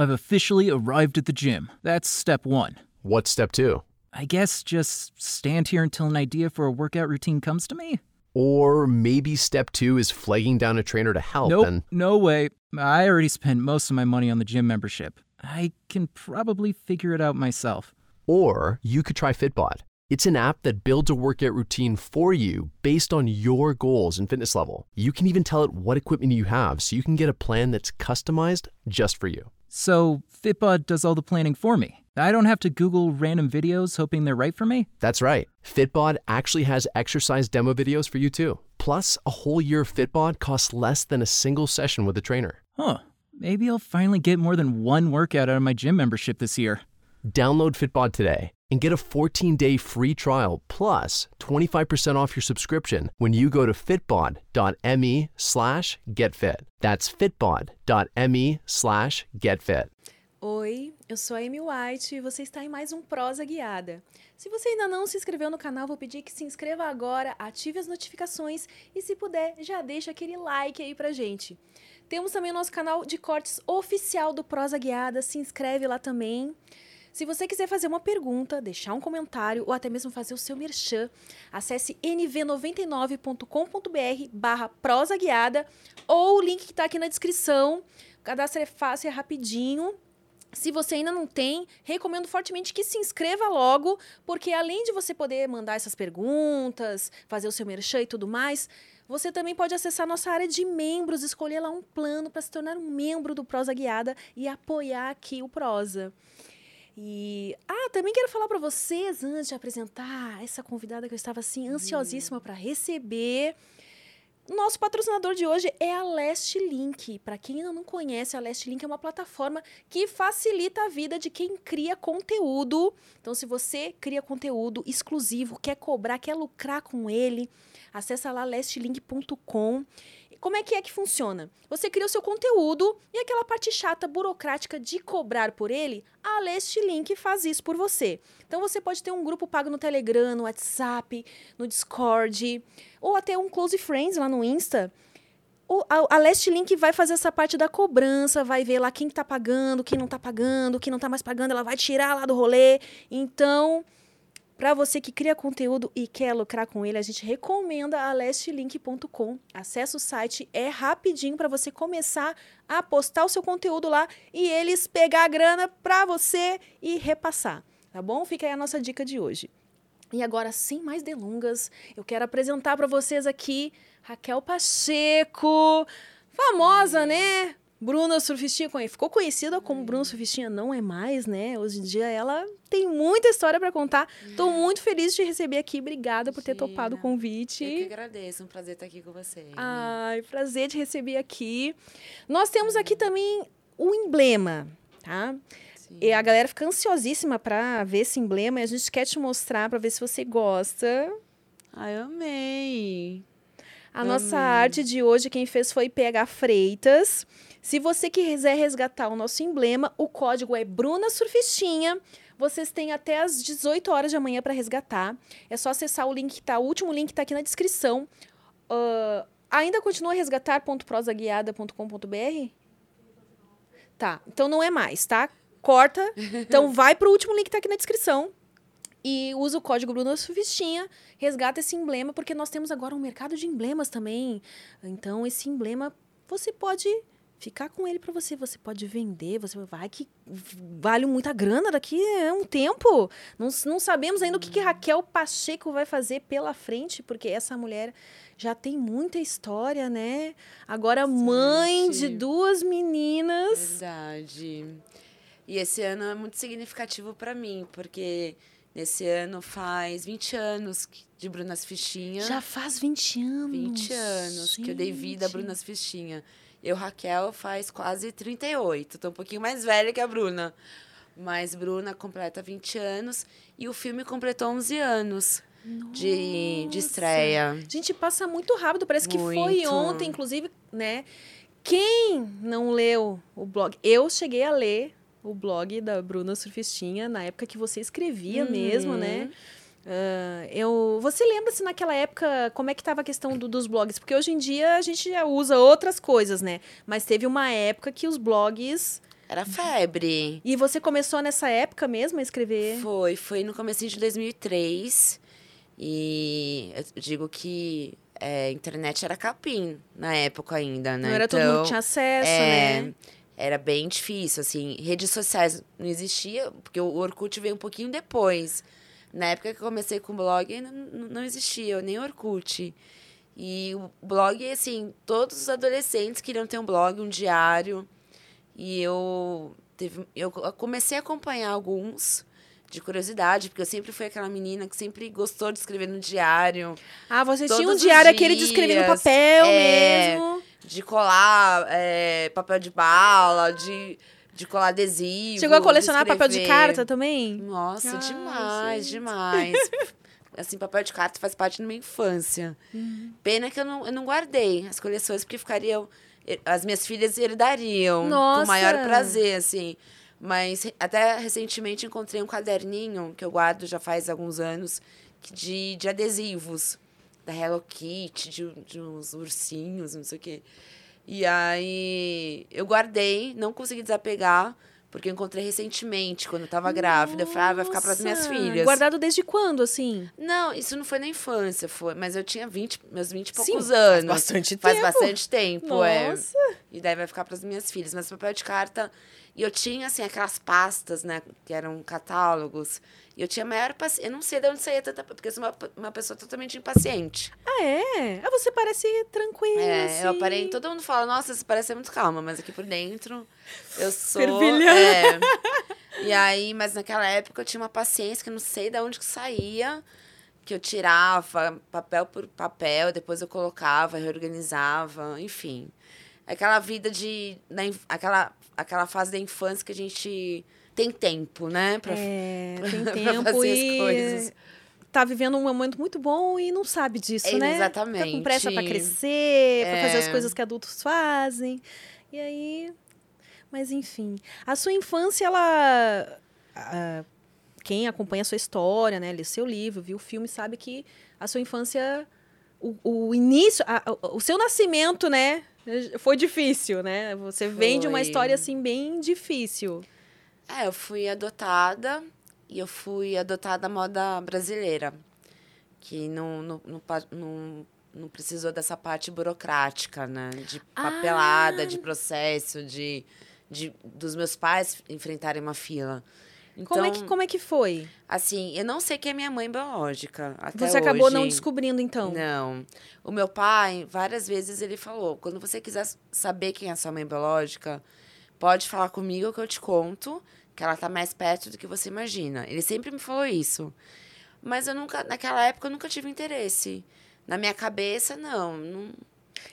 I've officially arrived at the gym. That's step one. What's step two? I guess just stand here until an idea for a workout routine comes to me? Or maybe step two is flagging down a trainer to help Nope, and no way. I already spent most of my money on the gym membership. I can probably figure it out myself. Or you could try Fitbot. It's an app that builds a workout routine for you based on your goals and fitness level. You can even tell it what equipment you have so you can get a plan that's customized just for you. So, Fitbod does all the planning for me. I don't have to Google random videos hoping they're right for me. That's right. Fitbod actually has exercise demo videos for you too. Plus, a whole year of Fitbod costs less than a single session with a trainer. Huh. Maybe I'll finally get more than one workout out of my gym membership this year. Download Fitbod today and get a 14-day free trial plus 25% off your subscription when you go to fitbod.me slash getfit. That's fitbod.me slash getfit. Oi, eu sou a Amy White e você está em mais um Prosa Guiada. Se você ainda não se inscreveu no canal, vou pedir que se inscreva agora, ative as notificações e, se puder, já deixa aquele like aí pra gente. Temos também o nosso canal de cortes oficial do Prosa Guiada, se inscreve lá também. Se você quiser fazer uma pergunta, deixar um comentário ou até mesmo fazer o seu merchan, acesse nv99.com.br barra prosa guiada ou o link que está aqui na descrição. O cadastro é fácil, é rapidinho. Se você ainda não tem, recomendo fortemente que se inscreva logo, porque além de você poder mandar essas perguntas, fazer o seu merchan e tudo mais, você também pode acessar nossa área de membros, escolher lá um plano para se tornar um membro do Prosa Guiada e apoiar aqui o Prosa. E ah, também quero falar para vocês antes de apresentar essa convidada que eu estava assim ansiosíssima para receber. Nosso patrocinador de hoje é a Last Link. Para quem ainda não conhece, a Last Link é uma plataforma que facilita a vida de quem cria conteúdo. Então, se você cria conteúdo exclusivo, quer cobrar, quer lucrar com ele, acessa lá lastlink.com. Como é que é que funciona? Você cria o seu conteúdo e aquela parte chata, burocrática de cobrar por ele, a Last Link faz isso por você. Então você pode ter um grupo pago no Telegram, no WhatsApp, no Discord, ou até um Close Friends lá no Insta. O, a, a Last Link vai fazer essa parte da cobrança, vai ver lá quem está pagando, quem não está pagando, quem não está mais pagando, ela vai tirar lá do rolê. Então, para você que cria conteúdo e quer lucrar com ele, a gente recomenda a lastlink.com. Acesse o site, é rapidinho para você começar a postar o seu conteúdo lá e eles pegar a grana para você e repassar, tá bom? Fica aí a nossa dica de hoje. E agora, sem mais delongas, eu quero apresentar para vocês aqui Raquel Pacheco, famosa, né? Bruna Surfistinha ficou conhecida como Bruna Surfistinha, não é mais, né? Hoje em dia ela tem muita história para contar. Estou muito feliz de receber aqui. Obrigada por ter Imagina. topado o convite. Eu que agradeço, um prazer estar aqui com você. Ai, prazer de receber aqui. Nós temos aqui também o emblema, tá? Sim. E a galera fica ansiosíssima para ver esse emblema e a gente quer te mostrar para ver se você gosta. Ai, amei. A nossa Amei. arte de hoje quem fez foi PH Freitas. Se você quiser resgatar o nosso emblema, o código é Bruna Surfistinha. Vocês têm até as 18 horas de amanhã para resgatar. É só acessar o link que tá, o último link está aqui na descrição. Ah, ainda continua resgatar.prosaguiada.com.br? Tá, então não é mais, tá? Corta. Então vai pro último link que tá aqui na descrição e usa o código Bruna Surfistinha, resgata esse emblema, porque nós temos agora um mercado de emblemas também. Então, esse emblema, você pode ficar com ele para você, você pode vender, você vai que vale muita grana daqui a um tempo. Não, não sabemos ainda o que, que Raquel Pacheco vai fazer pela frente, porque essa mulher já tem muita história, né? Agora mãe de Gente. duas meninas. Verdade. E esse ano é muito significativo para mim, porque nesse ano faz 20 anos de Brunas Fichinha. Já faz 20 anos. 20 anos que eu dei vida a Gente. Brunas Fichinha. Eu, Raquel, faz quase 38. Tô um pouquinho mais velha que a Bruna. Mas Bruna completa 20 anos e o filme completou 11 anos de, de estreia. Gente, passa muito rápido. Parece que foi Muito. ontem, inclusive, né? Quem não leu o blog? Eu cheguei a ler o blog da Bruna Surfistinha na época que você escrevia mesmo, né? Ah, eu, você lembra se naquela época como é que estava a questão do- dos blogs? Porque hoje em dia a gente já usa outras coisas, né? Mas teve uma época que os blogs Era febre. E você começou nessa época mesmo a escrever? Foi, foi no começo de 2003. E eu digo que é, a internet era capim na época ainda, né? Não era todo mundo que tinha acesso, é, né? Era bem difícil, assim. Redes sociais não existia, porque o Orkut veio um pouquinho depois. Na época que eu comecei com o blog, não, não existia nem Orkut. E o blog, assim, todos os adolescentes queriam ter um blog, um diário. E eu, teve, eu comecei a acompanhar alguns de curiosidade, porque eu sempre fui aquela menina que sempre gostou de escrever no diário. Ah, você tinha um diário aquele de escrever no dias, papel é, mesmo. De colar é, papel de bala, de, de colar adesivo. Chegou a colecionar de papel de carta também? Nossa, Ai, demais, gente. demais. assim, papel de carta faz parte da minha infância. Uhum. Pena que eu não, eu não guardei as coleções, porque ficariam. As minhas filhas herdariam Nossa! com maior prazer, assim. Mas até recentemente encontrei um caderninho que eu guardo já faz alguns anos que- de, de adesivos da Hello Kitty, de, de uns ursinhos, não sei o quê. E aí eu guardei, não consegui desapegar, porque eu encontrei recentemente, quando eu tava grávida. Eu falei, ah, vai ficar para as minhas filhas. Guardado desde quando, assim? Não, isso não foi na infância, foi, mas eu tinha 20, meus 20 e Sim, poucos faz anos. bastante Faz tempo. bastante tempo, é. Nossa! E daí vai ficar para as minhas filhas. Mas papel de carta. E eu tinha, assim, aquelas pastas, né? Que eram catálogos. E eu tinha maior paciência. Eu não sei de onde saía tanta. Porque eu sou uma, uma pessoa totalmente impaciente. Ah, é? Ah, você parece tranquila, É, assim. eu parei. Todo mundo fala, nossa, você parece muito calma, mas aqui por dentro eu sou. Fervilhando. É. E aí, mas naquela época eu tinha uma paciência que eu não sei de onde que saía. Que eu tirava papel por papel, depois eu colocava, reorganizava, enfim. Aquela vida de. Inf- aquela, aquela fase da infância que a gente tem tempo, né? Pra, É, tem pra tempo fazer e as coisas. tá vivendo um momento muito bom e não sabe disso, É, né? Tá exatamente. com pressa pra crescer, pra fazer as É. coisas que adultos fazem. E aí... Mas enfim, a sua infância, ela... quem acompanha a sua história, né? Lê seu livro, viu o filme, sabe que a sua infância... O, o início, a- o, seu nascimento, né? Foi difícil, né? Você vem de uma Foi. história, assim, bem difícil. É, eu fui adotada e eu fui adotada à moda brasileira, que não, não, não, não, não precisou dessa parte burocrática, né? De papelada, de processo, de, de dos meus pais enfrentarem uma fila. Então, Como, é que, como é que foi? assim, eu não sei quem é minha mãe biológica até Você acabou não hoje. descobrindo, então? Não. O meu pai, várias vezes, ele falou: quando você quiser saber quem é sua mãe biológica, pode falar comigo que eu te conto, que ela tá mais perto do que você imagina. Ele sempre me falou isso. Mas eu nunca, naquela época, eu nunca tive interesse. Na minha cabeça, não. não...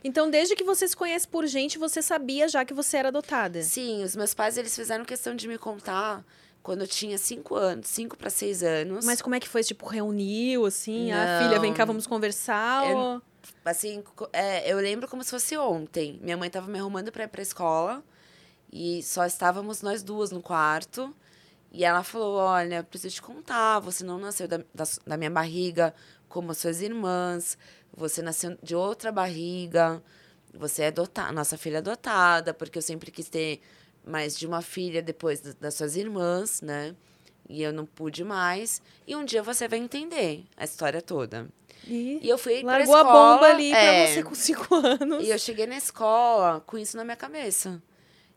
Então, desde que você se conhece por gente, você sabia já que você era adotada. Sim, os meus pais, eles fizeram questão de me contar quando eu tinha cinco anos, cinco para seis anos. Mas como é que foi? Tipo, reuniu, assim? Ah, Não. filha, vem cá, vamos conversar? Eu- ou- assim, é, eu lembro como se fosse ontem. Minha mãe estava me arrumando para ir para escola e só estávamos nós duas no quarto. E ela falou: Olha, eu preciso te contar, você não nasceu da, da, da minha barriga como as suas irmãs, você nasceu de outra barriga, você é adotada, nossa filha é adotada, porque eu sempre quis ter mais de uma filha depois da- das suas irmãs, né? E eu não pude mais. E um dia você vai entender a história toda. Ih, E eu fui pra largou a escola, bomba ali é, pra você com cinco anos. e eu cheguei na escola com isso na minha cabeça.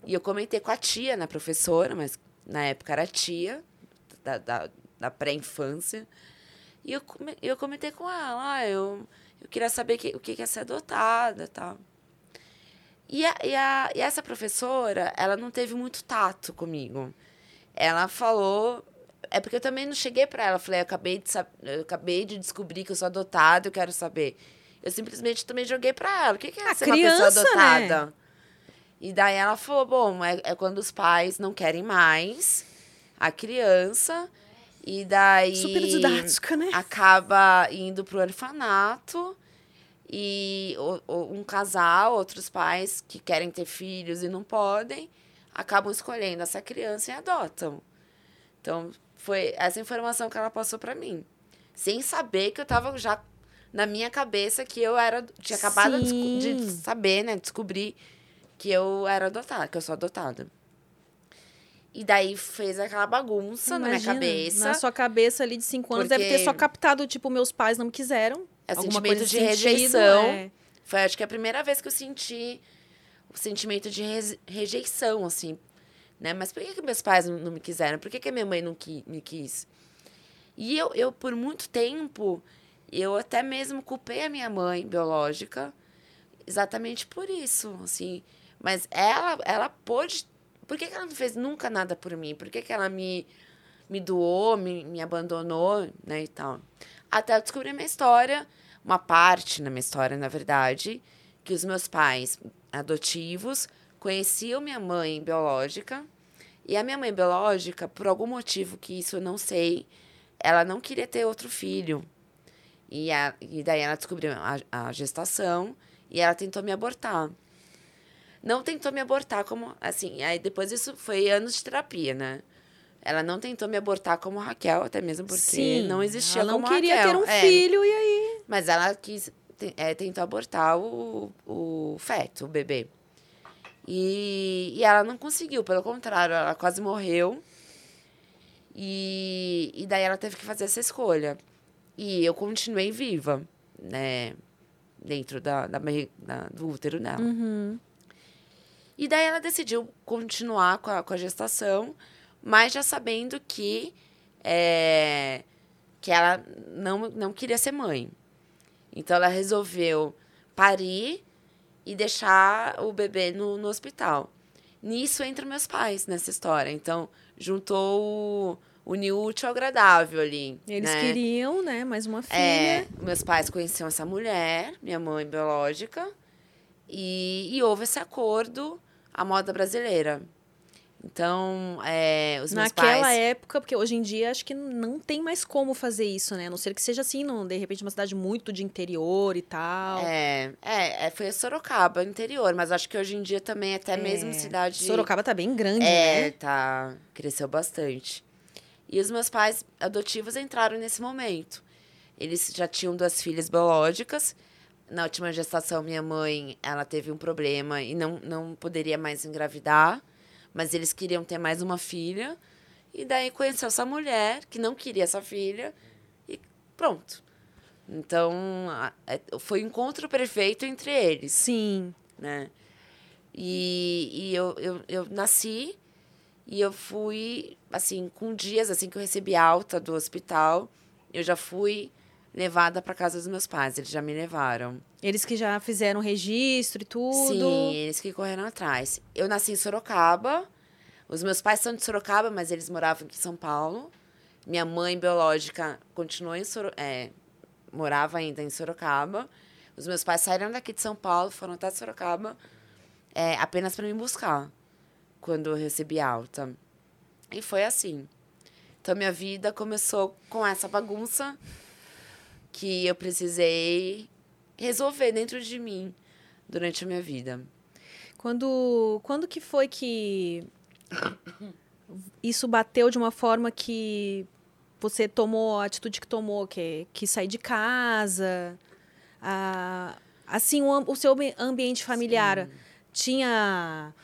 E eu comentei com a tia, né, professora, mas na época era tia, da, da, da pré-infância. E eu, eu comentei com ela, ah, eu, eu queria saber que, o que é ser adotada e tal. E, a, e, a, e essa professora, ela não teve muito tato comigo. Ela falou. É porque eu também não cheguei pra ela. Falei, eu acabei, de, eu acabei de descobrir que eu sou adotada, eu quero saber. Eu simplesmente também joguei pra ela. O que, que é Ah, ser uma criança, pessoa adotada? E daí ela falou: bom, é, é quando os pais não querem mais a criança. E daí Super didática, né? acaba indo pro orfanato. E um casal, outros pais que querem ter filhos e não podem, acabam escolhendo essa criança e adotam. Então, foi essa informação que ela passou para mim. Sem saber que eu tava já na minha cabeça que eu era. Tinha acabado de, de saber, né? Descobrir que eu era adotada, que eu sou adotada. E daí fez aquela bagunça na minha Imagina, cabeça. Na sua cabeça ali de cinco anos deve ter só captado, tipo, meus pais não me quiseram. É alguma sentimento coisa de sentido, rejeição. é. Foi, acho que, a primeira vez que eu senti o sentimento de rejeição, assim. Né? Mas por que, que meus pais não, me quiseram? Por que, que minha mãe não qui- me quis? E eu, eu, por muito tempo, eu até mesmo culpei a minha mãe biológica exatamente por isso, assim. Mas ela, ela pôde... Por que, que ela não fez nunca nada por mim? Por que, que ela me, me doou, me, me abandonou, né, e tal? Até eu descobrir minha história, uma parte na minha história, na verdade, que os meus pais adotivos conheciam minha mãe biológica, e a minha mãe biológica, por algum motivo que isso eu não sei, ela não queria ter outro filho. E, a, e daí ela descobriu a, a gestação e ela tentou me abortar. Não tentou me abortar como. Assim, aí depois isso foi anos de terapia, né? Ela não tentou me abortar como Raquel, até mesmo porque Sim, não existia ela não queria Raquel. ter um É, filho e aí... Mas ela quis, é, tentou abortar o, o feto, o bebê. E, e ela não conseguiu, pelo contrário, ela quase morreu. E, e daí ela teve que fazer essa escolha. E eu continuei viva, né? Dentro da, da, da- do útero dela. Uhum. E daí ela decidiu continuar com a, com a gestação, mas já sabendo que, é, que ela não, não queria ser mãe. Então ela resolveu parir e deixar o bebê no, no hospital. Nisso entram meus pais nessa história. Então juntou o, o útil ao agradável ali. Eles né? queriam, né, mais uma filha. É, meus pais conheciam essa mulher, minha mãe biológica, e, e houve esse acordo à moda brasileira. Então, é, os meus Naquela pais... época, porque hoje em dia acho que não tem mais como fazer isso, né? A não ser que seja assim, de repente, uma cidade muito de interior e tal. É, é, é, foi Sorocaba, interior, mas acho que hoje em dia também até mesmo É, cidade... Sorocaba tá bem grande, É, né? tá. Cresceu bastante. E os meus pais adotivos entraram nesse momento. Eles já tinham duas filhas biológicas. Na última gestação, minha mãe, ela teve um problema e não, não poderia mais engravidar. Mas eles queriam ter mais uma filha. E daí conheceu essa mulher, que não queria essa filha. E pronto. Então, é- foi um encontro perfeito entre eles Sim. né? E, e eu, eu, eu nasci e eu fui, assim, com dias assim que eu recebi alta do hospital, eu já fui levada para casa dos meus pais, eles já me levaram. Eles que já fizeram registro e tudo. Sim, eles que correram atrás. Eu nasci em Sorocaba, os meus pais são de Sorocaba, mas eles moravam aqui em São Paulo. Minha mãe biológica continuou em Soro é, morava ainda em Sorocaba. Os meus pais saíram daqui de São Paulo, foram até Sorocaba, é, apenas para me buscar, quando eu recebi alta. E foi assim. Então, minha vida começou com essa bagunça que eu precisei resolver dentro de mim durante a minha vida. Quando, quando que foi que isso bateu de uma forma que você tomou a atitude que tomou, que que sair de casa, a, assim o, o seu ambi- ambiente familiar tinha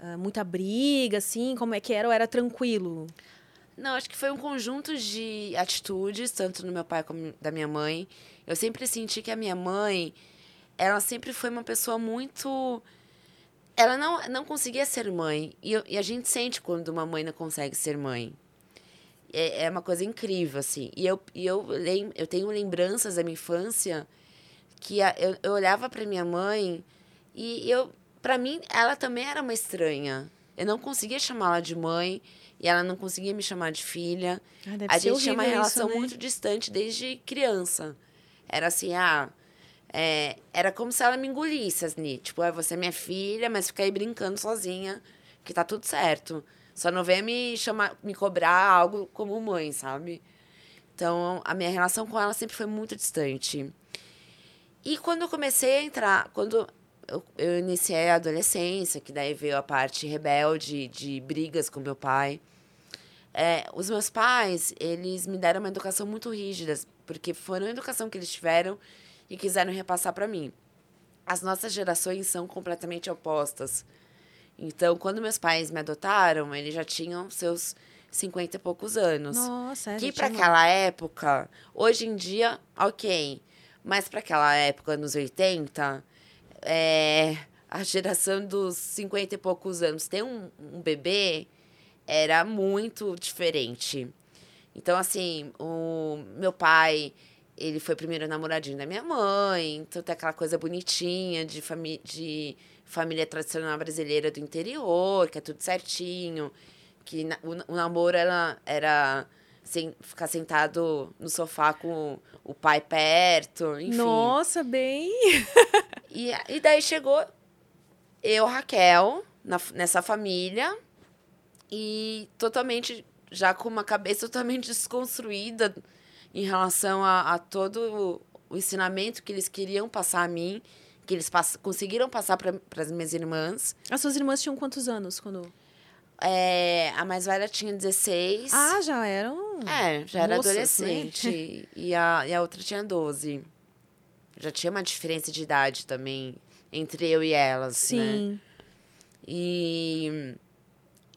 ah, muita briga, assim, como é que era? Ou era tranquilo? Não, acho que foi um conjunto de atitudes, tanto no meu pai como da minha mãe. Eu sempre senti que a minha mãe, ela sempre foi uma pessoa muito. Ela não, não conseguia ser mãe. E, eu- e a gente sente quando uma mãe não consegue ser mãe. É, é uma coisa incrível, assim. E eu, e eu, lem, eu tenho lembranças da minha infância que a- eu, eu olhava para minha mãe e eu, para mim, ela também era uma estranha. Eu não conseguia chamá-la de mãe e ela não conseguia me chamar de filha. Ah, a gente tinha uma relação isso, né? muito distante desde criança. Era assim, ah, é, era como se ela me engolisse, assim, tipo, ah, você é minha filha, mas fica aí brincando sozinha, que tá tudo certo. Só não venha me chamar, me cobrar algo como mãe, sabe? Então, a minha relação com ela sempre foi muito distante. E quando eu comecei a entrar, quando eu, eu iniciei a adolescência, que daí veio a parte rebelde de brigas com meu pai, é, os meus pais, eles me deram uma educação muito rígida, porque foram a educação que eles tiveram e quiseram repassar para mim. As nossas gerações são completamente opostas. Então, quando meus pais me adotaram, eles já tinham seus 50 e poucos anos. Nossa, é, que para aquela época, hoje em dia, ok. Mas para aquela época, anos 80, é, a geração dos 50 e poucos anos ter um, um bebê era muito diferente. Então, assim, o meu pai, ele foi o primeiro namoradinho da minha mãe, então tem aquela coisa bonitinha de, fami de família tradicional brasileira do interior, que é tudo certinho, que na- o, o namoro era, era sem, ficar sentado no sofá com o pai perto, enfim. Nossa, bem. E, e daí chegou eu, Raquel, na- nessa família, e totalmente, já com uma cabeça totalmente desconstruída em relação a, a todo o, ensinamento que eles queriam passar a mim, que eles pass- conseguiram passar para as minhas irmãs. As suas irmãs tinham quantos anos quando. É, a mais velha tinha 16. Ah, já eram. É, já era Moças, né? adolescente. E, a, e a outra tinha 12. Já tinha uma diferença de idade também entre eu e elas, né? Sim. E,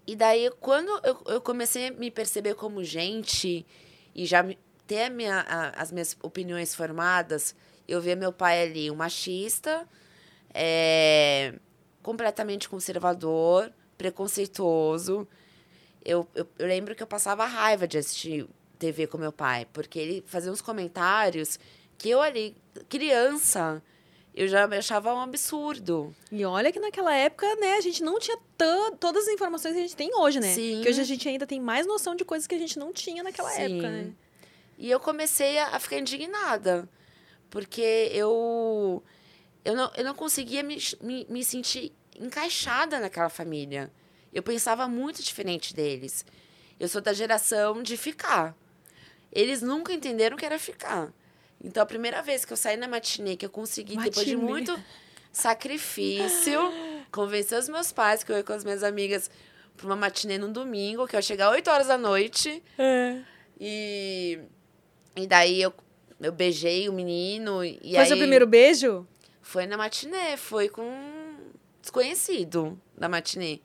e daí, quando eu, eu comecei a me perceber como gente e já ter a minha, a- as minhas opiniões formadas, eu via meu pai ali, um machista, é, completamente conservador, preconceituoso. Eu, eu, eu lembro que eu passava raiva de assistir TV com meu pai, porque ele fazia uns comentários que eu ali, criança, eu já achava um absurdo. E olha que naquela época, né, a gente não tinha todas as informações que a gente tem hoje, né? Sim. Que hoje a gente ainda tem mais noção de coisas que a gente não tinha naquela Sim. época, né? E eu comecei a, a ficar indignada, porque eu, eu, não, eu não conseguia me, me, me sentir encaixada naquela família. Eu pensava muito diferente deles. Eu sou da geração de ficar. Eles nunca entenderam o que era ficar. Então, a primeira vez que eu saí na matinê, que eu consegui, depois de Matinê. muito sacrifício, convencer os meus pais, que eu ia com as minhas amigas para uma matinê num domingo, que eu ia chegar 8 horas da noite. É. E, e daí eu, eu beijei o menino. E Foi aí seu primeiro beijo? Foi na matinê, foi com um desconhecido da matinê.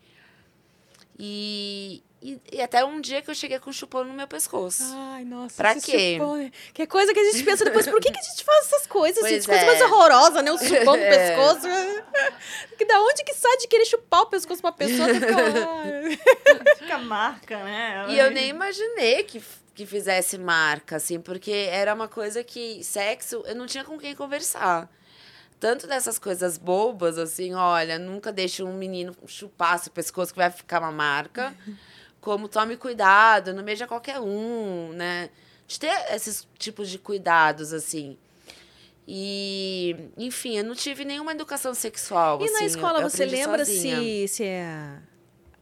E, e, e até um dia que eu cheguei com um chupão no meu pescoço. Ai, nossa. Pra quê? chupão, né? Que é coisa que a gente pensa depois, por que, que a gente faz essas coisas, Pois gente? Coisa é. mais horrorosa, né? O chupão no É. pescoço. Que da onde que sai de querer chupar o pescoço pra pessoa? fica- Fica marca, né? E eu nem imaginei que, que fizesse marca, assim, porque era uma coisa que sexo, eu não tinha com quem conversar. Tanto dessas coisas bobas, assim, olha, nunca deixe um menino chupar seu pescoço que vai ficar uma marca. Como tome cuidado, não beija qualquer um, né? De ter esses tipos de cuidados, assim. E, enfim, eu não tive nenhuma educação sexual. E na assim, eu- escola, eu você aprendi lembra sozinha. se, se é-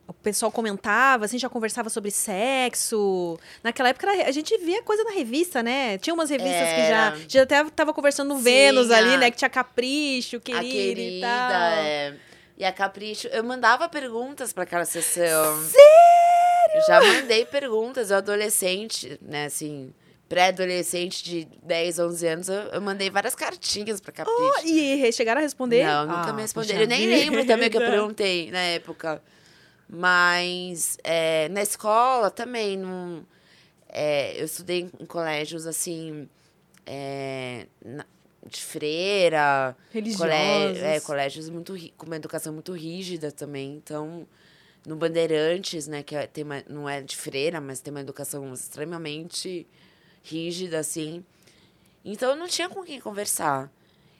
o pessoal comentava, assim, já conversava sobre sexo? Naquela época era- a gente via coisa na revista, né? Tinha umas revistas que já, Era. já até tava conversando no Sim, Vênus ali, a- né? Que tinha Capricho, Querida, querida, e tal. é. E a Capricho, eu mandava perguntas para aquela sessão. Sério? Eu já mandei perguntas, eu adolescente, né, assim, pré-adolescente de 10, 11 anos, eu, eu mandei várias cartinhas para Capricho. Oh, e chegaram a responder? Não, nunca Ah, me responderam. Eu nem lembro também o que eu perguntei na época. Mas é, na escola também, não, é, eu estudei em colégios assim, é, na- de freira, colé- é, colégios muito com uma educação muito rígida também. Então, no Bandeirantes, né, que é- tem uma, não é de freira, mas tem uma educação extremamente rígida, assim. Então, eu não tinha com quem conversar.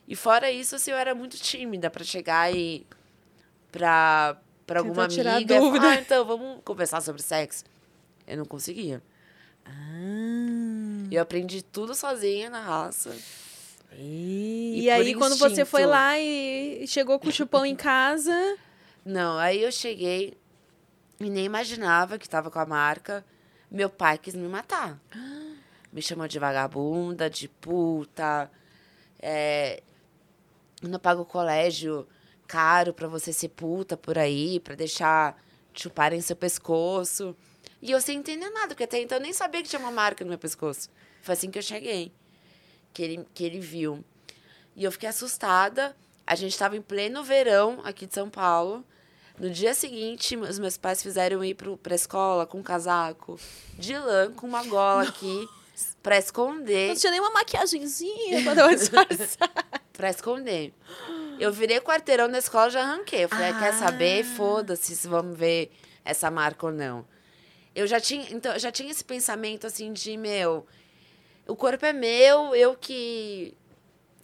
E fora isso, assim, eu era muito tímida para chegar e pra, pra alguma tirar amiga dúvida. ah, então, vamos conversar sobre sexo. Eu não conseguia. Ah. Eu aprendi tudo sozinha na raça. E, E aí, por quando você foi instinto. lá e chegou com o chupão em casa... Não, aí eu cheguei e nem imaginava que tava com a marca. Meu pai quis me matar. Me chamou de vagabunda, de puta. É, não pago colégio caro pra você ser puta por aí, pra deixar chuparem seu pescoço. E eu sem entender nada, porque até então eu nem sabia que tinha uma marca no meu pescoço. Foi assim que eu cheguei, que ele, que ele viu. E eu fiquei assustada. A gente estava em pleno verão aqui de São Paulo. No dia seguinte, os meus pais fizeram ir pro, pra escola com um casaco de lã, com uma gola aqui, pra esconder. Não tinha nem uma maquiagemzinha pra dar uma disfarçada. Pra esconder. Eu virei quarteirão da escola e já arranquei. Eu falei, ah. quer saber? Ah. Foda-se se vamos ver essa marca ou não. Eu já tinha, então, já tinha esse pensamento assim de, meu, o corpo é meu, eu que.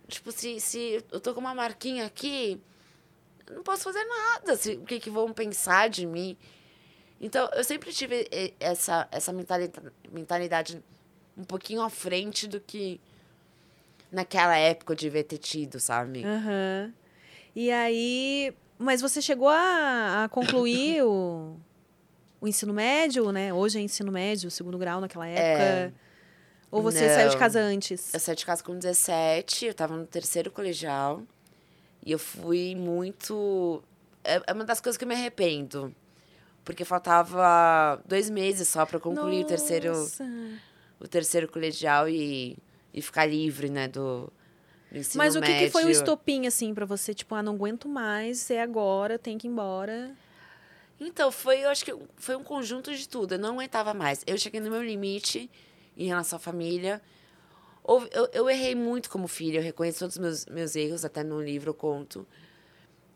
Tipo, se, se eu tô com uma marquinha aqui, eu não posso fazer nada. Se, o que, que vão pensar de mim? Então, eu sempre tive essa, essa mentalidade, mentalidade um pouquinho à frente do que naquela época eu devia ter tido, sabe? Aham. E aí. Mas você chegou a, a concluir o, o ensino médio, né? Hoje é ensino médio, segundo grau naquela época. Ou você saiu de Não. casa antes? Eu saí de casa com 17, eu tava no terceiro colegial. E eu fui muito. É é uma das coisas que eu me arrependo. Porque faltava dois meses só pra eu concluir o terceiro, Nossa. o terceiro colegial e, e ficar livre, né, do, do ensino Mas o que, que foi o médio. estopim, assim, pra você? Tipo, ah, não aguento mais, é agora, tem que ir embora. Então, foi, eu acho que foi um conjunto de tudo. Eu não aguentava mais. Eu cheguei no meu limite em relação à família. Houve- Eu, eu errei muito como filha, eu reconheço todos os meus, meus erros, até no livro eu conto.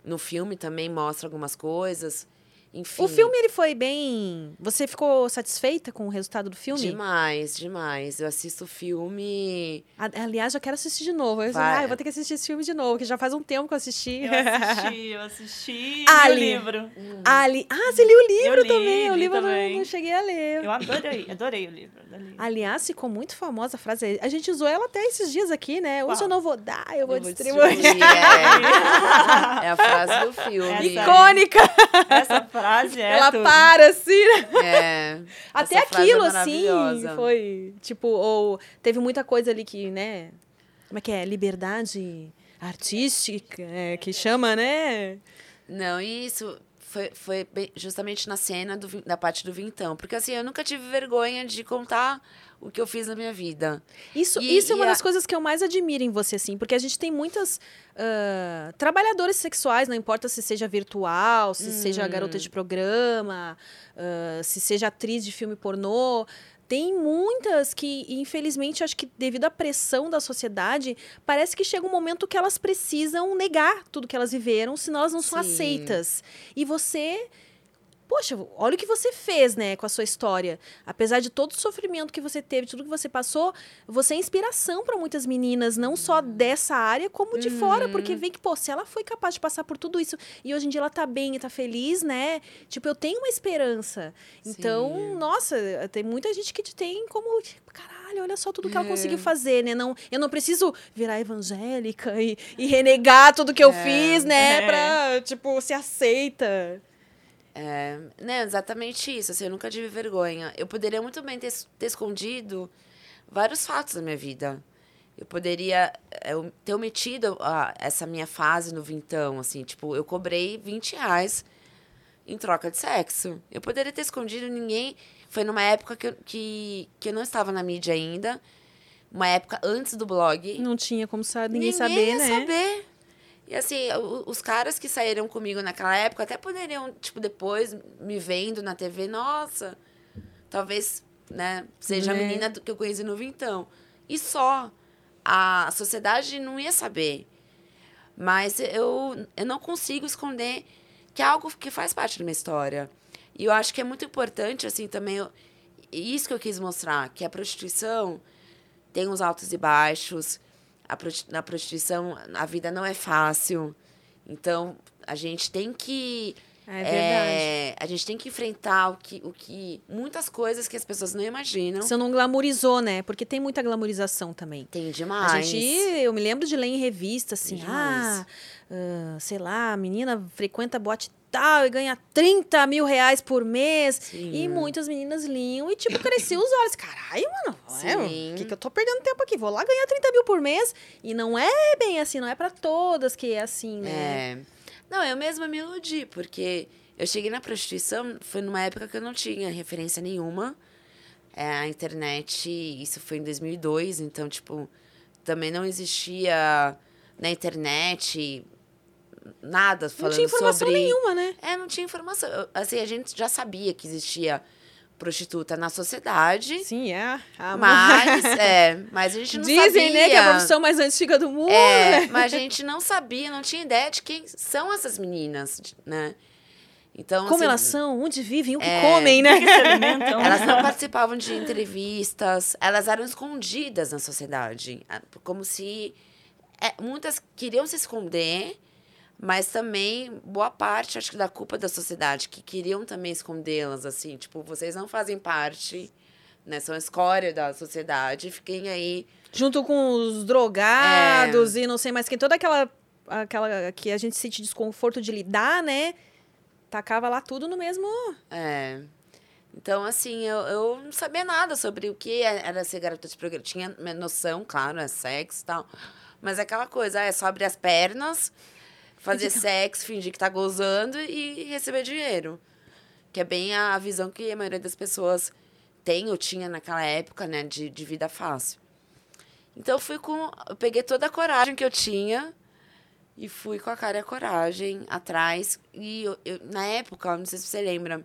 No filme também mostra algumas coisas. Enfim. O filme, ele foi bem... Você ficou satisfeita com o resultado do filme? Demais, demais. Eu assisto filme. A- Aliás, eu quero assistir de novo. Eu, ah, eu vou ter que assistir esse filme de novo, que já faz um tempo que eu assisti. Eu assisti, eu assisti li Ali. o livro. Ali... Ah, você liu o livro Eu li, também. o li livro eu não, também. não cheguei a ler. Eu adorei, adorei o livro. adorei. Aliás, ficou muito famosa a frase. A gente usou ela até esses dias aqui, né? Hoje eu não vou dar, eu vou Eu vou distribuir. distribuir, é. É a frase do filme. Essa. Icônica! Essa frase é ela tudo. para assim, né? É. Até frase é aquilo, assim, maravilhosa. foi. Tipo, ou teve muita coisa ali que, né? Como é que é? Liberdade artística, é, que chama, né? Não, e isso foi, foi justamente na cena do, da parte do vintão. Porque assim, eu nunca tive vergonha de contar o que eu fiz na minha vida. Isso, E- isso é e uma a- das coisas que eu mais admiro em você, assim, porque a gente tem muitas ah, trabalhadoras sexuais, não importa se seja virtual, se seja garota de programa, ah, se seja atriz de filme pornô. Tem muitas que, infelizmente, acho que devido à pressão da sociedade, parece que chega um momento que elas precisam negar tudo que elas viveram, senão elas não são Sim. aceitas. E você Poxa, olha o que você fez, né, com a sua história. Apesar de todo o sofrimento que você teve, tudo que você passou, você é inspiração para muitas meninas, não só dessa área, como de fora, porque vê que, pô, se ela foi capaz de passar por tudo isso e hoje em dia ela tá bem e tá feliz, né? Tipo, eu tenho uma esperança. Então, Sim. nossa, tem muita gente que te tem como, tipo, caralho, olha só tudo que ela É. conseguiu fazer, né? Não, eu não preciso virar evangélica e, e renegar tudo que eu É. fiz, né, É. pra, tipo, se aceita. É, né, exatamente isso. Assim, eu nunca tive vergonha. Eu poderia muito bem ter, ter escondido vários fatos da minha vida. Eu poderia é, eu ter omitido a- essa minha fase no vintão, assim, tipo, eu cobrei 20 reais em troca de sexo. Eu poderia ter escondido ninguém. Foi numa época que eu, que, que eu não estava na mídia ainda. Uma época antes do blog. Não tinha como sa ninguém, Ninguém saber, ia né? saber. E assim, os caras que saíram comigo naquela época até poderiam, tipo, depois me vendo na TV, nossa, talvez, né, seja a Né? menina que eu conheci no Vintão. E só. A sociedade não ia saber. Mas eu, eu não consigo esconder que é algo que faz parte da minha história. E eu acho que é muito importante, assim, também. eu- isso que eu quis mostrar, que a prostituição tem os altos e baixos. Na prostituição, a vida não é fácil. Então, a gente tem que. É verdade. é, a gente tem que enfrentar o que, o que. Muitas coisas que as pessoas não imaginam. Você não glamorizou, né? Porque tem muita glamorização também. Tem A demais. gente, eu me lembro de ler em revista assim, ah, ah, sei lá, a menina frequenta boate tal e ganha 30 mil reais por mês. Sim. E muitas meninas liam e, tipo, cresciam os olhos. Caralho, mano, é, o que, que eu tô perdendo tempo aqui? Vou lá ganhar 30 mil por mês. E não é bem assim, não é pra todas que é assim, né? É. Não, eu mesma me iludi, porque eu cheguei na prostituição, foi numa época que eu não tinha referência nenhuma. É, a internet, isso foi em 2002, então, tipo, também não existia na internet nada Não falando tinha informação sobre... nenhuma, né? É, não tinha informação. Assim, a gente já sabia que existia prostituta na sociedade, Sim, é. A mas, é, mas a gente não Dizem, sabia. né, que é a profissão mais antiga do mundo. É, né? mas a gente não sabia, não tinha ideia de quem são essas meninas, né? Então, Como assim, elas são, onde vivem, o que É. comem, O né? que se alimentam? Elas não participavam de entrevistas, elas eram escondidas na sociedade. ah, Como se. é, muitas queriam se esconder, mas também boa parte, acho que, da culpa da sociedade, que queriam também escondê-las, assim. Tipo, vocês não fazem parte, né? São escória da sociedade, fiquem aí. Junto com os É. drogados e não sei mais quem. Toda aquela, aquela que a gente sente desconforto de lidar, né? Tacava lá tudo no mesmo. É. Então, assim, eu, eu não sabia nada sobre o que é- era ser garota de programa. Tinha noção, claro, é sexo e tal. Mas é aquela coisa, é só abrir as pernas, fazer sexo, fingir que tá gozando e receber dinheiro. Que é bem a visão que a maioria das pessoas tem ou tinha naquela época, né, de, de vida fácil. Então, eu fui com. Eu peguei toda a coragem que eu tinha e fui com a cara e a coragem atrás. E eu, eu- na época, não sei se você lembra,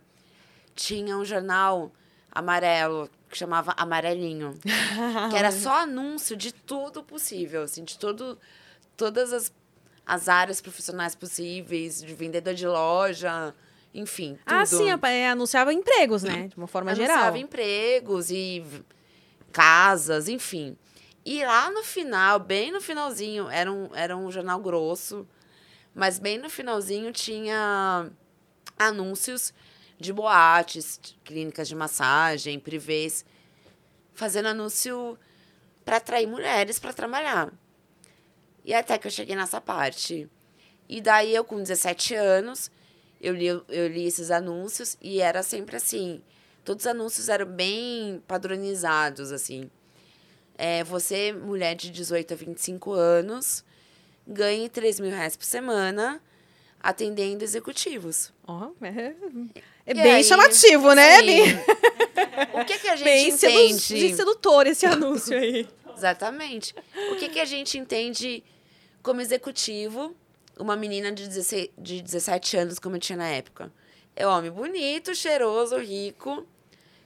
tinha um jornal amarelo que chamava Amarelinho. que era só anúncio de tudo possível, assim, de todo, todas as, as áreas profissionais possíveis, de vendedor de loja, enfim, tudo. Ah, sim, é, anunciava empregos, né? De uma forma geral. Anunciava empregos e casas, enfim. E lá no final, bem no finalzinho, era um, era um jornal grosso, mas bem no finalzinho tinha anúncios de boates, clínicas de massagem, privês, fazendo anúncio para atrair mulheres para trabalhar. E até que eu cheguei nessa parte. E daí eu, com 17 anos, eu li, eu li esses anúncios e era sempre assim. Todos os anúncios eram bem padronizados, assim. É, você, mulher de 18 a 25 anos, ganhe 3 mil reais por semana atendendo executivos. Ó, é é E bem aí, chamativo, né? sim. Bem, o que, que a gente bem entende? de sedutor esse anúncio aí. Exatamente. O que, que a gente entende como executivo, uma menina de, 16, de 17 anos, como eu tinha na época? É homem bonito, cheiroso, rico,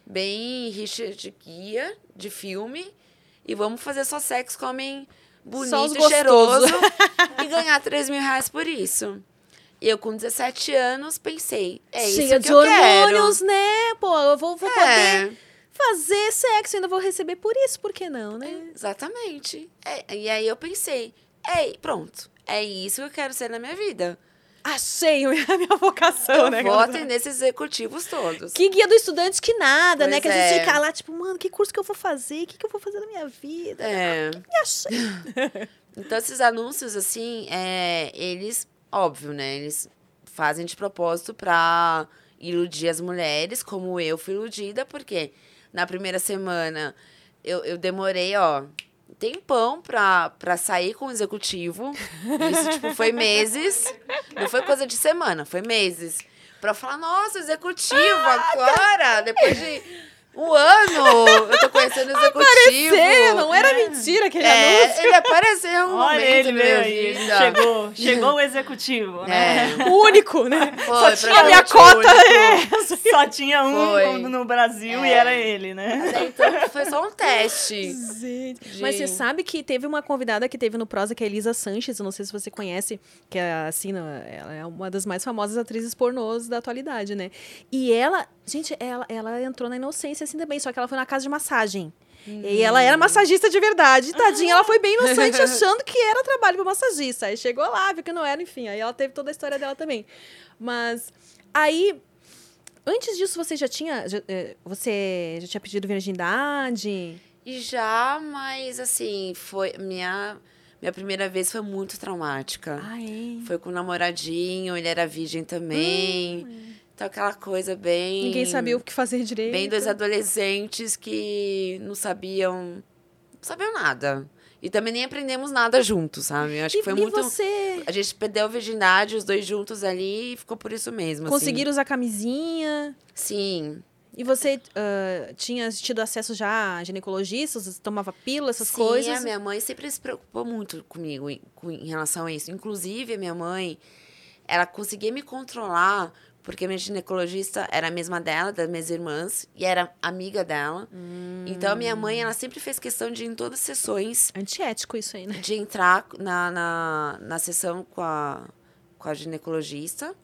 bem Richard Guia, de filme, e vamos fazer só sexo com homem bonito, cheiroso, e ganhar 3 mil reais por isso. Eu, com 17 anos, pensei, é Cheia isso que de eu quero. hormônios, né? Pô, eu vou, vou poder É. fazer sexo, ainda vou receber por isso, por que não, né? Exatamente. É, e aí eu pensei, é, pronto, é isso que eu quero ser na minha vida. Achei a minha vocação, eu né? vou galera? atender esses executivos todos. Que guia do estudante que nada, né? Pois Que a gente é. fica lá, tipo, mano, que curso que eu vou fazer? O que, que eu vou fazer na minha vida? É. Me achei. Então, esses anúncios, assim, é, eles, óbvio, né? Eles fazem de propósito pra iludir as mulheres, como eu fui iludida, porque na primeira semana eu, eu demorei, ó, tempão pra, pra sair com o executivo. Isso, tipo, foi meses. Não foi coisa de semana, foi meses. Pra falar, nossa, executivo, agora, depois de um ano, eu tô conhecendo o executivo. Cê, não era mentira aquele É, anúncio. ele apareceu um Olha momento ele veio aí. Chegou, chegou o executivo, né? É, O único, né? foi, tinha A minha cota é. Só tinha um Foi. no- Brasil e É. era ele, né? Até Então, foi só um teste. Gente. Mas você sabe que teve uma convidada que teve no Prosa, que é a Elisa Sanches, eu não sei se você conhece, que é assim, ela é uma das mais famosas atrizes pornôs da atualidade, né? E ela, gente, ela, ela entrou na inocência assim também, só que ela foi na casa de massagem. E ela era massagista de verdade. Tadinha, ela foi bem inocente achando que era trabalho pra massagista. Aí chegou lá, viu que não era, enfim. Aí ela teve toda a história dela também. Mas aí, antes disso, você já tinha. já, eh, você já tinha pedido virgindade? Já, mas assim, foi. Minha, minha primeira vez foi muito traumática. Ah, é? Foi com um namoradinho, ele era virgem também. Então, aquela coisa bem. Ninguém sabia o que fazer direito. Bem dois adolescentes que não sabiam. Não sabiam nada. E também nem aprendemos nada juntos, sabe? Eu acho e, que foi e muito. você A gente perdeu a virgindade, os dois juntos ali, e ficou por isso mesmo. assim. conseguir usar camisinha? Sim. E você ah, tinha tido acesso já a ginecologistas? Tomava pílula, essas Sim, coisas? a minha mãe sempre se preocupou muito comigo em, com- em relação a isso. Inclusive, a minha mãe, ela conseguia me controlar, porque a minha ginecologista era a mesma dela, das minhas irmãs, e era amiga dela. Então, a minha mãe, ela sempre fez questão de ir em todas as sessões, Antiético isso aí, né? de entrar na, na, na sessão com a, com a ginecologista,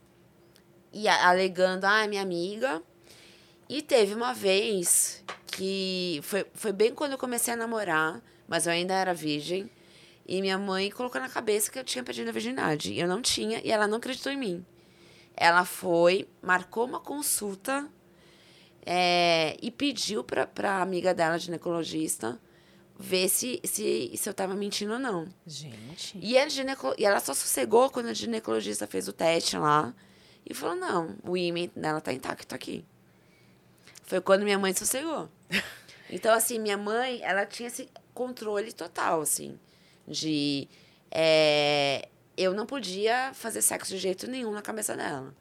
e a- alegando, ah, é minha amiga. E teve uma vez que foi, foi bem quando eu comecei a namorar, mas eu ainda era virgem. E minha mãe colocou na cabeça que eu tinha perdido a virgindade. E eu não tinha, e ela não acreditou em mim. Ela foi, marcou uma consulta é, e pediu pra, pra amiga dela, ginecologista, ver se, se, se eu tava mentindo ou não. Gente. E, a gineco... e ela só sossegou quando a ginecologista fez o teste lá e falou: não, o ímã dela tá intacto aqui. Foi quando minha mãe sossegou. Então, assim, minha mãe, ela tinha esse controle total, assim, de. é, eu não podia fazer sexo de jeito nenhum na cabeça dela.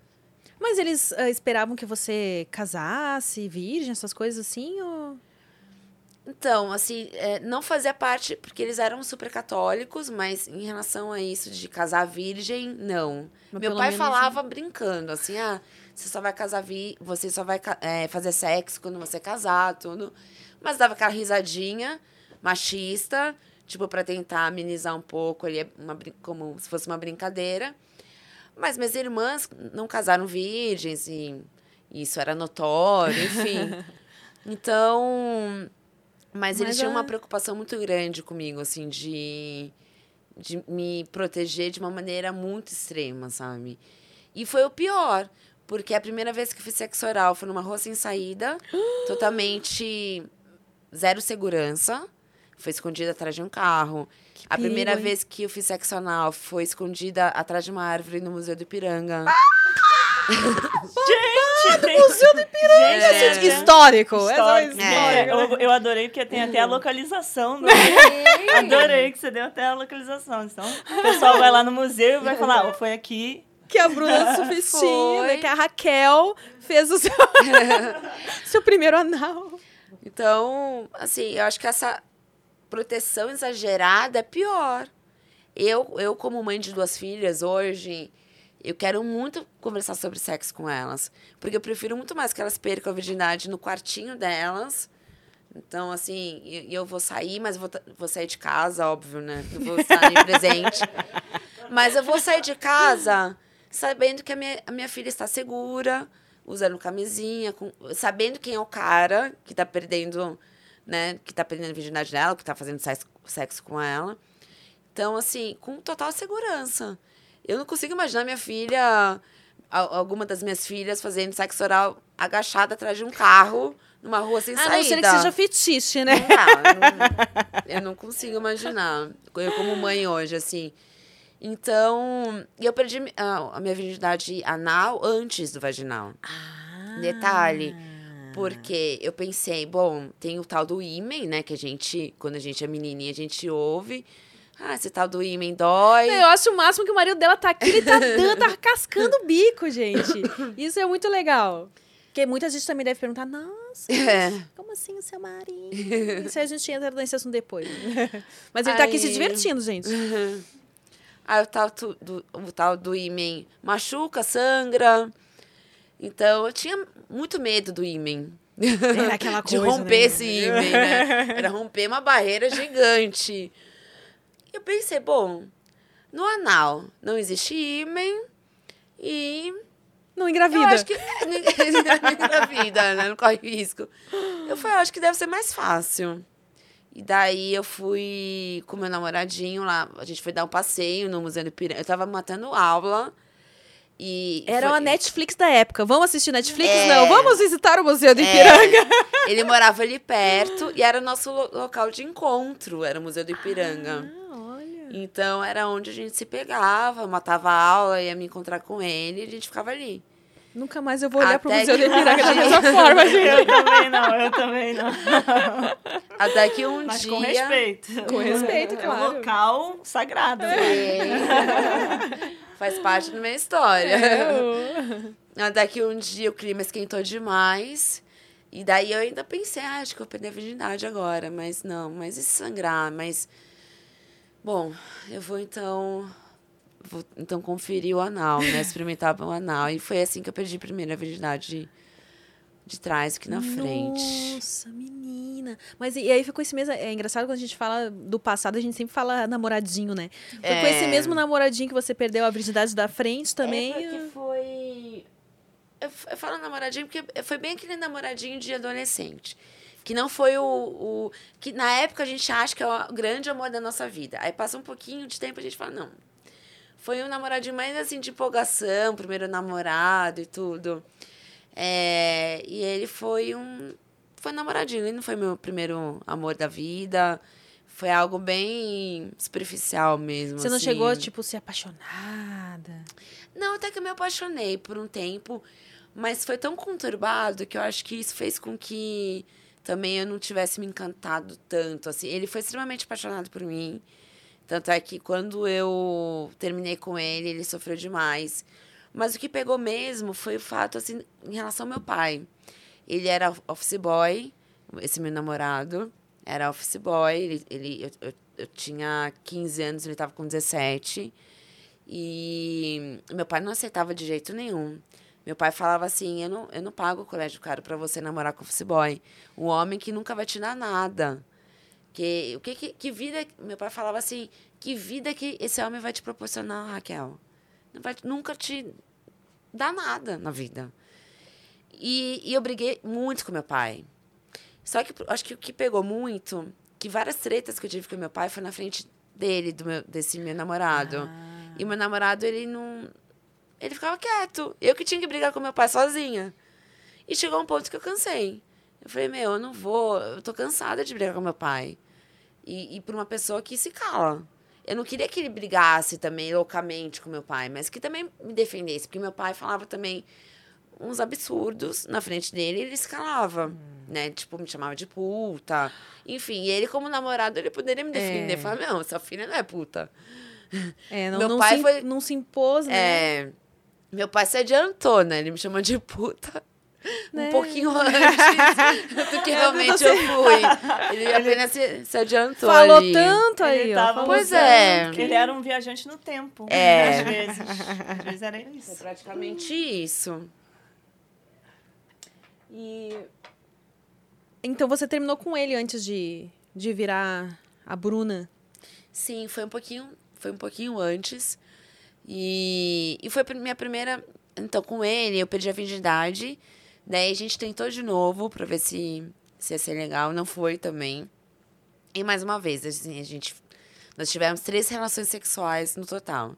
Mas eles ah, esperavam que você casasse, virgem, essas coisas assim? Ou... Então, assim, é, não fazia parte, porque eles eram super católicos, mas em relação a isso de casar virgem, não. Mas Meu pai falava brincando, assim, ah, você só vai casar vi você só vai é, fazer sexo quando você casar, tudo. Mas dava aquela risadinha machista, tipo, pra tentar amenizar um pouco ali, uma, brin- como se fosse uma brincadeira. Mas minhas irmãs não casaram virgens e isso era notório, enfim. Então, mas, eles Mas tinham a- uma preocupação muito grande comigo, assim, de, de me proteger de uma maneira muito extrema, sabe? E foi o pior, porque a primeira vez que eu fiz sexo oral foi numa rua sem saída, totalmente zero segurança. Foi escondida atrás de um carro. a perigo, primeira hein? vez que eu fiz sexo anal foi escondida atrás de uma árvore no Museu do Ipiranga. Gente, Museu do Ipiranga, É. gente, histórico. Essa é Histórico. histórica. Eu, eu adorei porque tem até a localização. Do... Adorei que você deu até a localização. Então, o pessoal vai lá no museu e vai falar, "Ó, foi aqui. Que a Bruna Sufistinha, né, Foi. que a Raquel fez o seu, seu primeiro anal. Então, assim, eu acho que essa proteção exagerada é pior. Eu, eu como mãe de duas filhas hoje, eu quero muito conversar sobre sexo com elas. Porque eu prefiro muito mais que elas percam a virgindade no quartinho delas. Então, assim, e e eu, vou sair, mas vou, vou sair de casa, óbvio, né? Não vou estar presente. Mas eu vou sair de casa sabendo que a minha, a minha filha está segura, usando camisinha, com- sabendo quem é o cara que está perdendo, né? Que está perdendo a virgindade dela, que está fazendo sexo, com ela. Então, assim, com total segurança. Eu não consigo imaginar minha filha, alguma das minhas filhas, fazendo sexo oral agachada atrás de um carro, numa rua sem A saída. não ser que seja fetiche, né? Não eu não- eu não consigo imaginar. Eu como mãe hoje, assim. Então, eu perdi a, a minha virgindade anal antes do vaginal. Ah. Detalhe. Porque eu pensei, bom, tem o tal do ímen, né? Que a gente, quando a gente é menininha, a gente ouve. Ah, esse tal do ímen dói. Eu acho o máximo que o marido dela tá aqui, ele tá dando, tá cascando o bico, gente. Isso é muito legal. Porque muita gente também deve perguntar, nossa, É. como assim o seu marido? Isso aí a gente entra nesse assunto depois. Mas ele tá aqui se Aí- divertindo, gente. Aí o tal tu- do, o tal do ímen machuca, sangra. Então, eu tinha muito medo do ímen. Era aquela de coisa, romper né? esse ímen, né? Era romper uma barreira gigante. Eu pensei, bom, no anal não existe ímen e Não eu engravida. acho que não engravida, né? Não corre risco. Eu falei, eu acho que deve ser mais fácil. E daí eu fui com meu namoradinho lá, a gente foi dar um passeio no Museu do Ipiranga. Eu tava matando aula e... Era foi- uma Netflix da época. Vamos assistir Netflix? É. Não. Vamos visitar o Museu do É, Ipiranga. ele morava ali perto e era o nosso lo- local de encontro, era o Museu do Ipiranga. Ah, olha. Então era onde a gente se pegava, matava a aula, ia me encontrar com ele e a gente ficava ali. Nunca mais eu vou olhar pro Até Museu que- Ipiranga da mesma forma, gente. Eu também não, eu também não. Até que um Mas dia. com respeito. Com respeito, É claro. um local sagrado. É. Faz parte da minha história. É, Até que um dia o clima esquentou demais. E daí eu ainda pensei, ah, acho que eu vou perder a virgindade agora, mas não, mas e se sangrar? Mas. Bom, eu vou então. Vou então conferir o anal, né? Experimentar o anal. E foi assim que eu perdi a primeira virgindade de, de trás aqui na frente. Nossa, menina. Mas e, e aí ficou esse mesmo. É engraçado quando a gente fala do passado, a gente sempre fala namoradinho, né? Foi com É. esse mesmo namoradinho que você perdeu a virgindade da frente também. É porque foi. Eu, falo namoradinho porque foi bem aquele namoradinho de adolescente. Que não foi o, o. Que na época a gente acha que é o grande amor da nossa vida. Aí passa um pouquinho de tempo e a gente fala, não. Foi um namoradinho mais assim de empolgação, primeiro namorado e tudo. É, e ele foi um. Foi um namoradinho, ele não foi meu primeiro amor da vida. Foi algo bem superficial mesmo. Você não assim. chegou, tipo, ser apaixonada. Não, até que eu me apaixonei por um tempo, mas foi tão conturbado que eu acho que isso fez com que também eu não tivesse me encantado tanto. Assim, ele foi extremamente apaixonado por mim. Tanto é que quando eu terminei com ele, ele sofreu demais. Mas o que pegou mesmo foi o fato, assim, em relação ao meu pai. Ele era office boy, esse meu namorado. Era office boy. Ele, ele, eu, eu, eu tinha 15 anos, ele estava com 17. E meu pai não aceitava de jeito nenhum. Meu pai falava assim: eu não, eu não pago o colégio caro para você namorar com office boy. Um homem que nunca vai te dar nada. Que, o que, que, que vida. Meu pai falava assim: que vida que esse homem vai te proporcionar, Raquel? Não vai nunca te dar nada na vida. E, e eu briguei muito com meu pai. Só que acho que o que pegou muito, que várias tretas que eu tive com meu pai foi na frente dele, do meu, desse meu namorado. E meu namorado, ele não. Ele ficava quieto. Eu que tinha que brigar com meu pai sozinha. E chegou um ponto que eu cansei. Eu falei, meu, eu não vou. Eu tô cansada de brigar com meu pai. E, e por uma pessoa que se cala. Eu não queria que ele brigasse também loucamente com meu pai, mas que também me defendesse, porque meu pai falava também uns absurdos na frente dele e ele se calava, né? Tipo, me chamava de puta. Enfim, e ele, como namorado, ele poderia me defender. É. Falar, não, sua filha não é puta. É, não, Meu não, pai se, foi- não se impôs, né? É, meu pai se adiantou, né? Ele me chamou de puta Né? um pouquinho antes do que realmente eu fui. Ele apenas se, se adiantou Falou ali. tanto aí, Ele ó. Pois é. que Ele era um viajante no tempo. É. Às vezes. Às vezes era É isso. praticamente isso. E... Então você terminou com ele antes de, de virar a Bruna. Sim, foi um pouquinho, foi um pouquinho antes. E, e foi a minha primeira. Então, com ele, eu perdi a virgindade. Daí a gente tentou de novo pra ver se, se ia ser legal. Não foi também. E mais uma vez, assim, a gente. Nós tivemos três relações sexuais no total.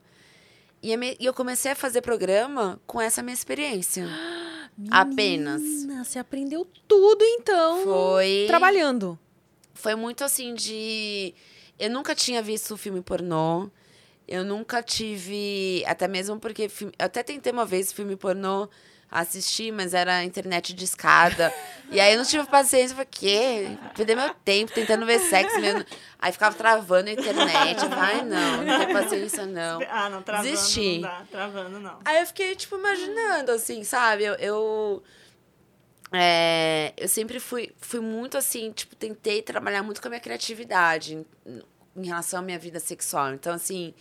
E eu comecei a fazer programa com essa minha experiência. Apenas. Menina, você aprendeu tudo então. Foi. Trabalhando. foi muito assim de. Eu nunca tinha visto filme pornô. Eu nunca tive. Até mesmo porque. Eu até tentei uma vez filme pornô assistir, mas era internet de escada. e aí eu não tive paciência. Eu falei, quê? Perder meu tempo tentando ver sexo mesmo. Aí ficava travando a internet. Eu falei, ai, não, não tenho paciência, não. Ah, não, travando Desisti. não dá. Travando não. Aí eu fiquei, tipo, imaginando, assim, sabe? Eu. eu é, eu sempre fui, fui muito assim, tipo, tentei trabalhar muito com a minha criatividade em, em relação à minha vida sexual. Então, assim,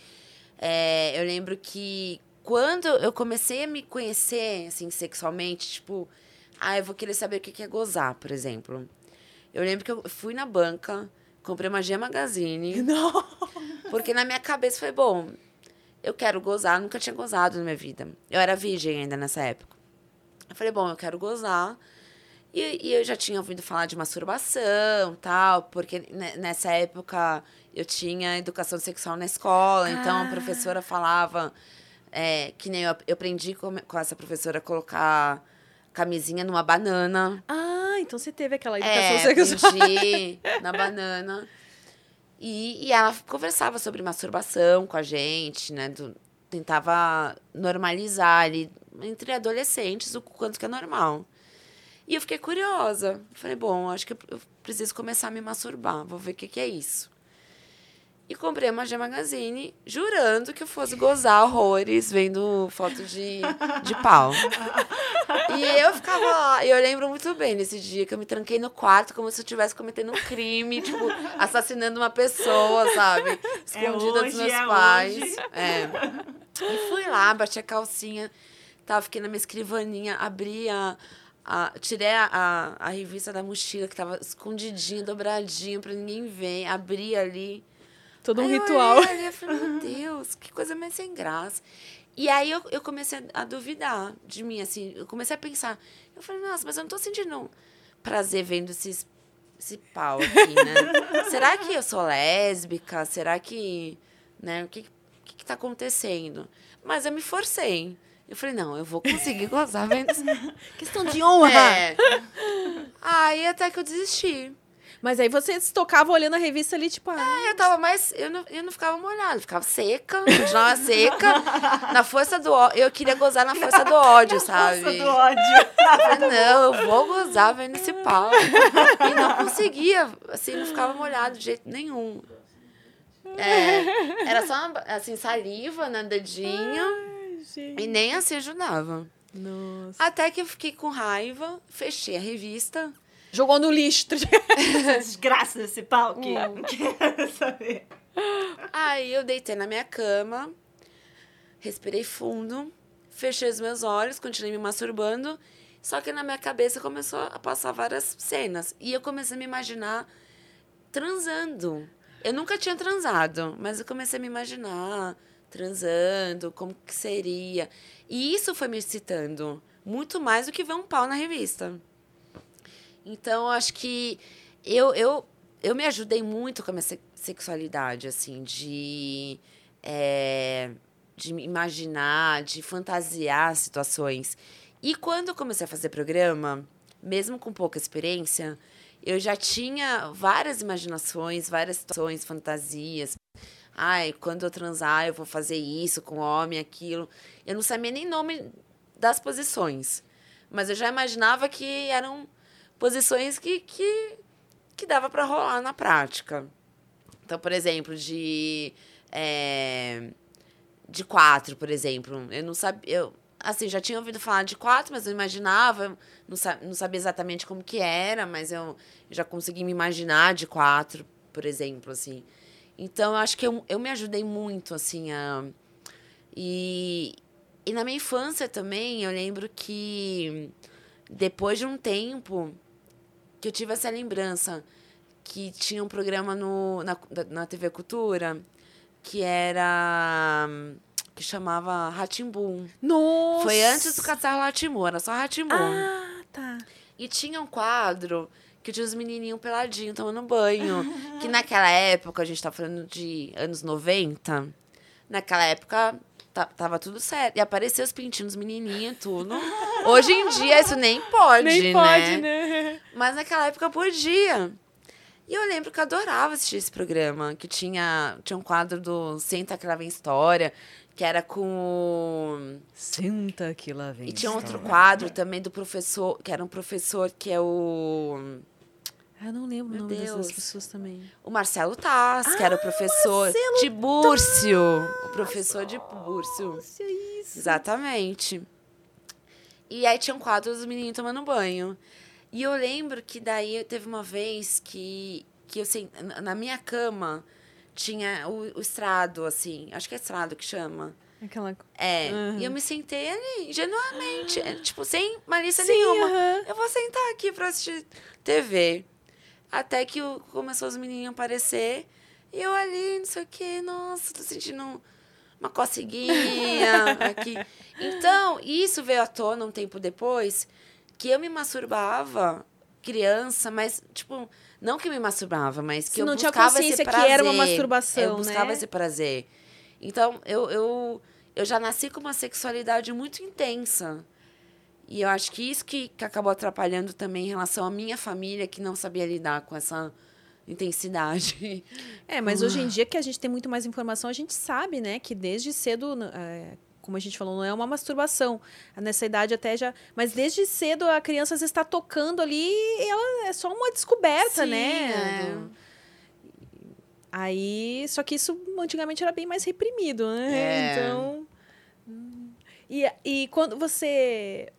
é, eu lembro que quando eu comecei a me conhecer, assim, sexualmente, tipo, ah, eu vou querer saber o que é gozar, por exemplo. Eu lembro que eu fui na banca, comprei uma G Magazine. Não. Porque na minha cabeça foi, bom, eu quero gozar, nunca tinha gozado na minha vida. Eu era virgem ainda nessa época. Eu falei, bom, eu quero gozar. E, e eu já tinha ouvido falar de masturbação tal, porque ne- nessa época eu tinha educação sexual na escola, então a professora falava, é, que nem eu, eu aprendi com, com essa professora a colocar camisinha numa banana. Ah, então você teve aquela educação É, sexual. aprendi na banana. E, e ela conversava sobre masturbação com a gente, né? do- tentava normalizar ali entre adolescentes o quanto que é normal. E eu fiquei curiosa. Falei, bom, acho que eu eu preciso começar a me masturbar. Vou ver o que, que é isso. E comprei uma G Magazine, jurando que eu fosse gozar horrores vendo foto de, de pau. E eu ficava lá, e eu lembro muito bem nesse dia que eu me tranquei no quarto como se eu estivesse cometendo um crime, tipo, assassinando uma pessoa, sabe? Escondida dos hoje, meus é pais. hoje. É. E fui lá, bati a calcinha, tava, fiquei na minha escrivaninha, abri a. a- tirei a, a, a revista da mochila que tava escondidinha, dobradinha, pra ninguém ver. Abri ali. Todo um Aí eu ritual. olhei ali, eu falei, meu Deus, que coisa mais sem graça. E aí eu, eu comecei a, duvidar de mim, assim, eu comecei a pensar. Eu falei, nossa, mas eu não tô sentindo prazer vendo esses, esse pau aqui, né? Será que eu sou lésbica? Será que, né, o que, que que tá acontecendo? Mas eu me forcei. Eu falei, não, eu vou conseguir gozar vendo. Questão de honra. É. Aí até que eu desisti. Mas aí você se tocava olhando a revista ali, tipo, ah, Eu tava mais. Eu não, eu não ficava molhada, ficava seca, continuava seca. Na força do ódio. Eu queria gozar na força do ódio, sabe? Força do ódio. Falei, não, eu vou gozar vendo esse pau. E não conseguia, assim, não ficava molhado de jeito nenhum. É, era só, assim, saliva no dedinho e nem assim ajudava. Nossa. Até que eu fiquei com raiva, fechei a revista. Jogou no lixo. Essa desgraça desse pau que quero saber. Aí eu deitei na minha cama, respirei fundo, fechei os meus olhos, continuei me masturbando. Só que na minha cabeça começou a passar várias cenas. E eu comecei a me imaginar transando. Eu nunca tinha transado, mas eu comecei a me imaginar transando, como que seria. E isso foi me excitando. Muito mais do que ver um pau na revista. Então, acho que eu, eu, eu me ajudei muito com a minha se- sexualidade, assim, de, é, de imaginar, de fantasiar situações. E quando eu comecei a fazer programa, mesmo com pouca experiência, eu já tinha várias imaginações, várias situações, fantasias. Ai, quando eu transar, eu vou fazer isso com o homem, aquilo. Eu não sabia nem nome das posições. Mas eu já imaginava que eram posições que, que, que dava para rolar na prática. Então, por exemplo, de. é, de quatro, por exemplo. Eu não sabia. Eu, assim, já tinha ouvido falar de quatro, mas eu imaginava. Não, sa não sabia exatamente como que era, mas eu já consegui me imaginar de quatro, por exemplo, assim. Então, eu acho que eu, eu me ajudei muito, assim, a. E, e na minha infância também, eu lembro que depois de um tempo que eu tive essa lembrança que tinha um programa no, na, na TV Cultura que era. que chamava Ratimbum. Nossa. Foi antes do Castelo Ratimbum, era só Ratimbum. Ah, tá. E tinha um quadro que tinha os menininhos peladinhos tomando banho. que naquela época, a gente tá falando de anos 90, naquela época tava tudo certo. E apareceu os pintinhos dos menininhos, tudo. Hoje em dia isso nem pode, Nem né? pode, né? Mas naquela época podia. E eu lembro que eu adorava assistir esse programa, que tinha, tinha um quadro do Senta que lá vem história, que era com Senta que lá vem. e tinha um outro quadro também do professor, que era um professor que é o, Eu não lembro Meu o nome Deus. dessas pessoas também. o Marcelo Taz, que era o professor de Búrcio. O professor de Búrcio. É isso. Exatamente. E aí tinha um quadro dos meninos tomando banho. E eu lembro que daí teve uma vez que, que eu sen- na- minha cama tinha o, o estrado, assim. Acho que é estrado que chama. Aquela... É. Uhum. E eu me sentei ali, genuinamente. é, tipo, sem malícia Sim, nenhuma. aham. Eu vou sentar aqui pra assistir TV. Até que o- começou os menininhos a aparecer. E eu ali, não sei o quê. Nossa, tô sentindo uma coceguinha aqui. Então, isso veio à tona um tempo depois. Que eu me masturbava criança, mas, tipo... Não que me masturbava, mas que Você eu não tinha buscava esse consciência que prazer. era uma masturbação, Eu buscava né? esse prazer. Então, eu, eu, eu já nasci com uma sexualidade muito intensa. E eu acho que isso que, que acabou atrapalhando também em relação à minha família, que não sabia lidar com essa intensidade. É, mas hoje em dia que a gente tem muito mais informação, a gente sabe, né, que desde cedo, é, como a gente falou, não é uma masturbação. Nessa idade até já. Mas desde cedo a criança está tocando ali e ela é só uma descoberta, Sim, né? é. Aí, só que isso antigamente era bem mais reprimido, né? É. Então. hum. E, e quando você.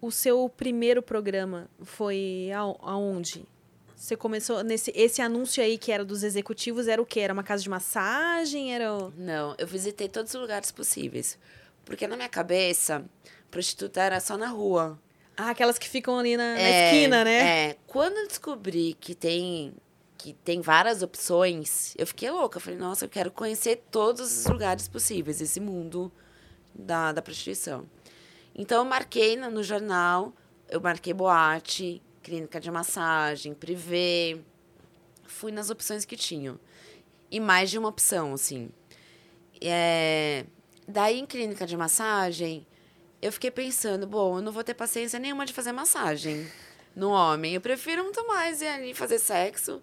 O seu primeiro programa foi ao- aonde? Você começou nesse esse anúncio aí que era dos executivos, era o quê? Era uma casa de massagem? Era. o- Não, eu visitei todos os lugares possíveis. Porque na minha cabeça, prostituta era só na rua. Ah, aquelas que ficam ali na, na É, esquina, né? É. Quando eu descobri que tem, que tem várias opções, eu fiquei louca. Eu falei, nossa, eu quero conhecer todos os lugares possíveis, esse mundo da, da prostituição. Então, eu marquei no, no jornal, eu marquei boate, clínica de massagem, privê. Fui nas opções que tinham. E mais de uma opção, assim. É, daí, em clínica de massagem, eu fiquei pensando, bom, eu não vou ter paciência nenhuma de fazer massagem no homem. Eu prefiro muito mais ir ali fazer sexo,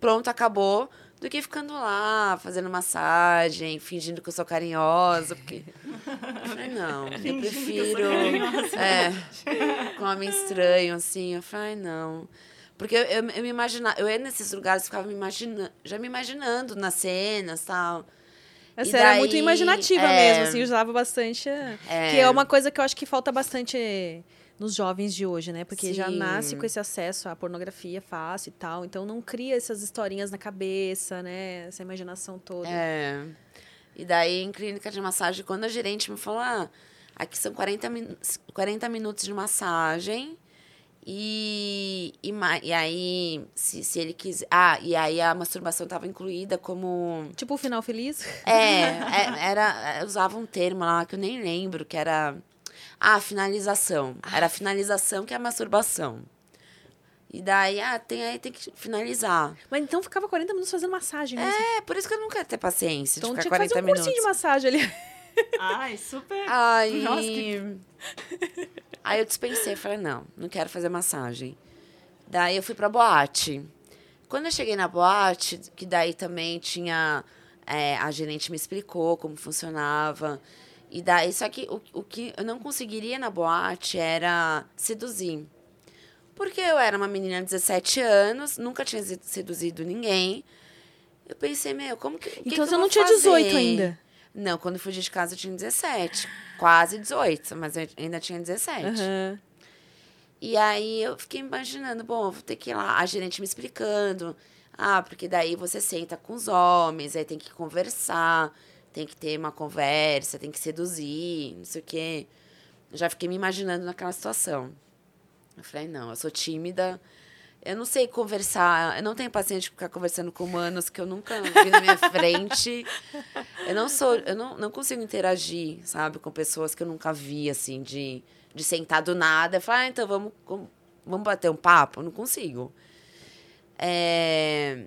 pronto, acabou, do que ficando lá, fazendo massagem, fingindo que eu sou carinhosa, porque... Eu falei, não, eu prefiro... É, com um homem estranho, assim, eu falei, não... Porque eu, eu, eu me imaginava, eu ia nesses lugares, ficava me imaginando, já me imaginando nas cenas, tal. Você E era muito daí, imaginativa é, mesmo, assim, usava bastante. É. Que é uma coisa que eu acho que falta bastante nos jovens de hoje, né? Porque já Sim. nasce com esse acesso à pornografia fácil e tal. Então não cria essas historinhas na cabeça, né? Essa imaginação toda. É. E daí, em clínica de massagem, quando a gerente me falou, ah, aqui são 40, min 40 minutos de massagem. E, e, e aí, se, se ele quiser. Ah, e aí a masturbação estava incluída como. Tipo o final feliz. É, é, era. Eu usava um termo lá que eu nem lembro, que era. Ah, finalização. Era a finalização que é a masturbação. E daí, ah, tem, aí tem que finalizar. Mas então ficava 40 minutos fazendo massagem mesmo. É, por isso que eu não quero ter paciência então de tinha ficar que fazer 40 um minutos. cursinho de massagem ali. Ai, super. Aí, Nossa, que- aí eu dispensei, falei, não, não quero fazer massagem. Daí eu fui pra boate. Quando eu cheguei na boate, que daí também tinha. é, a gerente me explicou como funcionava. E daí, só que o, o que eu não conseguiria na boate era seduzir. Porque eu era uma menina de 17 anos, nunca tinha se- seduzido ninguém. Eu pensei, meu, como que. que Então que eu você não vou tinha 18 fazer? ainda. Não, quando eu fugi de casa eu tinha 17. Quase 18, mas eu ainda tinha 17. Aham. E aí eu fiquei imaginando, bom, vou ter que ir lá, a gerente me explicando. Ah, porque daí você senta com os homens, aí tem que conversar, tem que ter uma conversa, tem que seduzir, não sei o quê. Eu já fiquei me imaginando naquela situação. Eu falei, não, eu sou tímida, eu não sei conversar, eu não tenho paciência de ficar conversando com humanos que eu nunca vi na minha frente. Eu não sou, eu não, não consigo interagir, sabe, com pessoas que eu nunca vi, assim, de, de sentar do nada falar, ah, então vamos, vamos, vamos bater um papo? Eu não consigo. É,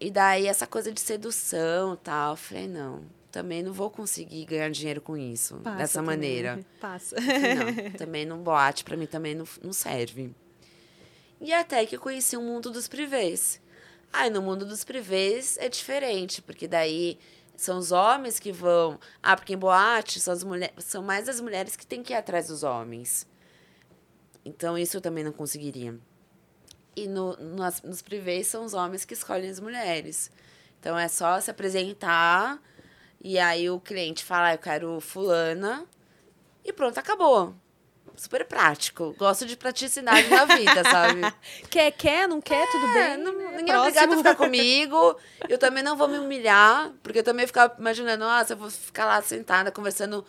e daí essa coisa de sedução e tal, eu falei, não, também não vou conseguir ganhar dinheiro com isso, Passa dessa também. maneira. Passa. Não, também não boate, pra mim também não, não serve. E até que eu conheci o mundo dos privês. Aí no mundo dos privês é diferente, porque daí são os homens que vão. Ah, porque em boate são, as mulher... são mais as mulheres que têm que ir atrás dos homens. Então isso eu também não conseguiria. E no, nas- nos privês são os homens que escolhem as mulheres. Então é só se apresentar e aí o cliente fala, ah, eu quero fulana e pronto, acabou. Super prático. Gosto de praticidade na vida, sabe? Quer, quer, não quer, tudo É, bem. não- né? ninguém é obrigado a Próximo. ficar comigo. Eu também não vou me humilhar, porque eu também ficava imaginando, nossa, eu vou ficar lá sentada conversando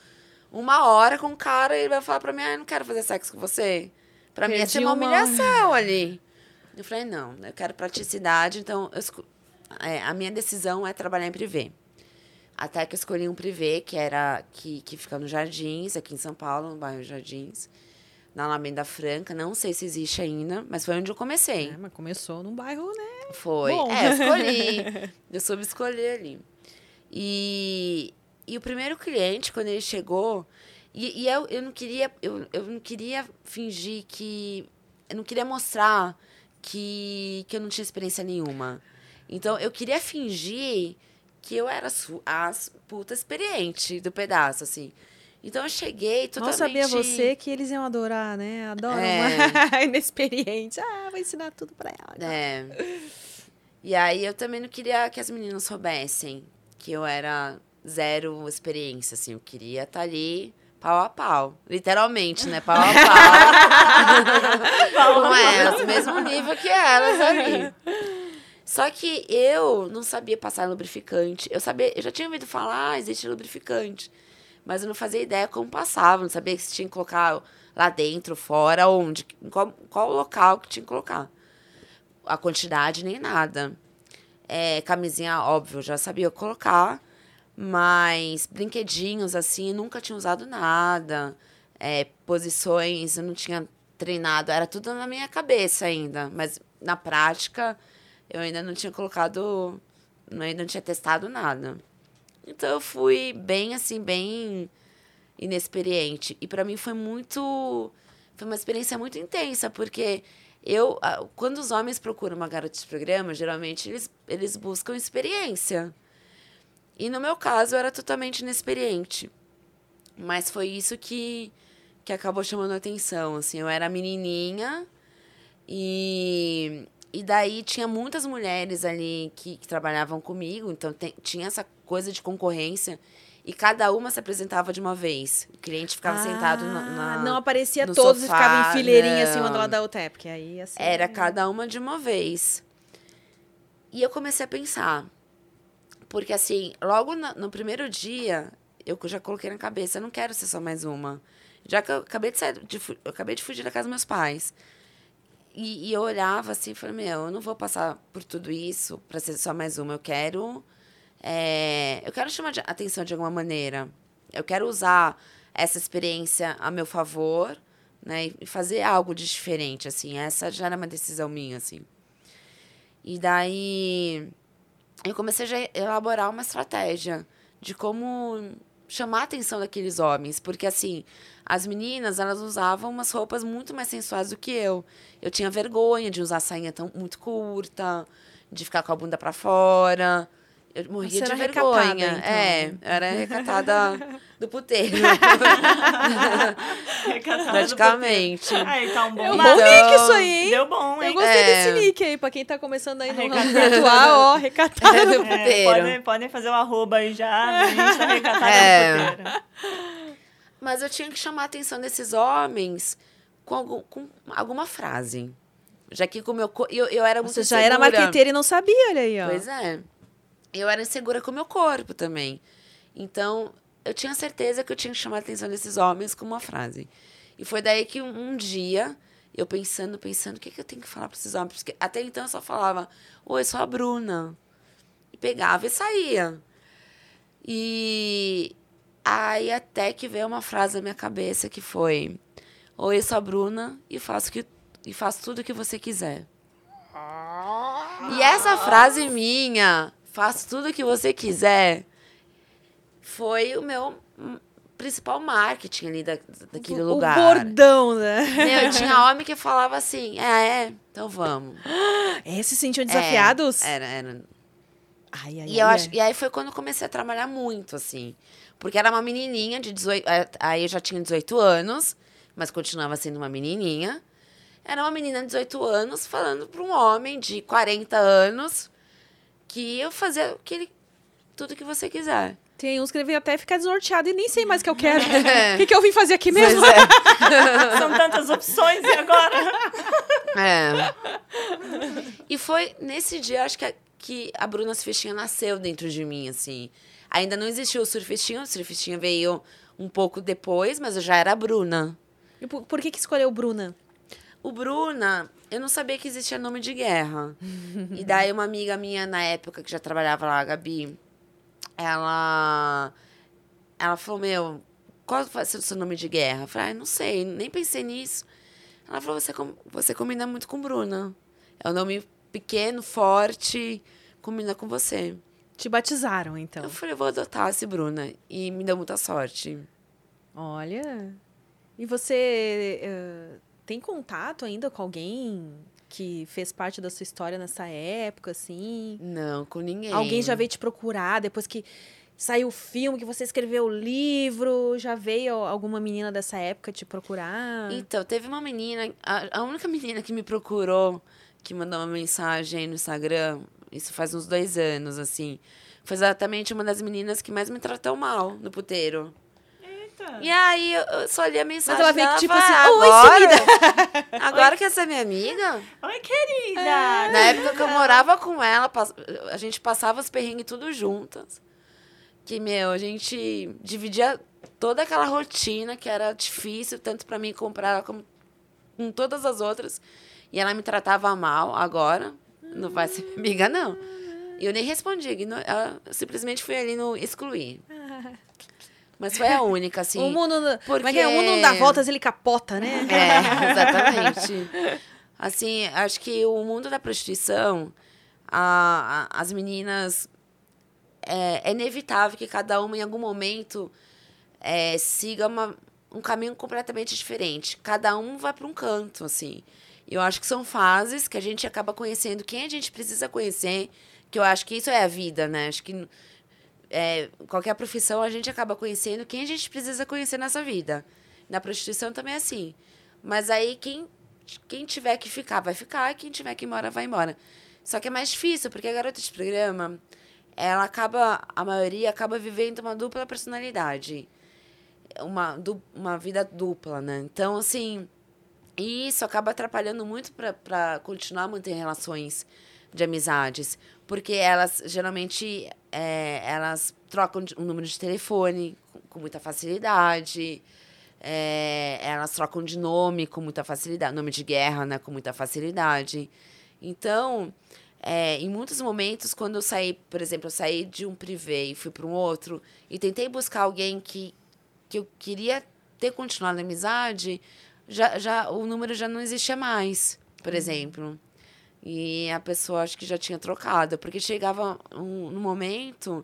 uma hora com um cara e ele vai falar pra mim, ah, eu não quero fazer sexo com você. Pra mim ia Perdi ser uma humilhação ali. Eu falei, não, eu quero praticidade, então eu é, a minha decisão é trabalhar em privê. Até que eu escolhi um privê, que era que, que fica no Jardins, aqui em São Paulo, no bairro Jardins, na Alameda Franca. Não sei se existe ainda, mas foi onde eu comecei. É, mas começou num bairro, né? Foi. Bom. É, eu escolhi. eu soube escolher ali. E, e o primeiro cliente, quando ele chegou, e, e eu, eu não queria, eu, eu não queria fingir que. Eu não queria mostrar que, que eu não tinha experiência nenhuma. Então, eu queria fingir que eu era a puta experiente do pedaço, assim. Então, eu cheguei Mal totalmente... sabia você que eles iam adorar, né? Adoram É. uma inexperiente. Ah, vou ensinar tudo pra ela. É. E aí eu também não queria que as meninas soubessem que eu era zero experiência, assim. Eu queria estar ali pau a pau. Literalmente, né? Pau a pau. Com elas, mesmo nível que elas ali. Só que eu não sabia passar lubrificante. Eu sabia, eu já tinha ouvido falar, ah, existe lubrificante. Mas eu não fazia ideia como passava, não sabia se tinha que colocar lá dentro, fora, onde, qual, qual local que tinha que colocar. A quantidade nem nada. É, camisinha, óbvio, já sabia colocar, mas brinquedinhos assim, nunca tinha usado nada. É, posições, eu não tinha treinado, era tudo na minha cabeça ainda, mas na prática eu ainda não tinha colocado, ainda não tinha testado nada. Então eu fui bem assim, bem inexperiente. E para mim foi muito. Foi uma experiência muito intensa, porque eu. Quando os homens procuram uma garota de programa, geralmente eles, eles buscam experiência. E no meu caso eu era totalmente inexperiente. Mas foi isso que, que acabou chamando a atenção. Assim, eu era menininha e e daí tinha muitas mulheres ali que, que trabalhavam comigo, então tem, tinha essa coisa de concorrência. E cada uma se apresentava de uma vez. O cliente ficava ah, sentado na, na. Não aparecia todos sofá, e ficava em fileirinha assim, uma do lado da outra. Porque aí assim. Era cada uma de uma vez. E eu comecei a pensar. Porque assim, logo no, no primeiro dia, eu já coloquei na cabeça, eu não quero ser só mais uma. Já que eu acabei de sair, de, eu acabei de fugir da casa dos meus pais. E, e eu olhava assim e falei, meu, eu não vou passar por tudo isso para ser só mais uma. Eu quero. É, eu quero chamar de atenção de alguma maneira. Eu quero usar essa experiência a meu favor, né? E fazer algo de diferente, assim. Essa já era uma decisão minha, assim. E daí eu comecei a elaborar uma estratégia de como chamar a atenção daqueles homens, porque assim, as meninas, elas usavam umas roupas muito mais sensuais do que eu. Eu tinha vergonha de usar sainha tão muito curta, de ficar com a bunda para fora. Eu morria Você de vergonha. Então. É, era recatada do puteiro. recatada Praticamente. Aí, tá um bom, é um bom nick isso aí, hein? Deu bom, hein? Eu gostei é. desse nick aí, pra quem tá começando aí no virtual, ó, recatada é, do puteiro. É, podem, podem fazer o um arroba aí já, a gente tá recatada é. do puteiro. Mas eu tinha que chamar a atenção desses homens com, algum, com alguma frase. Já que com o meu eu, eu era muito Você já era marqueteira e não sabia, olha aí, ó. Pois é. Eu era insegura com o meu corpo também. Então, eu tinha certeza que eu tinha que chamar a atenção desses homens com uma frase. E foi daí que um, um dia, eu pensando, pensando, o que, que eu tenho que falar para esses homens? Porque até então eu só falava, oi, sou a Bruna. E pegava e saía. E Aí até que veio uma frase na minha cabeça que foi: Oi, sou a Bruna e faço, que, e faço tudo o que você quiser. E essa frase minha, faço tudo o que você quiser, foi o meu principal marketing ali da, daquele o, lugar. O bordão, né? Meu, tinha homem que falava assim, é, é, então vamos. É, se sentiam desafiados? É, era, era. Ai, ai, e, ai, eu Acho, e aí foi quando eu comecei a trabalhar muito, assim. Porque era uma menininha de 18. É, aí eu já tinha 18 anos, mas continuava sendo uma menininha. Era uma menina de 18 anos falando para um homem de 40 anos que eu fazia aquele, tudo que você quiser. Tem uns que devem até ficar desnorteado e nem sei mais o que eu quero. O que, que eu vim fazer aqui mesmo? É. São tantas opções e agora? É. E foi nesse dia, acho que a, que a Bruna Fichinha nasceu dentro de mim, assim. Ainda não existia o surfistinho, o surfistinho veio um pouco depois, mas eu já era a Bruna. E por, por que, que escolheu Bruna? O Bruna, eu não sabia que existia nome de guerra. e daí uma amiga minha na época que já trabalhava lá, a Gabi, ela ela falou: "Meu, qual vai ser o seu nome de guerra?" Eu falei: ah, "Não sei, nem pensei nisso." Ela falou: "Você você combina muito com Bruna. É um nome pequeno, forte, combina com você." Te batizaram, então. Eu falei, vou adotar esse Bruna. E me deu muita sorte. Olha. E você uh, tem contato ainda com alguém que fez parte da sua história nessa época, assim? Não, com ninguém. Alguém já veio te procurar depois que saiu o filme, que você escreveu o livro? Já veio alguma menina dessa época te procurar? Então, teve uma menina, a, a única menina que me procurou, que mandou uma mensagem no Instagram, Isso faz uns dois anos, assim. Foi exatamente uma das meninas que mais me tratou mal no puteiro. Eita. E aí eu só li a mensagem. ela veio dela, tipo assim, "Oi, agora, agora que essa é minha amiga? Oi, querida. Na época que eu morava com ela, a gente passava os perrengues tudo juntas. Que, meu, a gente dividia toda aquela rotina que era difícil, tanto pra mim comprar como com todas as outras. E ela me tratava mal agora. Não vai ser minha amiga, não. E eu nem respondi. Ela simplesmente fui ali no excluir. Mas foi a única, assim. o mundo. É porque- que é? O mundo não dá voltas, ele capota, né? É, exatamente. Assim, acho que o mundo da prostituição, a, a- as meninas. É, é inevitável que cada uma, em algum momento, é, siga uma, um caminho completamente diferente. Cada um vai para um canto, assim. Eu acho que são fases que a gente acaba conhecendo quem a gente precisa conhecer, que eu acho que isso é a vida, né? Acho que é, qualquer profissão a gente acaba conhecendo quem a gente precisa conhecer nessa vida. Na prostituição também é assim. Mas aí quem, quem tiver que ficar, vai ficar, quem tiver que ir embora, vai embora. Só que é mais difícil, porque a garota de programa, ela acaba, a maioria acaba vivendo uma dupla personalidade. Uma, du, uma vida dupla, né? Então, assim, isso acaba atrapalhando muito para continuar mantendo relações de amizades. Porque elas, geralmente, é, elas trocam um número de telefone com, com muita facilidade. É, elas trocam de nome com muita facilidade. Nome de guerra, né? Com muita facilidade. Então, é, em muitos momentos, quando eu saí, por exemplo, eu saí de um privê e fui para um outro, e tentei buscar alguém que, que eu queria ter continuado a amizade, já, já, o número já não existia mais, por exemplo. E a pessoa acho que já tinha trocado, porque chegava um, um momento,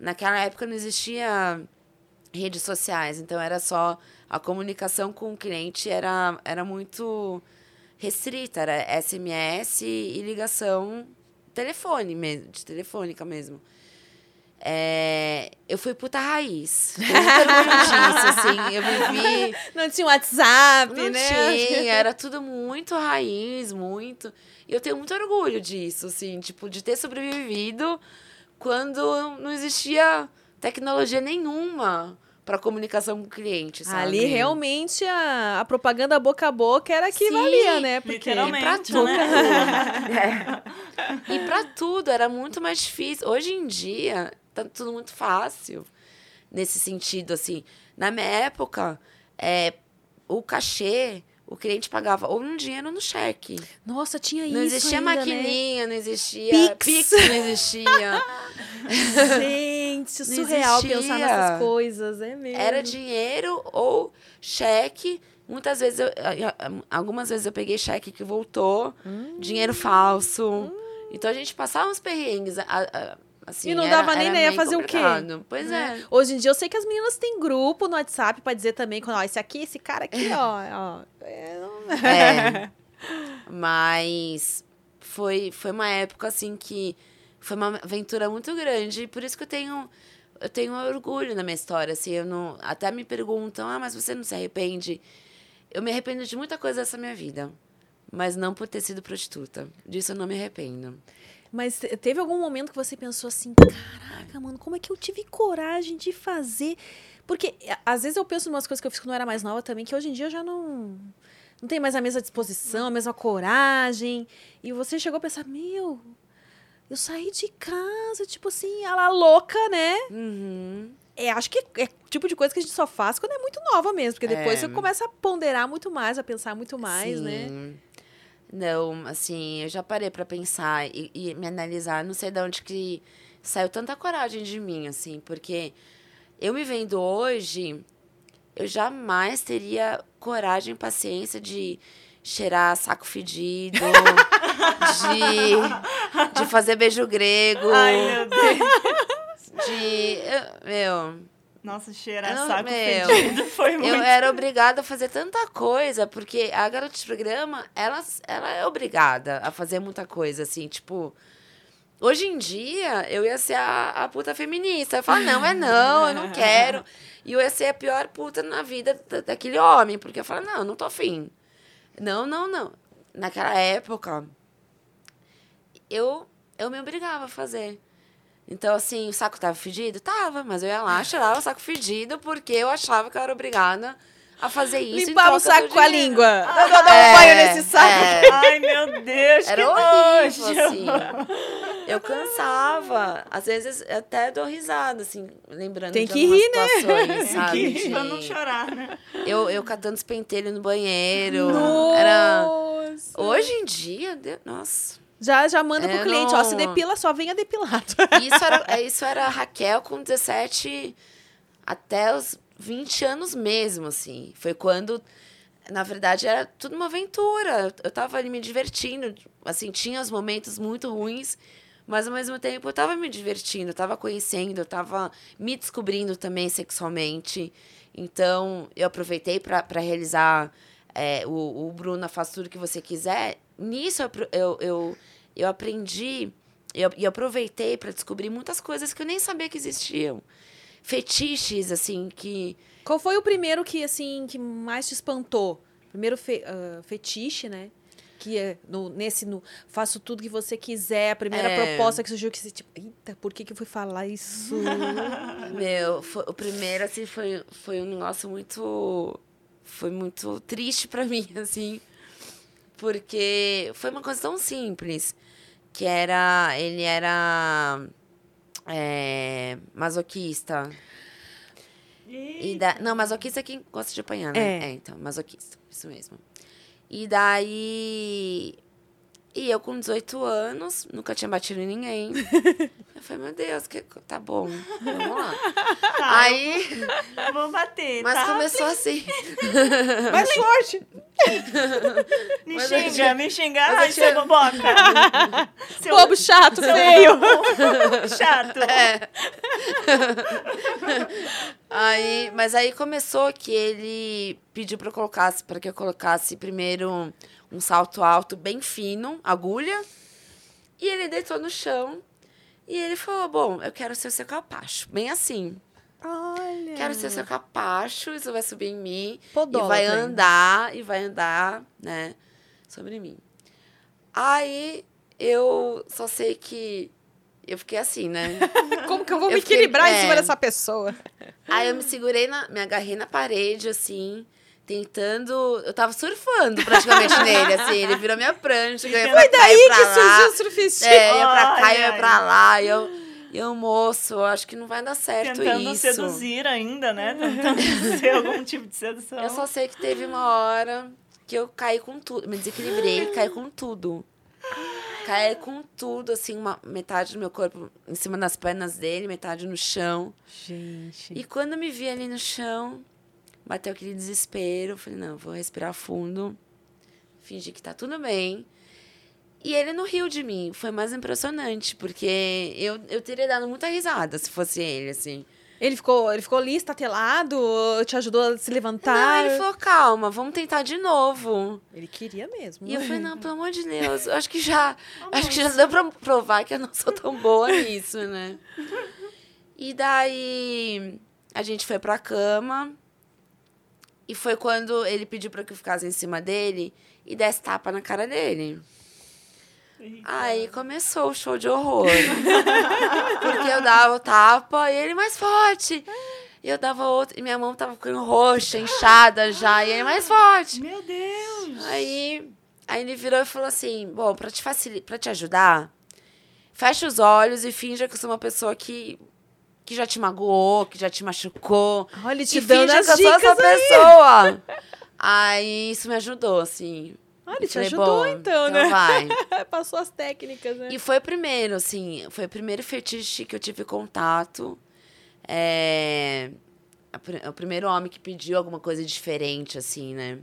naquela época não existia redes sociais, então era só a comunicação com o cliente era, era muito restrita, era SMS e ligação telefone mesmo, de telefônica mesmo. É, eu fui puta raiz. Muito orgulho disso, assim. Eu vivi. Não tinha WhatsApp, Não né? tinha, era tudo muito raiz, muito. E eu tenho muito orgulho disso, assim, tipo, de ter sobrevivido quando não existia tecnologia nenhuma para comunicação com o cliente, sabe? Ali realmente a, a propaganda boca a boca era que Sim, valia, né? Porque literalmente. pra tudo. né? É. E pra tudo era muito mais difícil. Hoje em dia, tá tudo muito fácil. Nesse sentido, assim. Na minha época, é, o cachê, o cliente pagava ou no dinheiro ou no cheque. Nossa, tinha Não isso existia ainda, né? maquininha, não existia. Pix. não existia. Gente, Não surreal existia. pensar nessas coisas, é mesmo. Era dinheiro ou cheque. Muitas vezes, eu, algumas vezes eu peguei cheque que voltou, Hum. dinheiro falso. Então a gente passava uns perrengues. a- a- assim, E não era- dava nem ideia fazer o quê? complicado. Pois né? é. Hoje em dia eu sei que as meninas têm grupo no WhatsApp pra dizer também, quando, ó, esse aqui, esse cara aqui, ó, ó. é, É. Mas foi, foi uma época assim que foi uma aventura muito grande. E por isso que eu tenho, eu tenho orgulho na minha história. Assim, eu não, até me perguntam, ah, mas você não se arrepende? Eu me arrependo de muita coisa dessa minha vida. Mas não por ter sido prostituta. Disso eu não me arrependo. Mas te- teve algum momento que você pensou assim, caraca, mano, como é que eu tive coragem de fazer? Porque a- às vezes eu penso em umas coisas que eu fiz quando eu era mais nova também, que hoje em dia eu já não. Não tenho mais a mesma disposição, a mesma coragem. E você chegou a pensar, meu, eu saí de casa, tipo assim, a la louca, né? Uhum. É, acho que é tipo de coisa que a gente só faz quando é muito nova mesmo. Porque depois É. você começa a ponderar muito mais, a pensar muito mais, né? Não, assim, eu já parei pra pensar e, e me analisar. Não sei de onde que saiu tanta coragem de mim, assim, porque eu me vendo hoje, eu jamais teria coragem e paciência de cheirar saco fedido, de, de fazer beijo grego, Ai, meu Deus. de. eu- Meu. Nossa, cheirar Eu- saco meu, fedido foi muito... Eu era obrigada a fazer tanta coisa, porque a garota de programa, ela, ela é obrigada a fazer muita coisa, assim, tipo. Hoje em dia, eu ia ser a, a puta feminista. Eu falo, não, é não, eu não quero. E eu ia ser a pior puta na vida da- daquele homem, porque eu falo, não, eu não tô afim. Não, não, não. Naquela época, eu, eu me obrigava a fazer. Então, assim, o saco tava fedido? Tava, mas eu ia lá, tirava o saco fedido, porque eu achava que eu era obrigada a fazer isso. em Limpava o saco com a língua. Dá dá um É, banho nesse saco. é. Ai, meu Deus, Era que horrível, nojo. assim. Eu cansava. Às vezes eu até dou risada, assim, lembrando Tem de que rir, né? sabe? Que- De- Pra não chorar, né? Eu, eu catando os pentelhos no banheiro. Era... Nossa. Hoje em dia, Deus- nossa. Já, já manda pro É, cliente, ó, se não. depila, só venha depilado. Isso era, isso era a Raquel com 17 até os 20 anos mesmo, assim. Foi quando, na verdade, era tudo uma aventura. Eu tava ali me divertindo. Assim, tinha os momentos muito ruins, mas ao mesmo tempo eu tava me divertindo, eu tava conhecendo, eu tava me descobrindo também sexualmente. Então, eu aproveitei para realizar é, o, o Bruna Faz Tudo Que Você Quiser. Nisso, eu, eu, eu, eu aprendi eu, e aproveitei para descobrir muitas coisas que eu nem sabia que existiam. Fetiches, assim, que. Qual foi o primeiro que, assim, que mais te espantou? Primeiro fe- ah, fetiche, né? Que é no, nesse, no faço tudo que você quiser, a primeira É. proposta que surgiu, que você, tipo, eita, por que que eu fui falar isso? Meu, foi- o primeiro, assim, foi, foi um negócio muito. Foi muito triste para mim, assim. Porque foi uma coisa tão simples. Que era. Ele era. é, masoquista. E da... Não, masoquista é quem gosta de apanhar, né? É. É. então, masoquista, isso mesmo. E daí. E eu com 18 anos, nunca tinha batido em ninguém. eu falei, meu Deus, que... tá bom, vamos lá. Tá, Aí, eu vou bater, mas tá? começou assim. Mais forte! Me Mas xinga, me xinga. mas Ai, eu seu tinha- boboca. Seu Bobo chato, feio! chato. É. Aí, mas aí começou que ele pediu para eu colocasse, para que eu colocasse primeiro um salto alto bem fino, agulha, e ele deitou no chão. E ele falou: "Bom, eu quero ser o seu capacho". Bem assim. Olha. Quero ser o seu capacho, isso vai subir em mim e vai ainda. andar e vai andar, né, sobre mim. Aí eu só sei que eu fiquei assim, né? Como que eu vou Eu me fiquei- equilibrar em é. cima dessa pessoa? Aí eu me segurei, na, me agarrei na parede, assim, tentando. Eu tava surfando praticamente nele, assim. Ele virou minha prancha. Eu ia pra Foi daí que lá. surgiu o surfistinho. É, ia pra cá, Ai, eu ia ai. pra lá. E eu, e eu, moço, eu acho que não vai dar certo Tentando isso. seduzir ainda, né? Tentando ser algum tipo de sedução. Eu só sei que teve uma hora que eu caí com tudo. Me desequilibrei, caí com tudo. Caí com tudo, assim, uma metade do meu corpo em cima das pernas dele, metade no chão. Gente. E quando me vi ali no chão, bateu aquele desespero. Falei, não, vou respirar fundo, fingir que tá tudo bem. E ele não riu de mim. Foi mais impressionante, porque eu, eu teria dado muita risada se fosse ele, assim. Ele ficou, ele ficou ali, estatelado, te ajudou a se Não, levantar. ele falou, calma, vamos tentar de novo. Ele queria mesmo. E eu falei, não, pelo amor de Deus, eu acho que já. acho que já deu pra provar que eu não sou tão boa nisso, né? E daí a gente foi pra cama. E foi quando ele pediu pra que eu ficasse em cima dele e desse tapa na cara dele. Aí começou o show de horror. Porque eu dava o tapa e ele mais forte. E eu dava outro. E minha mão tava ficando roxa, inchada já. E ele mais forte. Meu Deus! Aí, aí ele virou e falou assim: Bom, pra te, facili pra te ajudar, fecha os olhos e finja que eu sou uma pessoa que, que já te magoou, que já te machucou. Olha, ele te dando as dicas essa aí. pessoa. Aí isso me ajudou, assim. Olha, ele te falei, ajudou "Bom, então, né? vai. Passou as técnicas, né? E foi o primeiro, assim, foi o primeiro fetiche que eu tive contato. É, o primeiro homem que pediu alguma coisa diferente, assim, né?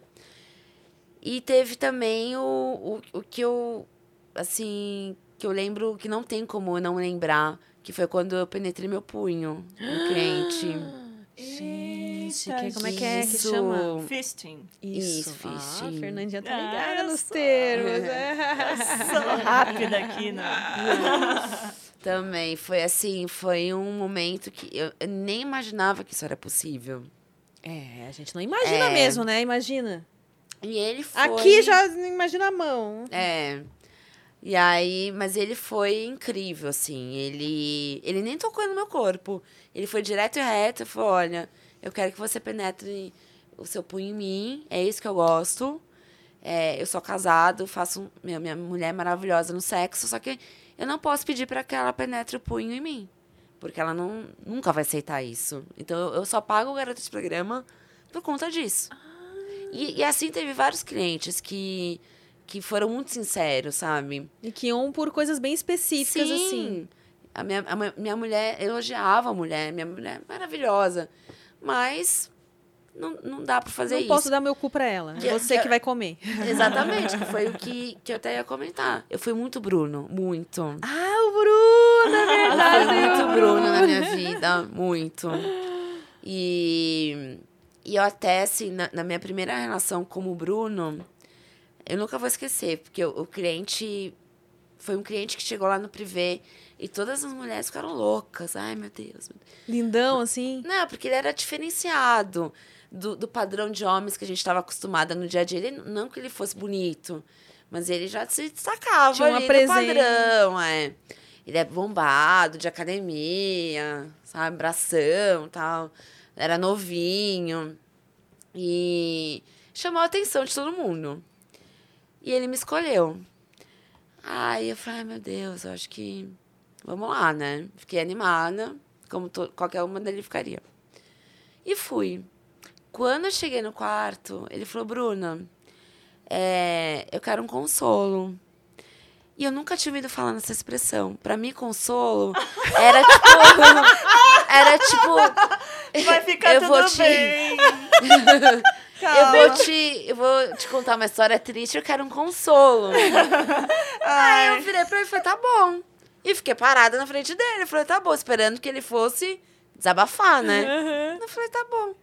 E teve também o, o, o que eu, assim, que eu lembro que não tem como eu não lembrar, que foi quando eu penetrei meu punho no cliente. Gente, que- como é que é que Isso. chama? Fisting. Isso, Ah, a fisting. Fernandinha tá Ah, ligada eu nos sou. termos. É. Sou rápida aqui, né? Também foi assim, foi um momento que eu, eu nem imaginava que isso era possível. É, a gente não imagina É. mesmo, né? Imagina. E ele foi... Aqui já imagina a mão. É. E aí, mas ele foi incrível, assim. Ele, ele nem tocou no meu corpo. Ele foi direto e reto e falou: olha, eu quero que você penetre o seu punho em mim, é isso que eu gosto. É, eu sou casado, faço. Minha, minha mulher é maravilhosa no sexo, só que eu não posso pedir para que ela penetre o punho em mim. Porque ela não, nunca vai aceitar isso. Então eu, eu só pago o garoto de programa por conta disso. E, e assim teve vários clientes que, que foram muito sinceros, sabe? E que iam por coisas bem específicas, Sim. assim. A minha, a minha- mulher, eu elogiava a mulher, minha mulher é maravilhosa. Mas não, não dá pra fazer não isso. posso dar meu cu pra ela. Que- Você que- que vai comer. Exatamente, que foi o que, que eu até ia comentar. Eu fui muito Bruno, muito. Ah, o Bruno, é Eu verdade. fui muito Bruno na minha vida, muito. E, e eu até, assim, na, na minha primeira relação como Bruno, eu nunca vou esquecer, porque o, o cliente foi um cliente que chegou lá no privê e todas as mulheres ficaram loucas. Ai, meu Deus. Lindão, assim. Não, porque ele era diferenciado do, do padrão de homens que a gente estava acostumada no dia a dia. Ele, não que ele fosse bonito, mas ele já se destacava Tinha uma ali presença. padrão, é. Ele é bombado, de academia, sabe? Bração tal. Era novinho. E chamou a atenção de todo mundo. E ele me escolheu. Aí eu falei, ai meu Deus, eu acho que. Vamos lá, né? Fiquei animada, como to- qualquer uma dele ficaria. E fui. Quando eu cheguei no quarto, ele falou, Bruna, é, eu quero um consolo. E eu nunca tinha ouvido falar nessa expressão. Pra mim, consolo era tipo. era tipo. Vai ficar Eu tudo vou te- bem. Eu vou, te, eu vou te contar uma história triste, eu quero um consolo. Aí eu virei pra ele e falei, tá bom. E fiquei parada na frente dele. Eu falei, tá bom, esperando que ele fosse desabafar, né? Eu falei, tá bom.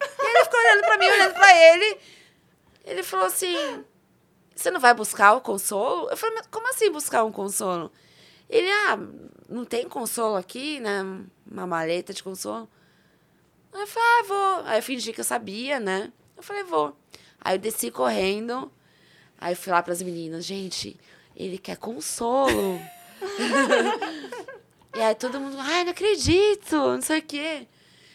E ele ficou olhando pra mim, olhando pra ele. Ele falou assim: Você não vai buscar o consolo? Eu falei, mas como assim buscar um consolo? Ele, ah, não tem consolo aqui, né? Uma maleta de consolo. Aí eu falei, ah, vou. Aí eu fingi que eu sabia, né? Eu falei, vou. Aí eu desci correndo. Aí eu fui lá pras meninas, gente, ele quer consolo. e aí todo mundo, ai, não acredito, não sei o quê.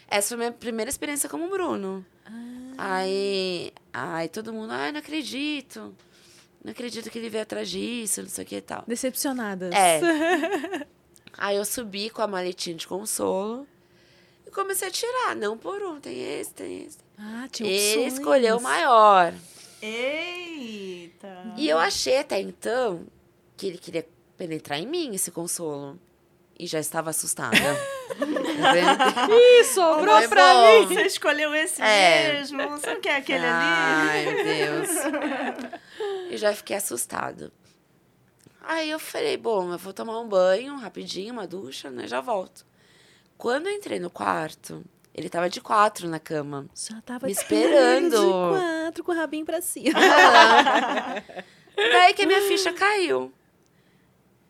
Essa foi a minha primeira experiência como Bruno. Aí, aí todo mundo, ai, não acredito. Não acredito que ele veio atrás disso, não sei o que e tal. Decepcionadas. É. Aí eu subi com a maletinha de consolo e comecei a tirar. Não por um, tem esse, tem esse. Ah, tinha Ele opções. escolheu o maior. Eita. E eu achei até então que ele queria penetrar em mim, esse consolo. E já estava assustada. Ih, sobrou Foi pra bom. mim. Você escolheu esse É. mesmo? Você não quer aquele ali? Ai, meu Deus. E já fiquei assustada. Aí eu falei, bom, eu vou tomar um banho rapidinho, uma ducha, né? Já volto. Quando eu entrei no quarto, ele tava de quatro na cama. Já tava Me de esperando. quatro, com o rabinho pra cima. Daí que a minha ficha caiu.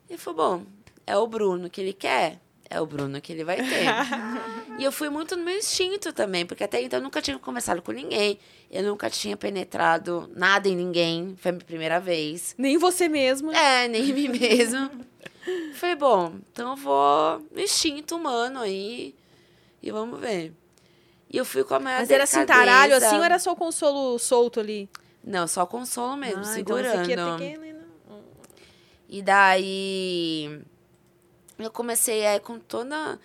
E falou, bom, é o Bruno que ele quer, é o Bruno que ele vai ter. e eu fui muito no meu instinto também, porque até então eu nunca tinha conversado com ninguém, eu nunca tinha penetrado nada em ninguém, foi a minha primeira vez. Nem você mesma. É, nem em mim mesmo. Falei, bom, então eu vou no instinto humano aí e vamos ver. E eu fui com a maior Mas era assim, taralho assim ou era só o consolo solto ali? Não, só consolo mesmo, ah, segurando. Então você ter que... E daí eu comecei aí com toda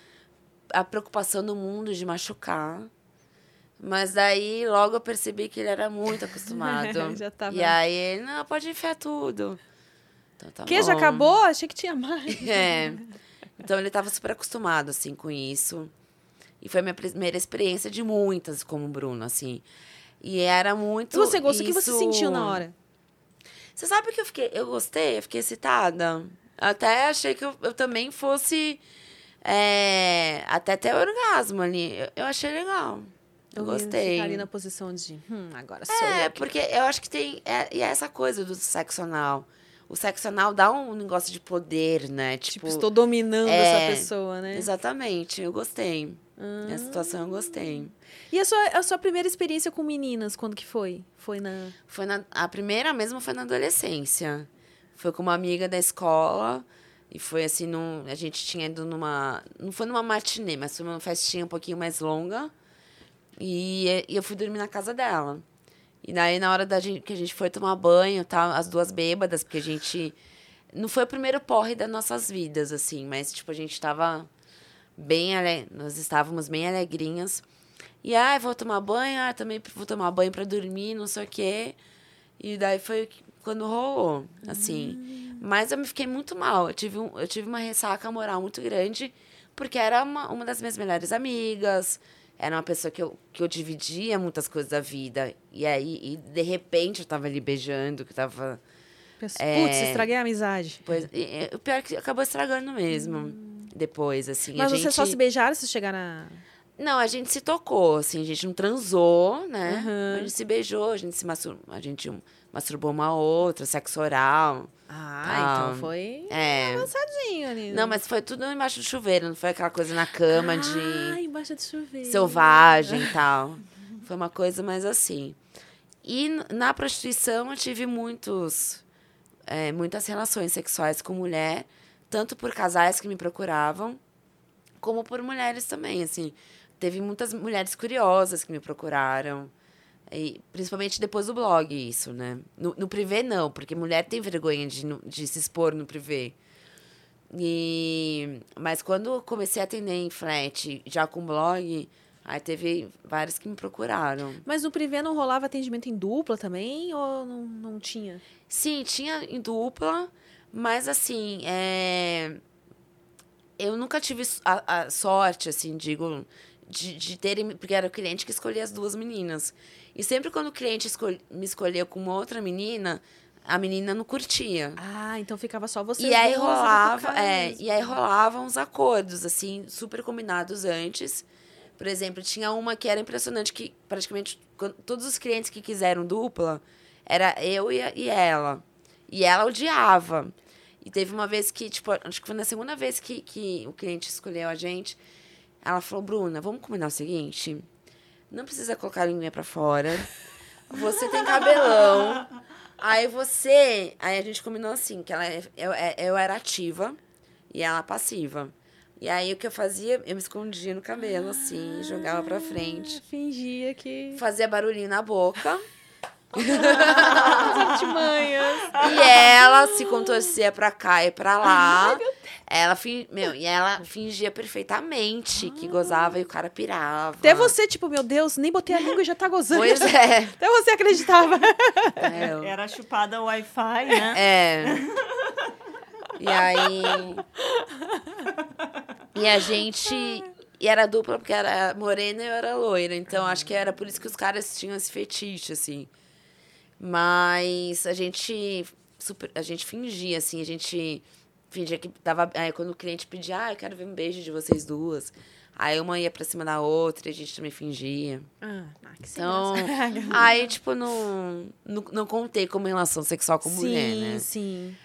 a preocupação do mundo de machucar. Mas daí logo eu percebi que ele era muito acostumado. Já tava- E aí ele, não, pode enfiar tudo. Então tá Que já bom. acabou? Achei que tinha mais. É. Então ele estava super acostumado, assim, com isso. E foi a minha primeira experiência de muitas como Bruno, assim. E era muito. Você gostou, o que você isso- sentiu na hora? Você sabe que eu fiquei. Eu gostei, eu fiquei excitada. Até achei que eu, eu também fosse. é, até ter orgasmo ali. Eu, eu achei legal. Eu, ia gostei. Ficar ali na posição de, hum, agora sou É, eu. que- porque eu acho que tem. É, e é essa coisa do sexo anal. O sexo anal dá um negócio de poder, né? Tipo, Tipo, estou dominando é, essa pessoa, né? Exatamente, eu gostei. Ah. Essa situação eu gostei. E a sua, a sua primeira experiência com meninas, quando que foi? Foi na... Foi na, a primeira mesmo foi na adolescência. Foi com uma amiga da escola. E foi assim, num, a gente tinha ido numa. Não foi numa matinê, mas foi uma festinha um pouquinho mais longa. E, e eu fui dormir na casa dela. E daí, na hora da gente, que a gente foi tomar banho, tá, as duas bêbadas, porque a gente. Não foi o primeiro porre das nossas vidas, assim, mas, tipo, a gente tava bem. Ale... Nós estávamos bem alegrinhas. E, ai, ah, vou tomar banho, ah, também vou tomar banho para dormir, não sei o quê. E daí foi quando rolou, assim. Hum. Mas eu me fiquei muito mal. Eu tive, um, eu tive uma ressaca moral muito grande, porque era uma, uma das minhas melhores amigas era uma pessoa que eu, que eu dividia muitas coisas da vida. E aí, e de repente, eu tava ali beijando, que tava. Putz, é, estraguei a amizade. Pois, e, o pior é que acabou estragando mesmo. Hum. Depois, assim. Mas vocês gente... só se beijaram se chegaram na. Não, a gente se tocou, assim, a gente não transou, né? Uhum. A gente se beijou, a gente se masturbou, a gente masturbou uma outra, sexo oral. Ah, então foi é. avançadinho ali. Não, mas foi tudo embaixo do chuveiro, não foi aquela coisa na cama ah, de. embaixo do chuveiro. Selvagem e tal. Foi uma coisa mais assim. E na prostituição eu tive muitos, é, muitas relações sexuais com mulher, tanto por casais que me procuravam, como por mulheres também, assim. Teve muitas mulheres curiosas que me procuraram. E, principalmente depois do blog, isso, né? No, no privê, não, porque mulher tem vergonha de, de se expor no privê. E, mas quando comecei a atender em flat, já com blog, aí teve vários que me procuraram. Mas no privê não rolava atendimento em dupla também, ou não, não tinha? Sim, tinha em dupla, mas assim, é... eu nunca tive a, a sorte, assim, digo, de, de terem. Porque era o cliente que escolhia as duas meninas. E sempre quando o cliente escolhe, me escolheu com uma outra menina, a menina não curtia. Ah, então ficava só você. E aí rolava, é, e aí rolavam uns acordos assim, super combinados antes. Por exemplo, tinha uma que era impressionante que praticamente todos os clientes que quiseram dupla era eu e, e ela. E ela odiava. E teve uma vez que, tipo, acho que foi na segunda vez que, que o cliente escolheu a gente, ela falou: "Bruna, vamos combinar o seguinte, não precisa colocar a linguinha pra fora. Você tem cabelão. Aí você. Aí a gente combinou assim, que ela, é, eu, é, eu era ativa e ela passiva. E aí o que eu fazia, eu me escondia no cabelo, assim, jogava pra frente. Fingia que. Fazia barulhinho na boca. As artimanhas. E ela se contorcia pra cá e pra lá. Ai, ela, meu, e ela fingia perfeitamente que gozava e o cara pirava. Até você, tipo, meu Deus, nem botei a língua e já tá gozando. Pois é. Até você acreditava. É. Era chupada Wi-Fi, né? É. E aí. E a gente. E era dupla porque era morena e eu era loira. Então acho que era por isso que os caras tinham esse fetiche, assim. Mas a gente super, a gente fingia assim, a gente fingia que tava, aí quando o cliente pedia, ah, eu quero ver um beijo de vocês duas. Aí uma ia pra cima da outra e a gente também fingia. Ah, ah que então, aí, tipo, não, não, não contei como relação sexual com sim, mulher, né? Sim, sim.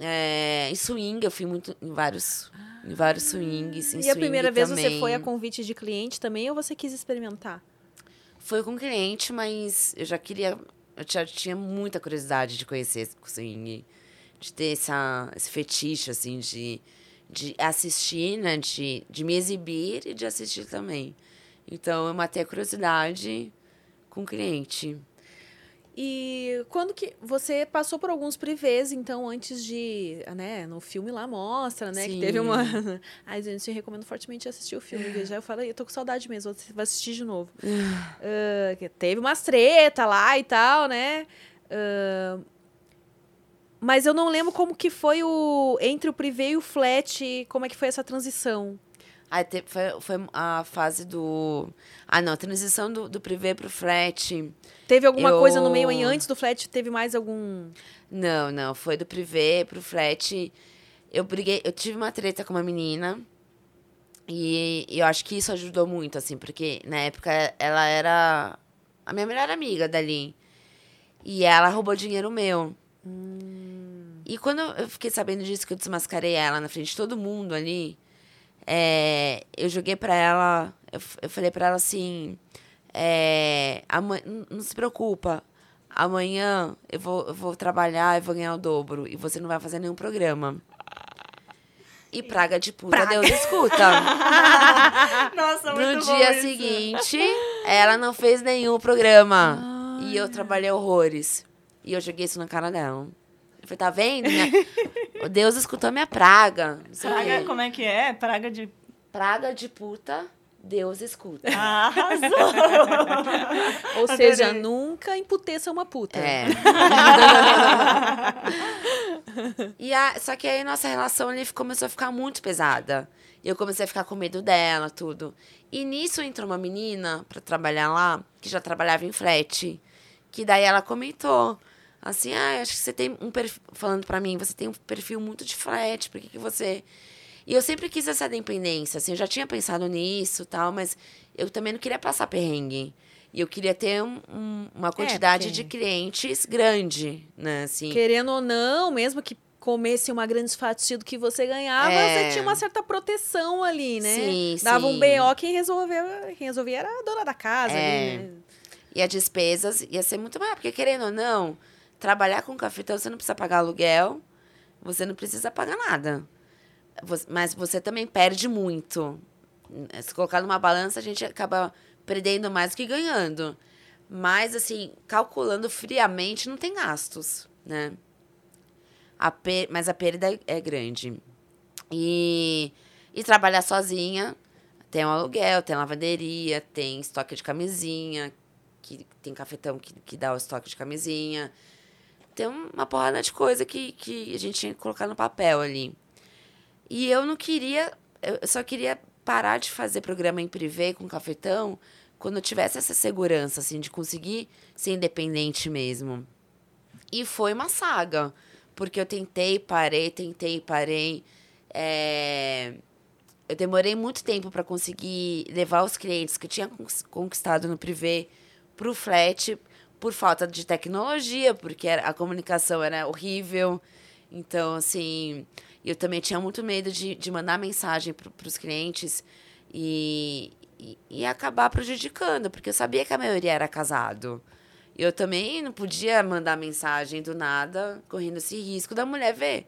É, em swing, eu fui muito em vários, em vários swings. Em e swing a primeira também. vez você foi a convite de cliente também ou você quis experimentar? Foi com cliente, mas eu já queria eu já tinha muita curiosidade de conhecer swing, de ter essa, esse fetiche, assim, de, de assistir, né? De, de me exibir e de assistir também. Então, eu matei a curiosidade com o cliente. E quando que você passou por alguns privês, então, antes de, né, no filme lá mostra, né, Sim. que teve uma... Ai, gente, eu recomendo fortemente assistir o filme, já eu falei, eu tô com saudade mesmo, você vai assistir de novo. uh, teve umas treta lá e tal, né, uh, mas eu não lembro como que foi o, entre o privê e o flat, como é que foi essa transição. Aí te, foi, foi a fase do. Ah, não, a transição do, do privê pro flat. Teve alguma eu... coisa no meio aí antes do flat? Teve mais algum. Não, não. Foi do privê pro flat. Eu briguei. Eu tive uma treta com uma menina. E, e eu acho que isso ajudou muito, assim, porque na época ela era a minha melhor amiga dali. E ela roubou dinheiro meu. Hum. E quando eu fiquei sabendo disso, que eu desmascarei ela na frente de todo mundo ali, é, eu joguei pra ela, eu, eu falei pra ela assim: é, não se preocupa, amanhã eu vou, eu vou trabalhar e vou ganhar o dobro. E você não vai fazer nenhum programa. E praga de puta, Deus escuta. Nossa, muito no dia seguinte, ela não fez nenhum programa. E eu trabalhei horrores. E eu joguei isso na cara dela. Eu falei, tá vendo? Minha- Deus escutou minha praga. Praga, como é que é? Praga de. Praga de puta, Deus escuta. Ah, arrasou! Ou Adorei. seja, nunca emputeça uma puta. É. e a, só que aí nossa relação ali começou a ficar muito pesada. E eu comecei a ficar com medo dela, tudo. E nisso entrou uma menina pra trabalhar lá, que já trabalhava em frete. Que daí ela comentou, assim, ah, acho que você tem um perfil, falando pra mim, você tem um perfil muito de frete, por que, que você... E eu sempre quis essa dependência, assim, eu já tinha pensado nisso tal, mas eu também não queria passar perrengue. E eu queria ter um- um- uma quantidade porque- de clientes grande, né, assim. Querendo ou não, mesmo que comesse uma grande fatia do que você ganhava, É. você tinha uma certa proteção ali, né? Sim, Dava um sim. BO, quem resolvia, quem resolvia era a dona da casa É. ali, né? E as despesas ia ser muito maior, porque querendo ou não, trabalhar com cafetão, você não precisa pagar aluguel, você não precisa pagar nada. Mas você também perde muito. Se colocar numa balança, a gente acaba perdendo mais do que ganhando. Mas, assim, calculando friamente, não tem gastos, né? A per- Mas a perda é- é grande. E, e trabalhar sozinha, tem um aluguel, tem lavanderia, tem estoque de camisinha, que tem cafetão que, que dá o estoque de camisinha. Tem uma porrada de coisa que, que a gente tinha que colocar no papel ali. E eu não queria, eu só queria parar de fazer programa em privê com cafetão quando eu tivesse essa segurança, assim, de conseguir ser independente mesmo. E foi uma saga, porque eu tentei, parei, tentei, parei. É, Eu demorei muito tempo para conseguir levar os clientes que eu tinha conquis- conquistado no privê para o flat por falta de tecnologia, porque a comunicação era horrível. Então, assim, eu também tinha muito medo de, de mandar mensagem para os clientes e, e, e acabar prejudicando, porque eu sabia que a maioria era casado. Eu também não podia mandar mensagem do nada, correndo esse risco da mulher ver.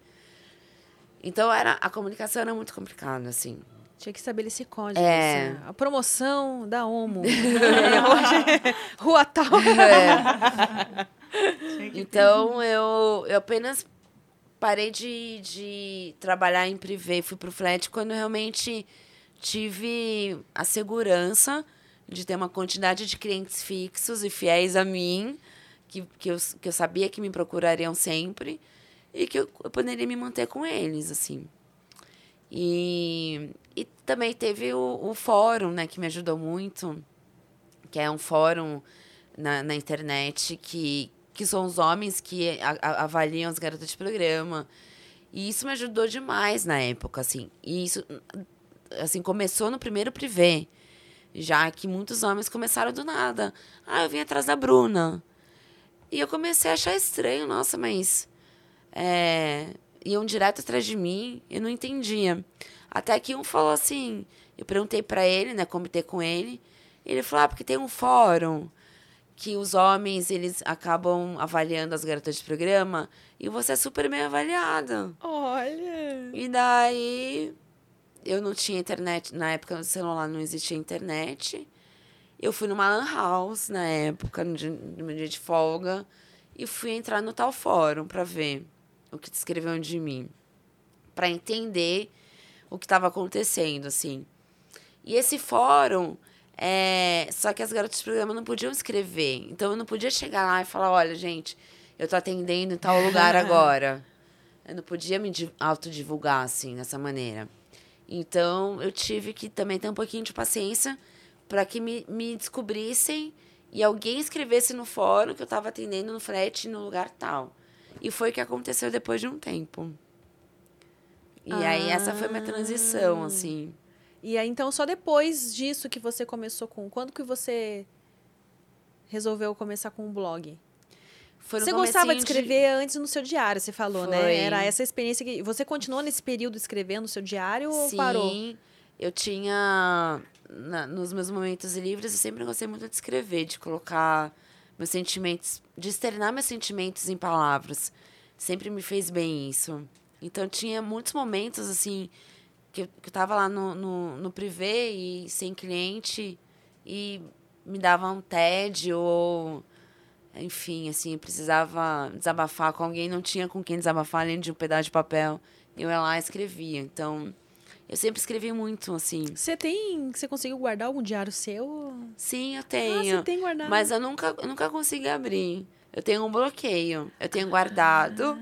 Então, era, a comunicação era muito complicada, assim. Tinha que estabelecer códigos. É. assim. A promoção da Omo. É, Rua tal. Então, eu, eu apenas parei de, de trabalhar em privê, fui pro flat quando eu realmente tive a segurança de ter uma quantidade de clientes fixos e fiéis a mim, que, que, eu, que eu sabia que me procurariam sempre e que eu, eu poderia me manter com eles, assim. E, e também teve o, o fórum, né, que me ajudou muito, que é um fórum na, na internet que, que são os homens que a- a- avaliam as garotas de programa. E isso me ajudou demais na época, assim. E isso, assim, começou no primeiro privê, já que muitos homens começaram do nada. Ah, eu vim atrás da Bruna. E eu comecei a achar estranho, nossa, mas... É, iam direto atrás de mim, eu não entendia. Até que um falou assim, eu perguntei pra ele, né, comentei com ele, ele falou, ah, porque tem um fórum que os homens, eles acabam avaliando as garotas de programa e você é super bem avaliada. Olha. E daí, eu não tinha internet, na época no celular não existia internet. Eu fui numa lan house na época, no dia, no dia de folga, e fui entrar no tal fórum para ver o que escreviam de mim, para entender o que estava acontecendo, assim. E esse fórum, é, só que as garotas de programa não podiam escrever, então eu não podia chegar lá e falar, olha, gente, eu tô atendendo em tal lugar agora. Eu não podia me di- autodivulgar assim, dessa maneira. Então, eu tive que também ter um pouquinho de paciência para que me, me descobrissem e alguém escrevesse no fórum que eu estava atendendo no frete no lugar tal. E foi o que aconteceu depois de um tempo. E aí, essa foi minha transição, Ah. assim. E aí, então, só depois disso que você começou com... Quando que você resolveu começar com o blog? Foi no Você gostava de escrever antes no seu diário, você falou, Foi. né? Era essa experiência que... Você continuou nesse período escrevendo no seu diário ou Sim, parou? eu tinha... na- nos meus momentos livres, eu sempre gostei muito de escrever, de colocar meus sentimentos, de externar meus sentimentos em palavras. Sempre me fez bem isso. Então tinha muitos momentos assim que eu, que eu tava lá no, no, no privê e sem cliente e me dava um TED ou enfim, assim, precisava desabafar com alguém, não tinha com quem desabafar além de um pedaço de papel. Eu ia lá e escrevia. Então, eu sempre escrevi muito, assim. Você tem. Você conseguiu guardar algum diário seu? Sim, eu Ah, tenho. você tem guardado. Mas eu nunca, eu nunca consegui abrir. Eu tenho um bloqueio. Eu tenho guardado.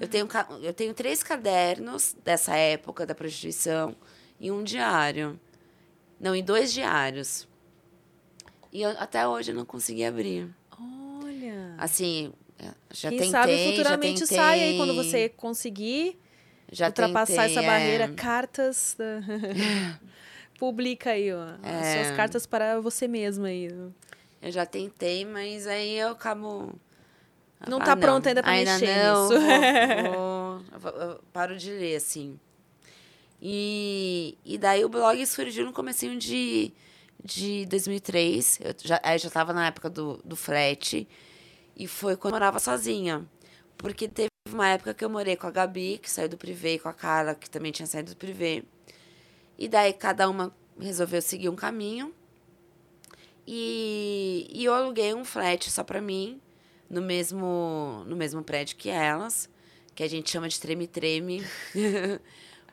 Eu, tenho, eu tenho três cadernos dessa época da prostituição e um diário. Não, e dois diários. E eu, até hoje eu não consegui abrir. Olha. Assim, é, já Quem tentei, sabe já futuramente tentei. sai aí quando você conseguir já ultrapassar tentei, essa é. barreira. Cartas. da- Publica aí, ó. As É. suas cartas para você mesma aí. Eu já tentei, mas aí eu acabo. Não Ah, tá pronta ainda pra ainda mexer não, nisso. Vou, vou- eu paro de ler, assim. E, e daí o blog surgiu no comecinho de, de 2003. Eu já, aí já tava na época do, do frete. E foi quando eu morava sozinha. Porque teve uma época que eu morei com a Gabi, que saiu do privê, e com a Carla, que também tinha saído do privê. E daí cada uma resolveu seguir um caminho. E, e eu aluguei um flat só pra mim, no mesmo, no mesmo prédio que elas, que a gente chama de treme-treme,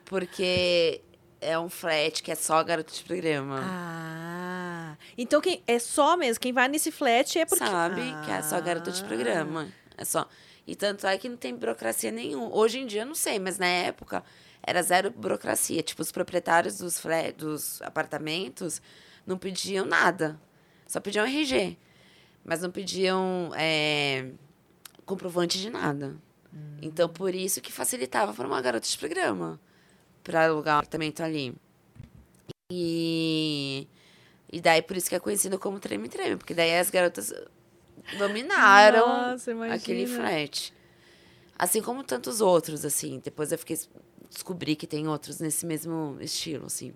porque é um flat que é só garoto de programa. Ah. Então quem é só mesmo, quem vai nesse flat é porque Sabe que é só garoto de Ah. programa. É só. E tanto é que não tem burocracia nenhuma. Hoje em dia eu não sei, mas na época era zero burocracia. Tipo, os proprietários dos, flat, dos apartamentos não pediam nada. Só pediam RG. Mas não pediam é, comprovante de nada. Então, por isso que facilitava para uma garota de programa. Para alugar um apartamento ali. E... E daí, por isso que é conhecido como treme-treme. Porque daí as garotas dominaram Nossa, aquele flat. Assim como tantos outros, assim. Depois eu fiquei... Descobri que tem outros nesse mesmo estilo, assim.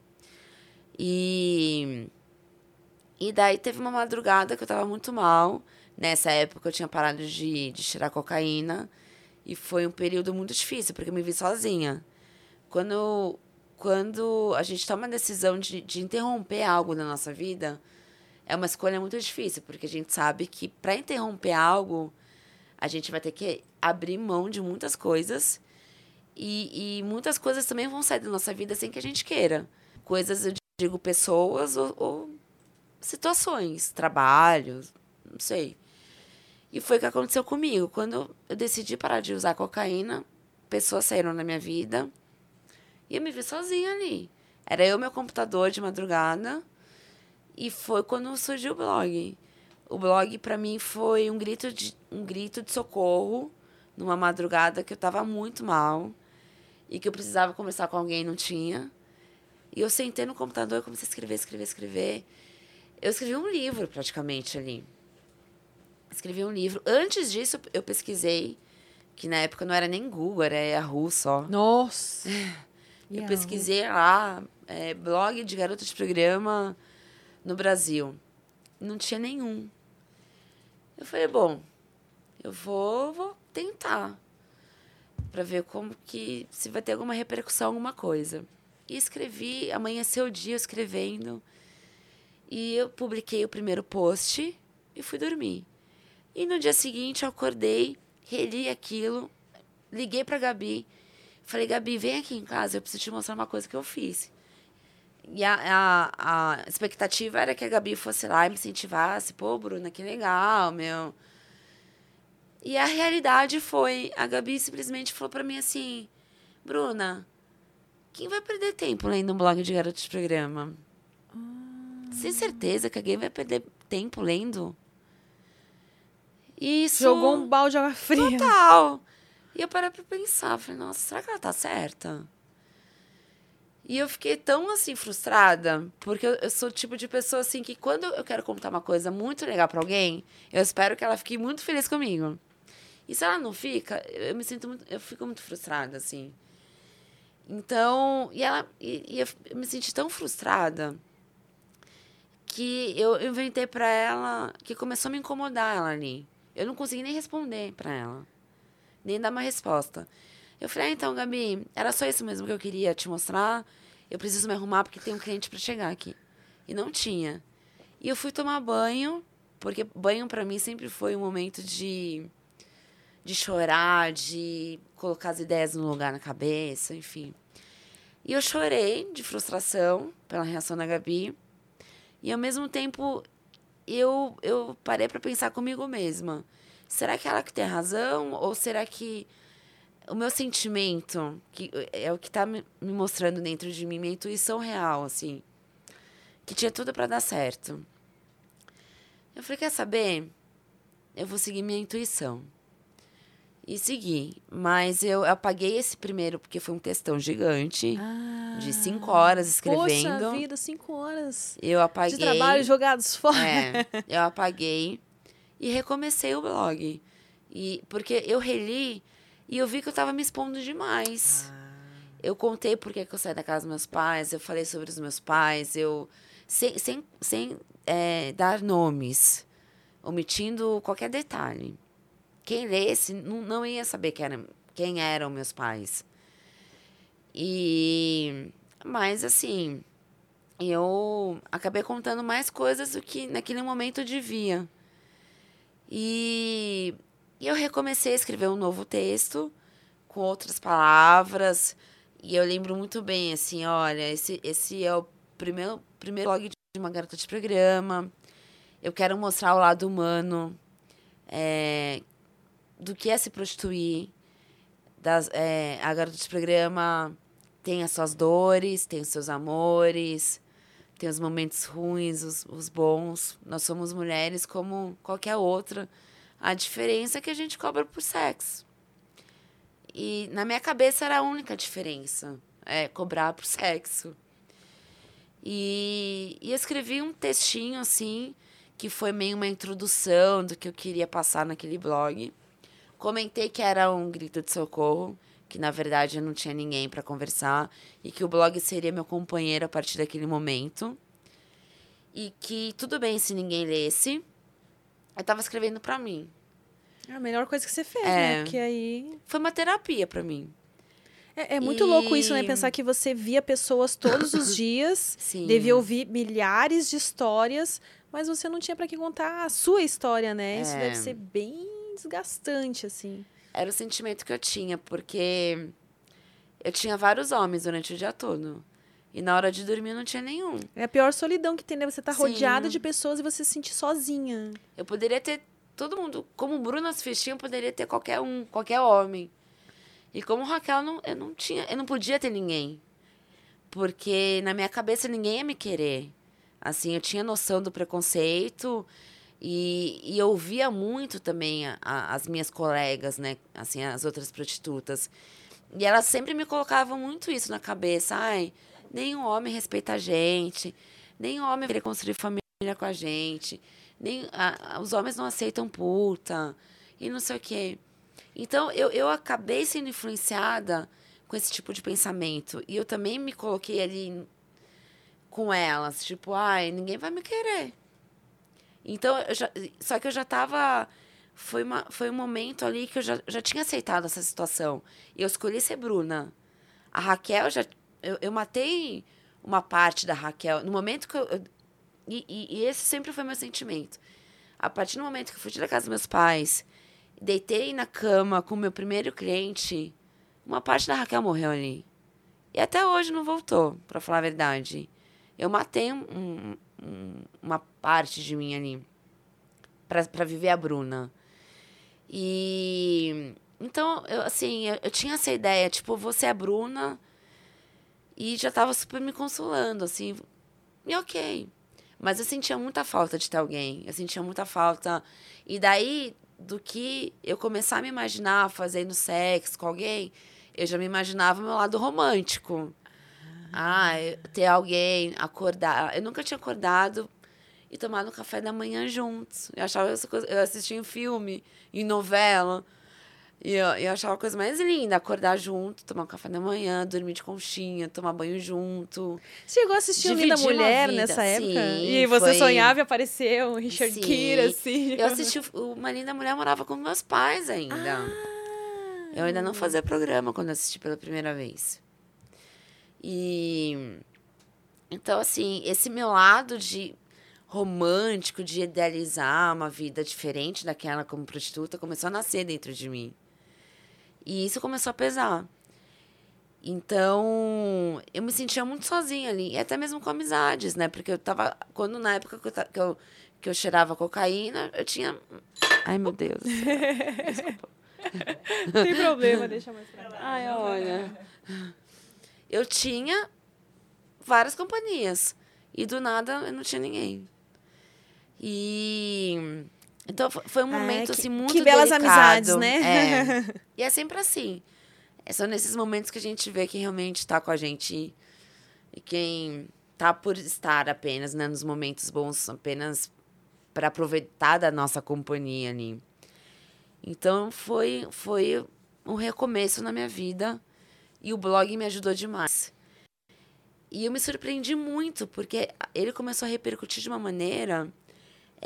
E... E daí teve uma madrugada que eu tava muito mal. Nessa época eu tinha parado de, de tirar cocaína. E foi um período muito difícil, porque eu me vi sozinha. Quando, quando a gente toma a decisão de, de interromper algo na nossa vida, é uma escolha muito difícil, porque a gente sabe que para interromper algo, a gente vai ter que abrir mão de muitas coisas. E, e muitas coisas também vão sair da nossa vida sem que a gente queira. Coisas, eu digo, pessoas ou, ou situações, trabalhos, não sei. E foi o que aconteceu comigo. Quando eu decidi parar de usar cocaína, pessoas saíram da minha vida e eu me vi sozinha ali. Era eu, meu computador de madrugada. E foi quando surgiu o blog. O blog, para mim, foi um grito, de, um grito de socorro numa madrugada que eu tava muito mal e que eu precisava conversar com alguém e não tinha. E eu sentei no computador e comecei a escrever, escrever, escrever. Eu escrevi um livro praticamente ali. Escrevi um livro. Antes disso, eu pesquisei, que na época não era nem Google, era Yahoo só. Nossa. Eu Yahoo. pesquisei lá, é, blog de garota de programa no Brasil. Não tinha nenhum. Eu falei, bom, eu vou, vou tentar. Pra ver como que. se vai ter alguma repercussão, alguma coisa. E escrevi, amanheceu o dia escrevendo. E eu publiquei o primeiro post e fui dormir. E no dia seguinte eu acordei, reli aquilo, liguei pra Gabi. Falei, Gabi, vem aqui em casa, eu preciso te mostrar uma coisa que eu fiz. E a, a, a expectativa era que a Gabi fosse lá e me incentivasse. Pô, Bruna, que legal, meu. E a realidade foi, a Gabi simplesmente falou pra mim assim, Bruna, quem vai perder tempo lendo um blog de garoto de programa? Sem certeza que alguém vai perder tempo lendo? Isso... Jogou um balde de água fria. Total. E eu parei pra pensar, falei, nossa, será que ela tá certa? E eu fiquei tão, assim, frustrada, porque eu, eu sou o tipo de pessoa, assim, que quando eu quero contar uma coisa muito legal pra alguém, eu espero que ela fique muito feliz comigo. E se ela não fica, eu me sinto muito, eu fico muito frustrada, assim. Então, e ela, e, e eu, eu me senti tão frustrada que eu inventei pra ela, que começou a me incomodar ela ali. Eu não consegui nem responder pra ela, nem dar uma resposta. Eu falei, ah, então, Gabi, era só isso mesmo que eu queria te mostrar. Eu preciso me arrumar porque tem um cliente para chegar aqui. E não tinha. E eu fui tomar banho, porque banho para mim sempre foi um momento de de chorar, de colocar as ideias no lugar na cabeça, enfim. E eu chorei de frustração pela reação da Gabi. E ao mesmo tempo eu eu parei para pensar comigo mesma. Será que ela que tem razão ou será que o meu sentimento, que é o que está me mostrando dentro de mim, minha intuição real, assim, que tinha tudo para dar certo. Eu falei, quer saber? Eu vou seguir minha intuição. E segui. Mas eu apaguei esse primeiro, porque foi um textão gigante. Ah, de cinco horas escrevendo. Poxa vida, cinco horas. Eu apaguei. De trabalho jogados fora. É, eu apaguei e recomecei o blog. E, porque eu reli e eu vi que eu estava me expondo demais. Ah. Eu contei por que eu saí da casa dos meus pais, eu falei sobre os meus pais, eu. Sem, sem, sem é, dar nomes, omitindo qualquer detalhe. Quem lesse não, não ia saber quem, era, quem eram meus pais. E. Mas, assim. Eu acabei contando mais coisas do que naquele momento eu devia. E e eu recomecei a escrever um novo texto com outras palavras. E eu lembro muito bem, assim, olha, esse, esse é o primeiro, primeiro blog de uma garota de programa. Eu quero mostrar o lado humano é, do que é se prostituir. Das, é, a garota de programa tem as suas dores, tem os seus amores, tem os momentos ruins, os, os bons. Nós somos mulheres como qualquer outra a diferença é que a gente cobra por sexo. E na minha cabeça era a única diferença, é cobrar por sexo. E, e eu escrevi um textinho assim, que foi meio uma introdução do que eu queria passar naquele blog. Comentei que era um grito de socorro, que na verdade eu não tinha ninguém para conversar e que o blog seria meu companheiro a partir daquele momento. E que tudo bem se ninguém lesse, eu tava escrevendo para mim. É a melhor coisa que você fez, né? É. né? Porque aí. Foi uma terapia para mim. É, é muito E- louco isso, né? Pensar que você via pessoas todos os dias, Sim. devia ouvir milhares de histórias, mas você não tinha pra que contar a sua história, né? Isso É. deve ser bem desgastante, assim. Era o sentimento que eu tinha, porque eu tinha vários homens durante o dia todo. E na hora de dormir não tinha nenhum. É a pior solidão que tem, né? Você tá Sim. rodeada de pessoas e você se sentir sozinha. Eu poderia ter todo mundo, como Bruna Festinha, eu poderia ter qualquer um, qualquer homem. E como Raquel, não, eu não tinha, eu não podia ter ninguém. Porque na minha cabeça ninguém ia me querer. Assim, eu tinha noção do preconceito e, e eu ouvia muito também a- a- as minhas colegas, né? Assim, as outras prostitutas. E elas sempre me colocavam muito isso na cabeça. Ai, nenhum homem respeita a gente, nenhum homem querer construir família com a gente, nem a- os homens não aceitam puta e não sei o quê. Então, eu, eu acabei sendo influenciada com esse tipo de pensamento. E eu também me coloquei ali com elas, tipo, ai, ninguém vai me querer. Então, já, só que eu já tava. Foi, uma, foi um momento ali que eu já, já tinha aceitado essa situação. E eu escolhi ser Bruna. A Raquel já. Eu, eu matei uma parte da Raquel. No momento que eu. eu- e, e, e esse sempre foi meu sentimento. A partir do momento que eu fui da casa dos meus pais, deitei na cama com o meu primeiro cliente, uma parte da Raquel morreu ali. E até hoje não voltou, pra falar a verdade. Eu matei um- um- um- uma parte de mim ali pra viver a Bruna. E então, eu, assim, eu, eu tinha essa ideia, tipo, você é a Bruna e já tava super me consolando, assim, e ok. Mas eu sentia muita falta de ter alguém, eu sentia muita falta. E daí, do que eu começar a me imaginar fazendo sexo com alguém, eu já me imaginava o meu lado romântico. Ah, ter alguém, acordar. Eu nunca tinha acordado e tomado café da manhã juntos. Eu achava essa coisa. Eu assistia em filme, em novela. E eu, eu achava a coisa mais linda, acordar junto, tomar um café da manhã, dormir de conchinha, tomar banho junto. Você chegou a assistir o Linda Mulher vida, nessa época? sim, e você foi- sonhava e apareceu um Richard Sim. Gere, assim. Eu assisti Uma Linda Mulher, morava com meus pais ainda. Ah. Eu ainda não fazia programa quando assisti pela primeira vez. E então assim, esse meu lado de romântico, de idealizar uma vida diferente daquela como prostituta, começou a nascer dentro de mim. E isso começou a pesar. Então, eu me sentia muito sozinha ali, e até mesmo com amizades, né? Porque eu tava. Quando na época que eu, que eu, que eu cheirava cocaína, eu tinha. Ai, meu Deus. Não tem problema, deixa mais pra lá. Ai, olha. Eu tinha várias companhias. E do nada eu não tinha ninguém. E. Então fo- foi um Ah, momento que- assim muito que belas delicado. amizades, né? É. E é sempre assim. É só nesses momentos que a gente vê quem realmente está com a gente e quem tá por estar apenas, né, nos momentos bons, apenas para aproveitar da nossa companhia ali. Então foi foi um recomeço na minha vida e o blog me ajudou demais. E eu me surpreendi muito porque ele começou a repercutir de uma maneira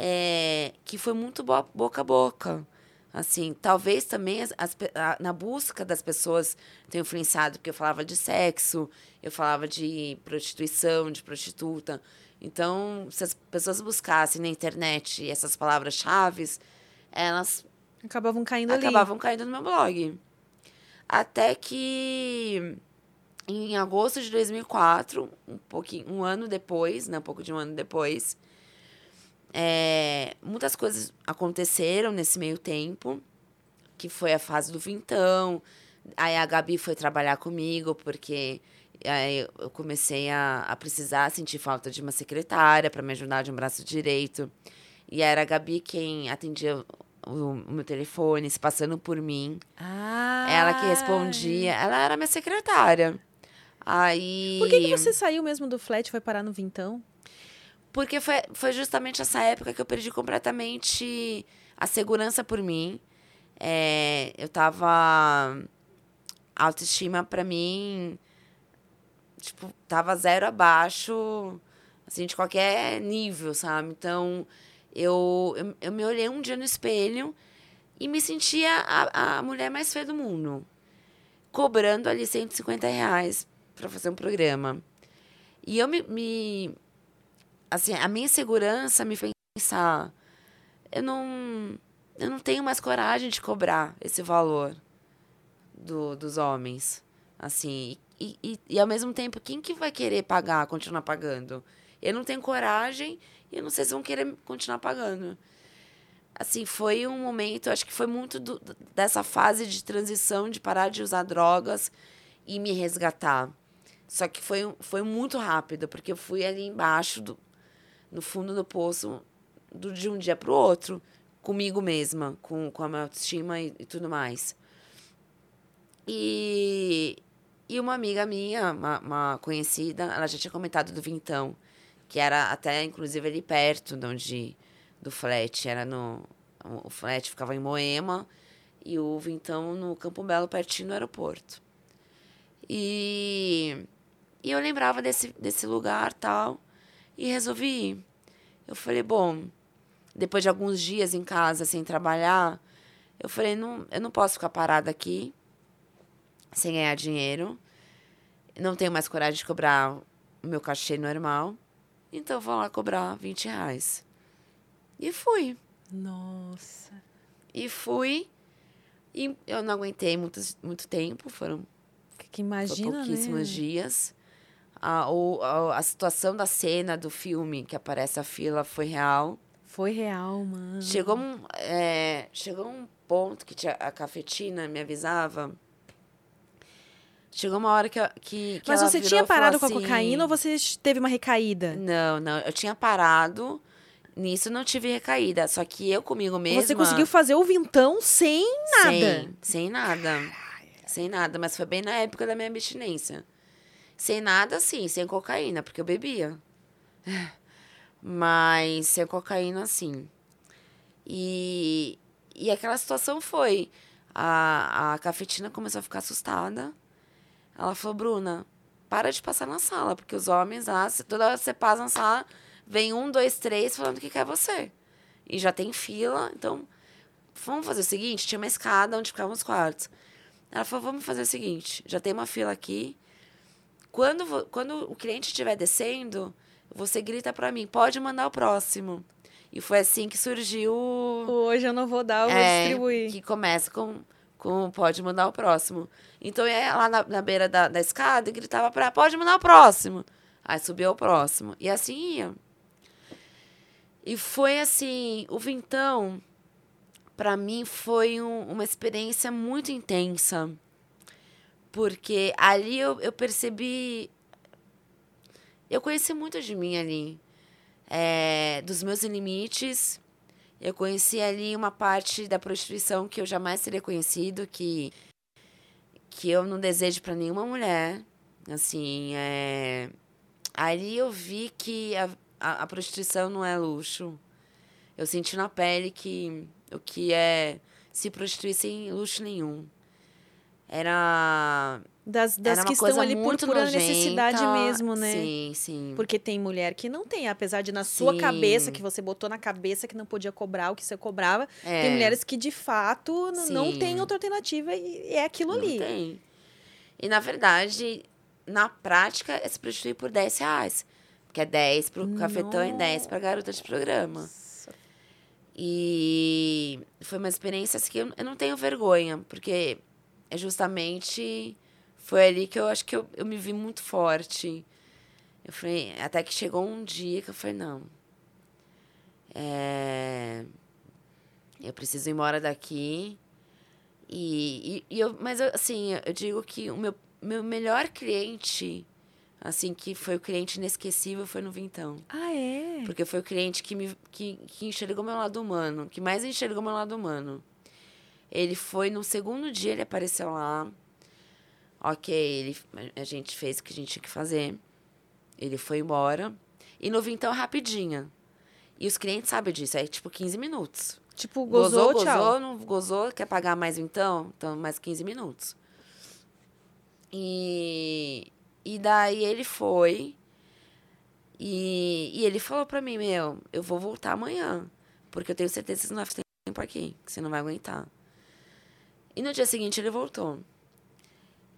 é, que foi muito bo- boca a boca. Assim, talvez também as, as a- na busca das pessoas tenha influenciado, porque eu falava de sexo, eu falava de prostituição, de prostituta. Então, se as pessoas buscassem na internet essas palavras-chave, elas Acabavam caindo ali. acabavam caindo no meu blog. Até que em agosto de 2004, um pouquinho, um ano depois, né, um pouco de um ano depois, é, muitas coisas aconteceram nesse meio tempo, que foi a fase do vintão. Aí a Gabi foi trabalhar comigo, porque aí eu comecei a, a precisar sentir falta de uma secretária para me ajudar de um braço direito. E era a Gabi quem atendia o, o meu telefone, se passando por mim. Ah. Ela que respondia. Ela era minha secretária. Aí. Por que, que você saiu mesmo do flat e foi parar no Vintão? Porque foi, foi justamente essa época que eu perdi completamente a segurança por mim. É, eu tava. A autoestima pra mim. Tipo, tava zero abaixo, assim, de qualquer nível, sabe? Então, eu, eu, eu me olhei um dia no espelho e me sentia a, a mulher mais feia do mundo. Cobrando ali 150 reais pra fazer um programa. E eu me, me assim, a minha segurança me fez pensar, eu não, eu não tenho mais coragem de cobrar esse valor do, dos homens, assim, e, e, e ao mesmo tempo, quem que vai querer pagar, continuar pagando? Eu não tenho coragem e eu não sei se vão querer continuar pagando. Assim, foi um momento, acho que foi muito do- dessa fase de transição, de parar de usar drogas e me resgatar. Só que foi, foi muito rápido, porque eu fui ali embaixo, do, no fundo do poço, do, de um dia para o outro, comigo mesma, com, com a minha autoestima e, e tudo mais. E, e uma amiga minha, uma, uma conhecida, ela já tinha comentado do Vintão, que era até, inclusive, ali perto de onde, do flat. Era no. O flat ficava em Moema e o Vintão no Campo Belo, pertinho do aeroporto. E, e eu lembrava desse, desse lugar tal, e resolvi ir. Eu falei, bom, depois de alguns dias em casa sem trabalhar, eu falei, não, eu não posso ficar parada aqui sem ganhar dinheiro. Não tenho mais coragem de cobrar o meu cachê normal. Então eu vou lá cobrar 20 reais. E fui. Nossa. E fui. E eu não aguentei muito, muito tempo, foram Que imagina, pouquíssimos né? dias. A, o, a, a situação da cena do filme que aparece a fila foi real. Foi real, mano. Chegou um, é, chegou um ponto que tinha, a cafetina me avisava. Chegou uma hora que, a- que, que Mas você virou tinha parado com a assim, cocaína ou você teve uma recaída? Não, não. Eu tinha parado. Nisso não tive recaída. Só que eu comigo mesma... Você conseguiu fazer o vintão sem nada. Sem, sem nada. Sem nada. Mas foi bem na época da minha abstinência. Sem nada, sim. Sem cocaína, porque eu bebia. Mas sem cocaína, sim. E, e aquela situação foi... A, a cafetina começou a ficar assustada. Ela falou, Bruna, para de passar na sala, porque os homens lá, se- toda hora que você passa na sala, vem um, dois, três falando que quer você. E já tem fila, então vamos fazer o seguinte: tinha uma escada onde ficavam os quartos. Ela falou: vamos fazer o seguinte, já tem uma fila aqui. Quando, quando o cliente estiver descendo, você grita para mim, pode mandar o próximo. E foi assim que surgiu Hoje eu não vou dar, eu vou é, distribuir. que começa com, com pode mandar o próximo. Então, eu ia lá na, na beira da, da escada e gritava pra ela, pode mandar o próximo. Aí subiu o próximo. E assim ia. E foi assim, o Vintão, pra mim, foi um- uma experiência muito intensa. Porque ali eu, eu percebi. Eu conheci muito de mim ali. É, dos meus limites. Eu conheci ali uma parte da prostituição que eu jamais teria conhecido, que, que eu não desejo para nenhuma mulher. Assim, é... ali eu vi que a, a, a prostituição não é luxo. Eu senti na pele que o que é se prostituir sem luxo nenhum. Era, Das, das que estão ali por pura nojenta. necessidade mesmo, né? Sim, sim. Porque tem mulher que não tem, apesar de na sua Sim. cabeça, que você botou na cabeça que não podia cobrar o que você cobrava, É. tem mulheres que de fato n- não Sim. tem outra alternativa e é aquilo Não ali. tem. E, na verdade, na prática, é se prostituir por 10 reais. Porque é 10 pro cafetão e 10 pra garota de programa. E foi uma experiência assim, que eu não tenho vergonha, porque é justamente foi ali que eu acho que eu, eu me vi muito forte. Eu falei, até que chegou um dia que eu falei, não. É, eu preciso ir embora daqui. E, e, e eu, mas eu, assim, eu digo que o meu, meu melhor cliente, assim, que foi o cliente inesquecível, foi no Vintão. Ah, é? Porque foi o cliente que, me, que, que enxergou meu lado humano, que mais enxergou meu lado humano. Ele foi, no segundo dia, ele apareceu lá. Ok, ele, a gente fez o que a gente tinha que fazer. Ele foi embora. E no Vintão, rapidinho. E os clientes sabem disso, é tipo 15 minutos. Tipo, gozou, Gozou, tchau. gozou, não gozou, quer pagar mais então? Então, mais 15 minutos. E, e daí ele foi. E, e ele falou pra mim, meu, eu vou voltar amanhã. Porque eu tenho certeza que você não vai ficar tempo aqui, que você não vai aguentar. E no dia seguinte ele voltou.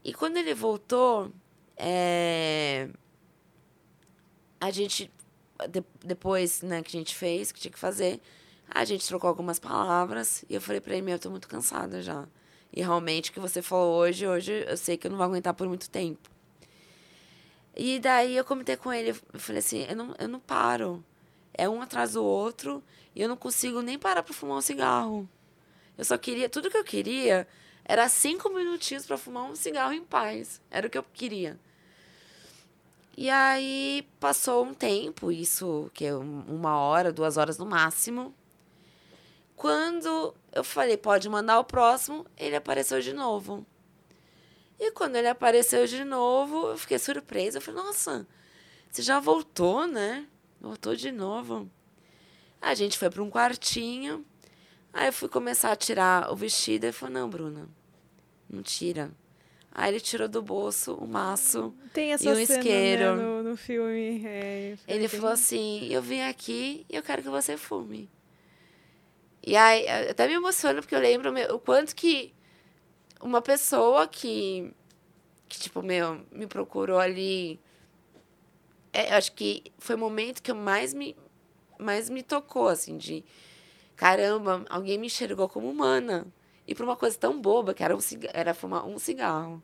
E quando ele voltou, é, a gente, de- depois né, que a gente fez, que tinha que fazer, a gente trocou algumas palavras e eu falei pra ele, meu, eu tô muito cansada já. E realmente o que você falou hoje, hoje eu sei que eu não vou aguentar por muito tempo. E daí eu comentei com ele, eu falei assim, eu não, eu não paro. É um atrás do outro e eu não consigo nem parar pra fumar um cigarro. Eu só queria, tudo que eu queria era cinco minutinhos pra fumar um cigarro em paz. Era o que eu queria. E aí passou um tempo, isso que é um- uma hora, duas horas no máximo. Quando eu falei, pode mandar o próximo, ele apareceu de novo. E quando ele apareceu de novo, eu fiquei surpresa. Eu falei, nossa, você já voltou, né? Voltou de novo. A gente foi para um quartinho. Aí eu fui começar a tirar o vestido. Ele falou, não, Bruna, não tira. Aí ele tirou do bolso o maço. Tem essa E um cena isqueiro. né, no, no filme. é, Ele falou assim: Eu vim aqui e eu quero que você fume. E aí, eu até me emociono porque eu lembro meu, o quanto que uma pessoa que, que, tipo, meu, me procurou ali. É, eu acho que foi o momento que eu mais me, mais me tocou, assim, de caramba, alguém me enxergou como humana. E por uma coisa tão boba, que era, um era fumar um cigarro.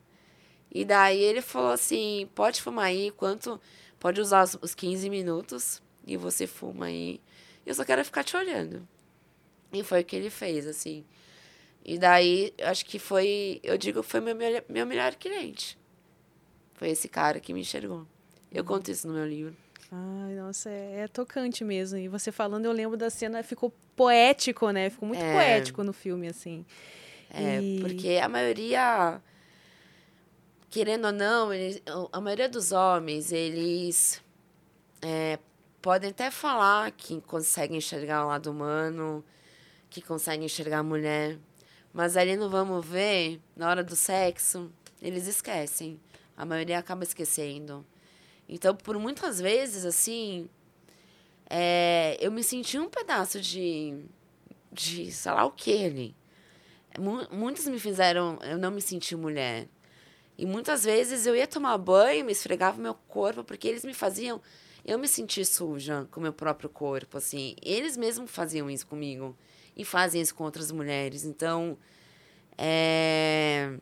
E daí ele falou assim: pode fumar aí, quanto. Pode usar os, os 15 minutos e você fuma aí. Eu só quero ficar te olhando. E foi o que ele fez, assim. E daí, acho que foi. Eu digo que foi meu, meu melhor cliente. Foi esse cara que me enxergou. Eu conto isso no meu livro. Ai, nossa, é, é tocante mesmo. E você falando, eu lembro da cena, ficou poético, né? Ficou muito É. poético no filme, assim. É, E- porque a maioria, querendo ou não, eles, a maioria dos homens, eles é, podem até falar que conseguem enxergar o lado humano, que conseguem enxergar a mulher, Mas ali no vamos ver, na hora do sexo, eles esquecem. A maioria acaba esquecendo. Então, por muitas vezes, assim, é, eu me senti um pedaço de, de sei lá o que ali. Mu- Muitos me fizeram eu não me sentir mulher. E muitas vezes eu ia tomar banho, me esfregava meu corpo, porque eles me faziam eu me sentir suja com o meu próprio corpo, assim. Eles mesmos faziam isso comigo. E fazem isso com outras mulheres. Então, é...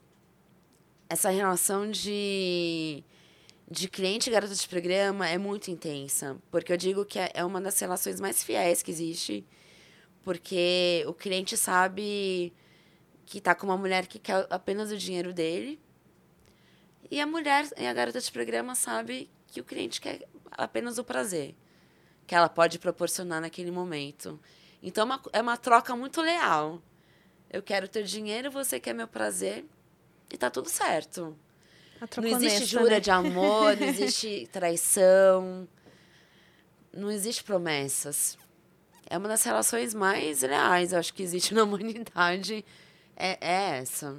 essa relação de, de cliente e garota de programa é muito intensa. Porque eu digo que é é uma das relações mais fiéis que existe. Porque o cliente sabe que tá com uma mulher que quer apenas o dinheiro dele. E a mulher, e a garota de programa sabe que o cliente quer apenas o prazer que ela pode proporcionar naquele momento. Então é uma, é uma troca muito leal. Eu quero teu dinheiro, você quer meu prazer e tá tudo certo. Não existe jura né? de amor, não existe traição, não existe promessas. É uma das relações mais leais, eu acho que existe na humanidade. É, é essa.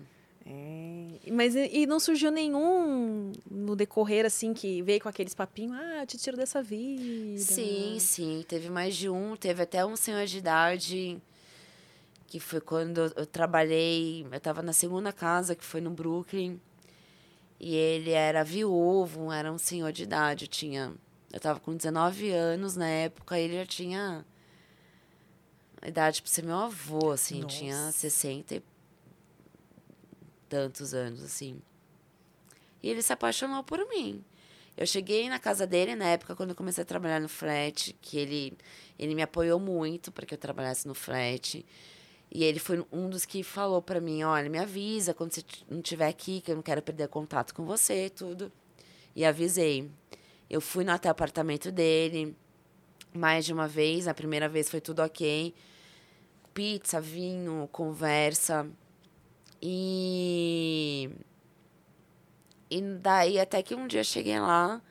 É, Mas e, e não surgiu nenhum no decorrer, assim, que veio com aqueles papinhos, ah, eu te tiro dessa vida. Sim, sim. Teve mais de um. Teve até um senhor de idade, que foi quando eu trabalhei. Eu estava na segunda casa, que foi no Brooklyn. E ele era viúvo, era um senhor de idade. Eu tinha. Eu estava com 19 anos na época, ele já tinha. idade para ser meu avô, assim. Tinha Nossa. 60 e tantos anos, assim. E ele se apaixonou por mim. Eu cheguei na casa dele na época quando eu comecei a trabalhar no flat, que ele, ele me apoiou muito para que eu trabalhasse no flat. E ele foi um dos que falou para mim, olha, me avisa quando você não estiver aqui, que eu não quero perder contato com você, tudo. E avisei. Eu fui no até o apartamento dele mais de uma vez. A primeira vez foi tudo ok. Pizza, vinho, conversa. E e daí até que um dia eu cheguei lá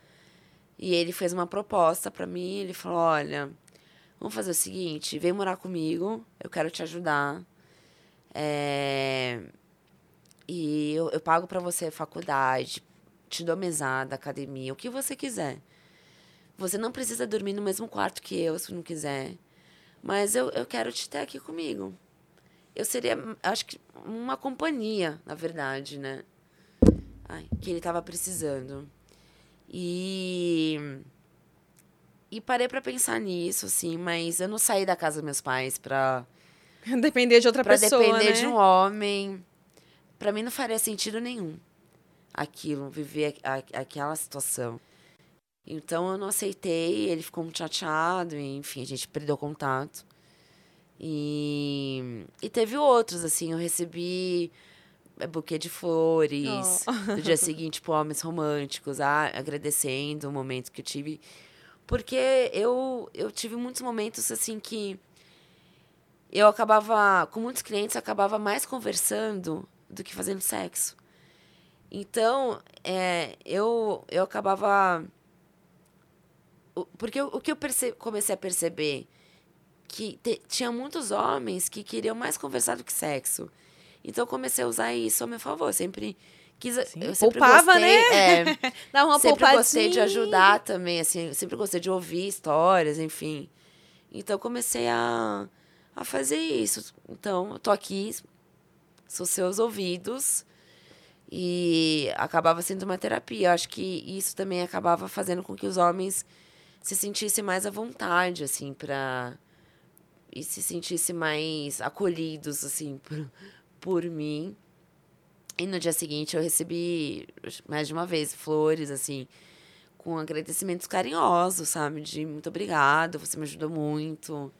e ele fez uma proposta pra mim, ele falou: "Olha, vamos fazer o seguinte, vem morar comigo, eu quero te ajudar. É, e eu, eu pago pra você faculdade, te dou mesada, academia, o que você quiser. Você não precisa dormir no mesmo quarto que eu, se não quiser. Mas eu, eu quero te ter aqui comigo. Eu seria, acho que, uma companhia, na verdade, né? Ai, que ele tava precisando. E. E parei pra pensar nisso, assim, mas eu não saí da casa dos meus pais pra, Depender de outra pra pessoa, depender né? de um homem. Pra mim não faria sentido nenhum aquilo, viver a- a- aquela situação. Então eu não aceitei, ele ficou muito chateado, e, enfim, a gente perdeu contato. E, e teve outros, assim, eu recebi é, buquê de flores, no dia seguinte, tipo, homens românticos, ah, agradecendo o momento que eu tive. Porque eu, eu tive muitos momentos, assim, que eu acabava, com muitos clientes, eu acabava mais conversando do que fazendo sexo. Então, é, eu, eu acabava. Porque o, o que eu perce- comecei a perceber que te- tinha muitos homens que queriam mais conversar do que sexo. Então eu comecei a usar isso a meu favor. Sempre quis. eu sempre Poupava, gostei, né? é, Dá uma sempre poupadinha. gostei de ajudar também, assim, sempre gostei de ouvir histórias, enfim. Então eu comecei a, a fazer isso. Então, eu tô aqui, sou seus ouvidos. E acabava sendo uma terapia. Eu acho que isso também acabava fazendo com que os homens se sentissem mais à vontade, assim, pra. E se sentissem mais acolhidos, assim, por, por mim. E no dia seguinte eu recebi mais de uma vez flores, assim, com agradecimentos carinhosos, sabe? De muito obrigado, você me ajudou muito.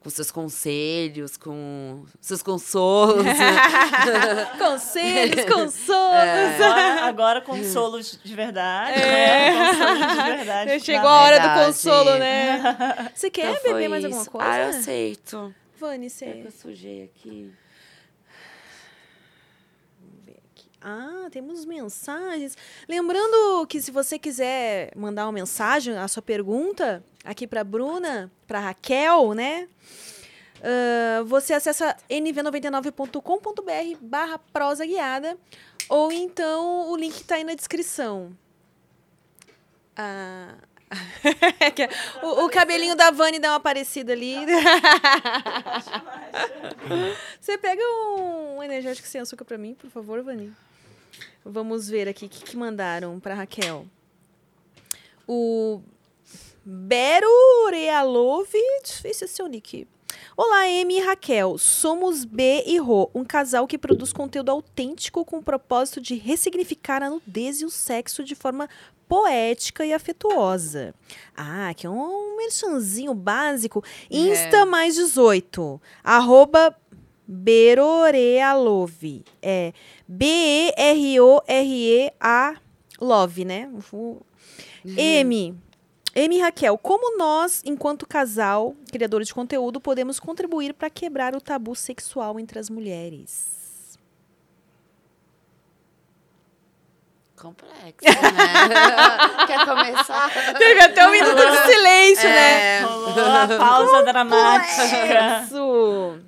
Com seus conselhos, com seus consolos. Conselhos, consolos. É. Agora, agora consolos de verdade. É. Né? Consolos de verdade. Chegou a hora do verdade. consolo, né? Você quer Então beber mais alguma isso. coisa? Ah, eu aceito. Vani, É que você... eu sujei aqui. Ah, temos mensagens. Lembrando que se você quiser mandar uma mensagem, a sua pergunta aqui para Bruna, para Raquel, né? Ah, você acessa nv99.com.br barra prosa guiada ou então o link tá aí na descrição. Ah, o, o cabelinho da Vani dá uma parecida ali. Você pega um energético sem açúcar pra mim, por favor, Vani? Vamos ver aqui o que, que mandaram pra Raquel. O Bero Realove. Difícil esse seu nick. Olá, Amy e Raquel. Somos B e Rô, um casal que produz conteúdo autêntico com o propósito de ressignificar a nudez e o sexo de forma poética e afetuosa. Ah, aqui é um merchanzinho básico. Insta mais 18. Arroba Berorealove. É B-E-R-O-R-E-A Love, né? O- M. M Raquel, como nós, enquanto casal, criadores de conteúdo, podemos contribuir para quebrar o tabu sexual entre as mulheres? Complexo, né? Quer começar? Teve até um minuto de silêncio, né? É, Rolou a pausa dramática. Isso.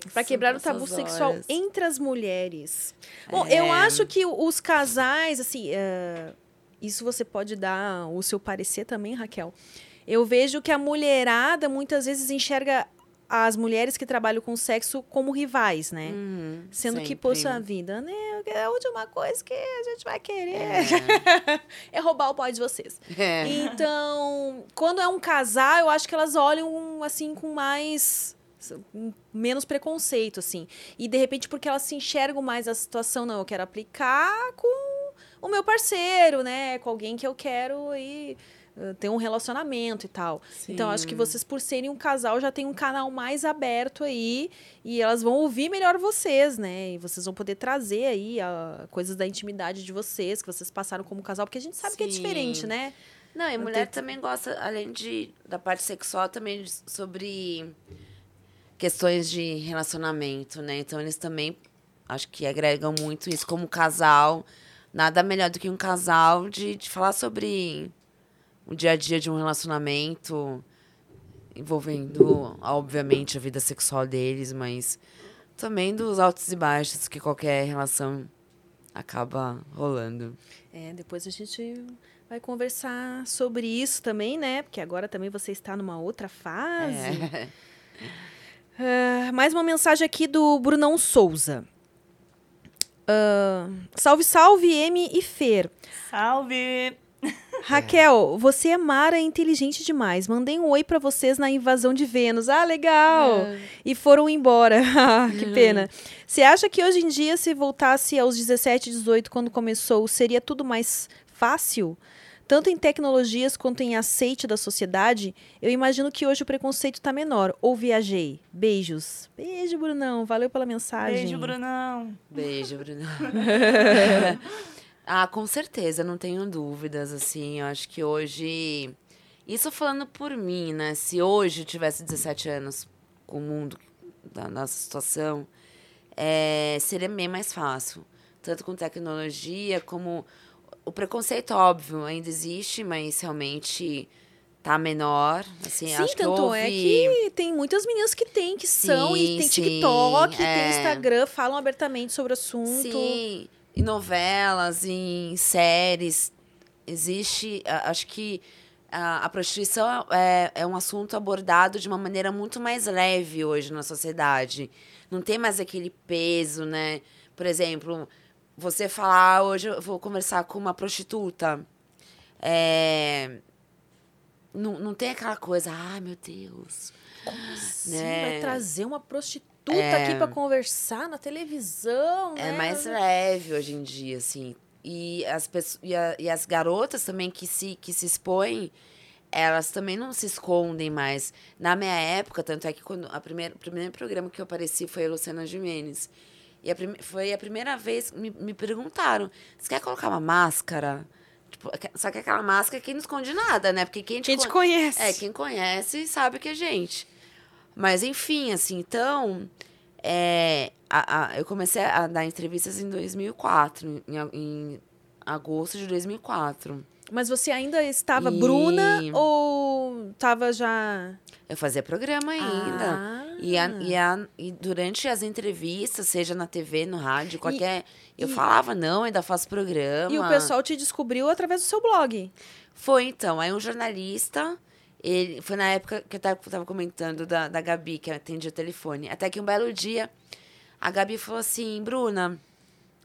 Complexo. Para quebrar o tabu sexual horas. entre as mulheres. Bom, É. eu acho que os casais, assim, eh, isso você pode dar o seu parecer também, Raquel. Eu vejo que a mulherada muitas vezes enxerga as mulheres que trabalham com sexo como rivais, né? Uhum, Sendo que, sempre. poxa vida, né? A última coisa que a gente vai querer é, roubar o pó de vocês. É. Então, quando é um casal, eu acho que elas olham assim com mais menos preconceito assim. E de repente porque elas se enxergam mais a situação, não, eu quero aplicar com o meu parceiro, né, com alguém que eu quero aí eh, ter um relacionamento e tal. Então, acho que Sim. vocês, por serem um casal, já tem um canal mais aberto aí. E elas vão ouvir melhor vocês, né? E vocês vão poder trazer aí ah, coisas da intimidade de vocês, que vocês passaram como casal, porque a gente sabe que é Sim. diferente, né? Não, e mulher também gosta, além de, da parte sexual, também sobre questões de relacionamento, né? Então eles também acho que agregam muito isso como casal. Nada melhor do que um casal de, de falar sobre o dia a dia de um relacionamento, envolvendo, obviamente, a vida sexual deles, mas também dos altos e baixos que qualquer relação acaba rolando. É, depois a gente vai conversar sobre isso também, né? Porque agora também você está numa outra fase. É. Ah, mais uma mensagem aqui do Brunão Souza. Ah, salve, salve, M e Fer. Salve! Raquel, você é Mara e inteligente demais. Mandei um oi pra vocês na invasão de Vênus. Ah, legal! E foram embora. Que pena. Você acha que hoje em dia, se voltasse aos 17, 18, quando começou, seria tudo mais fácil? Tanto em tecnologias quanto em aceite da sociedade? Eu imagino que hoje o preconceito tá menor. Ou viajei. Beijos. Beijo, Brunão. Valeu pela mensagem. Beijo, Brunão. Beijo, Bruno. ah, com certeza, não tenho dúvidas, assim. Eu acho que hoje. Isso falando por mim, né? Se hoje eu tivesse 17 anos com o mundo da nossa situação, é, seria bem mais fácil. Tanto com tecnologia como. O preconceito, óbvio, ainda existe, mas realmente tá menor. Assim, Sim, acho que tanto houve... é que tem muitas meninas que tem, que são, e tem sim, TikTok, tem é. Instagram, falam abertamente sobre o assunto. Sim, em novelas, em séries, existe. Acho que a, a prostituição é, é um assunto abordado de uma maneira muito mais leve hoje na sociedade. Não tem mais aquele peso, né? Por exemplo, você falar, "Ah, hoje eu vou conversar com uma prostituta. É, não, não tem aquela coisa, ai meu Deus. Sim, né? vai trazer uma prostituta É. aqui pra conversar na televisão, né? É mais leve hoje em dia, assim. E as, pesso- e, a- e as garotas também que se, que se expõem, elas também não se escondem mais. Na minha época, tanto é que quando a primeira, o primeiro programa que eu apareci foi a Luciana Gimenez. E a foi a primeira vez que me, me perguntaram: você quer colocar uma máscara? Tipo, só que aquela máscara que não esconde nada, né? Porque quem Quem te con- conhece. é, quem conhece sabe que é gente. Mas, enfim, assim, então. é, a- a- eu comecei a dar entrevistas em 2004, em, em agosto de 2004. Mas você ainda estava E- Bruna ou estava já. Eu fazia programa ainda. Ah. E, a- e, a- e durante as entrevistas, seja na TV, no rádio, qualquer. eu falava, não, ainda faço programa. E o pessoal te descobriu através do seu blog. Foi então. Aí um jornalista. Ele, foi na época que eu tava, tava comentando da, da Gabi, que atendia o telefone. Até que um belo dia, a Gabi falou assim: Bruna,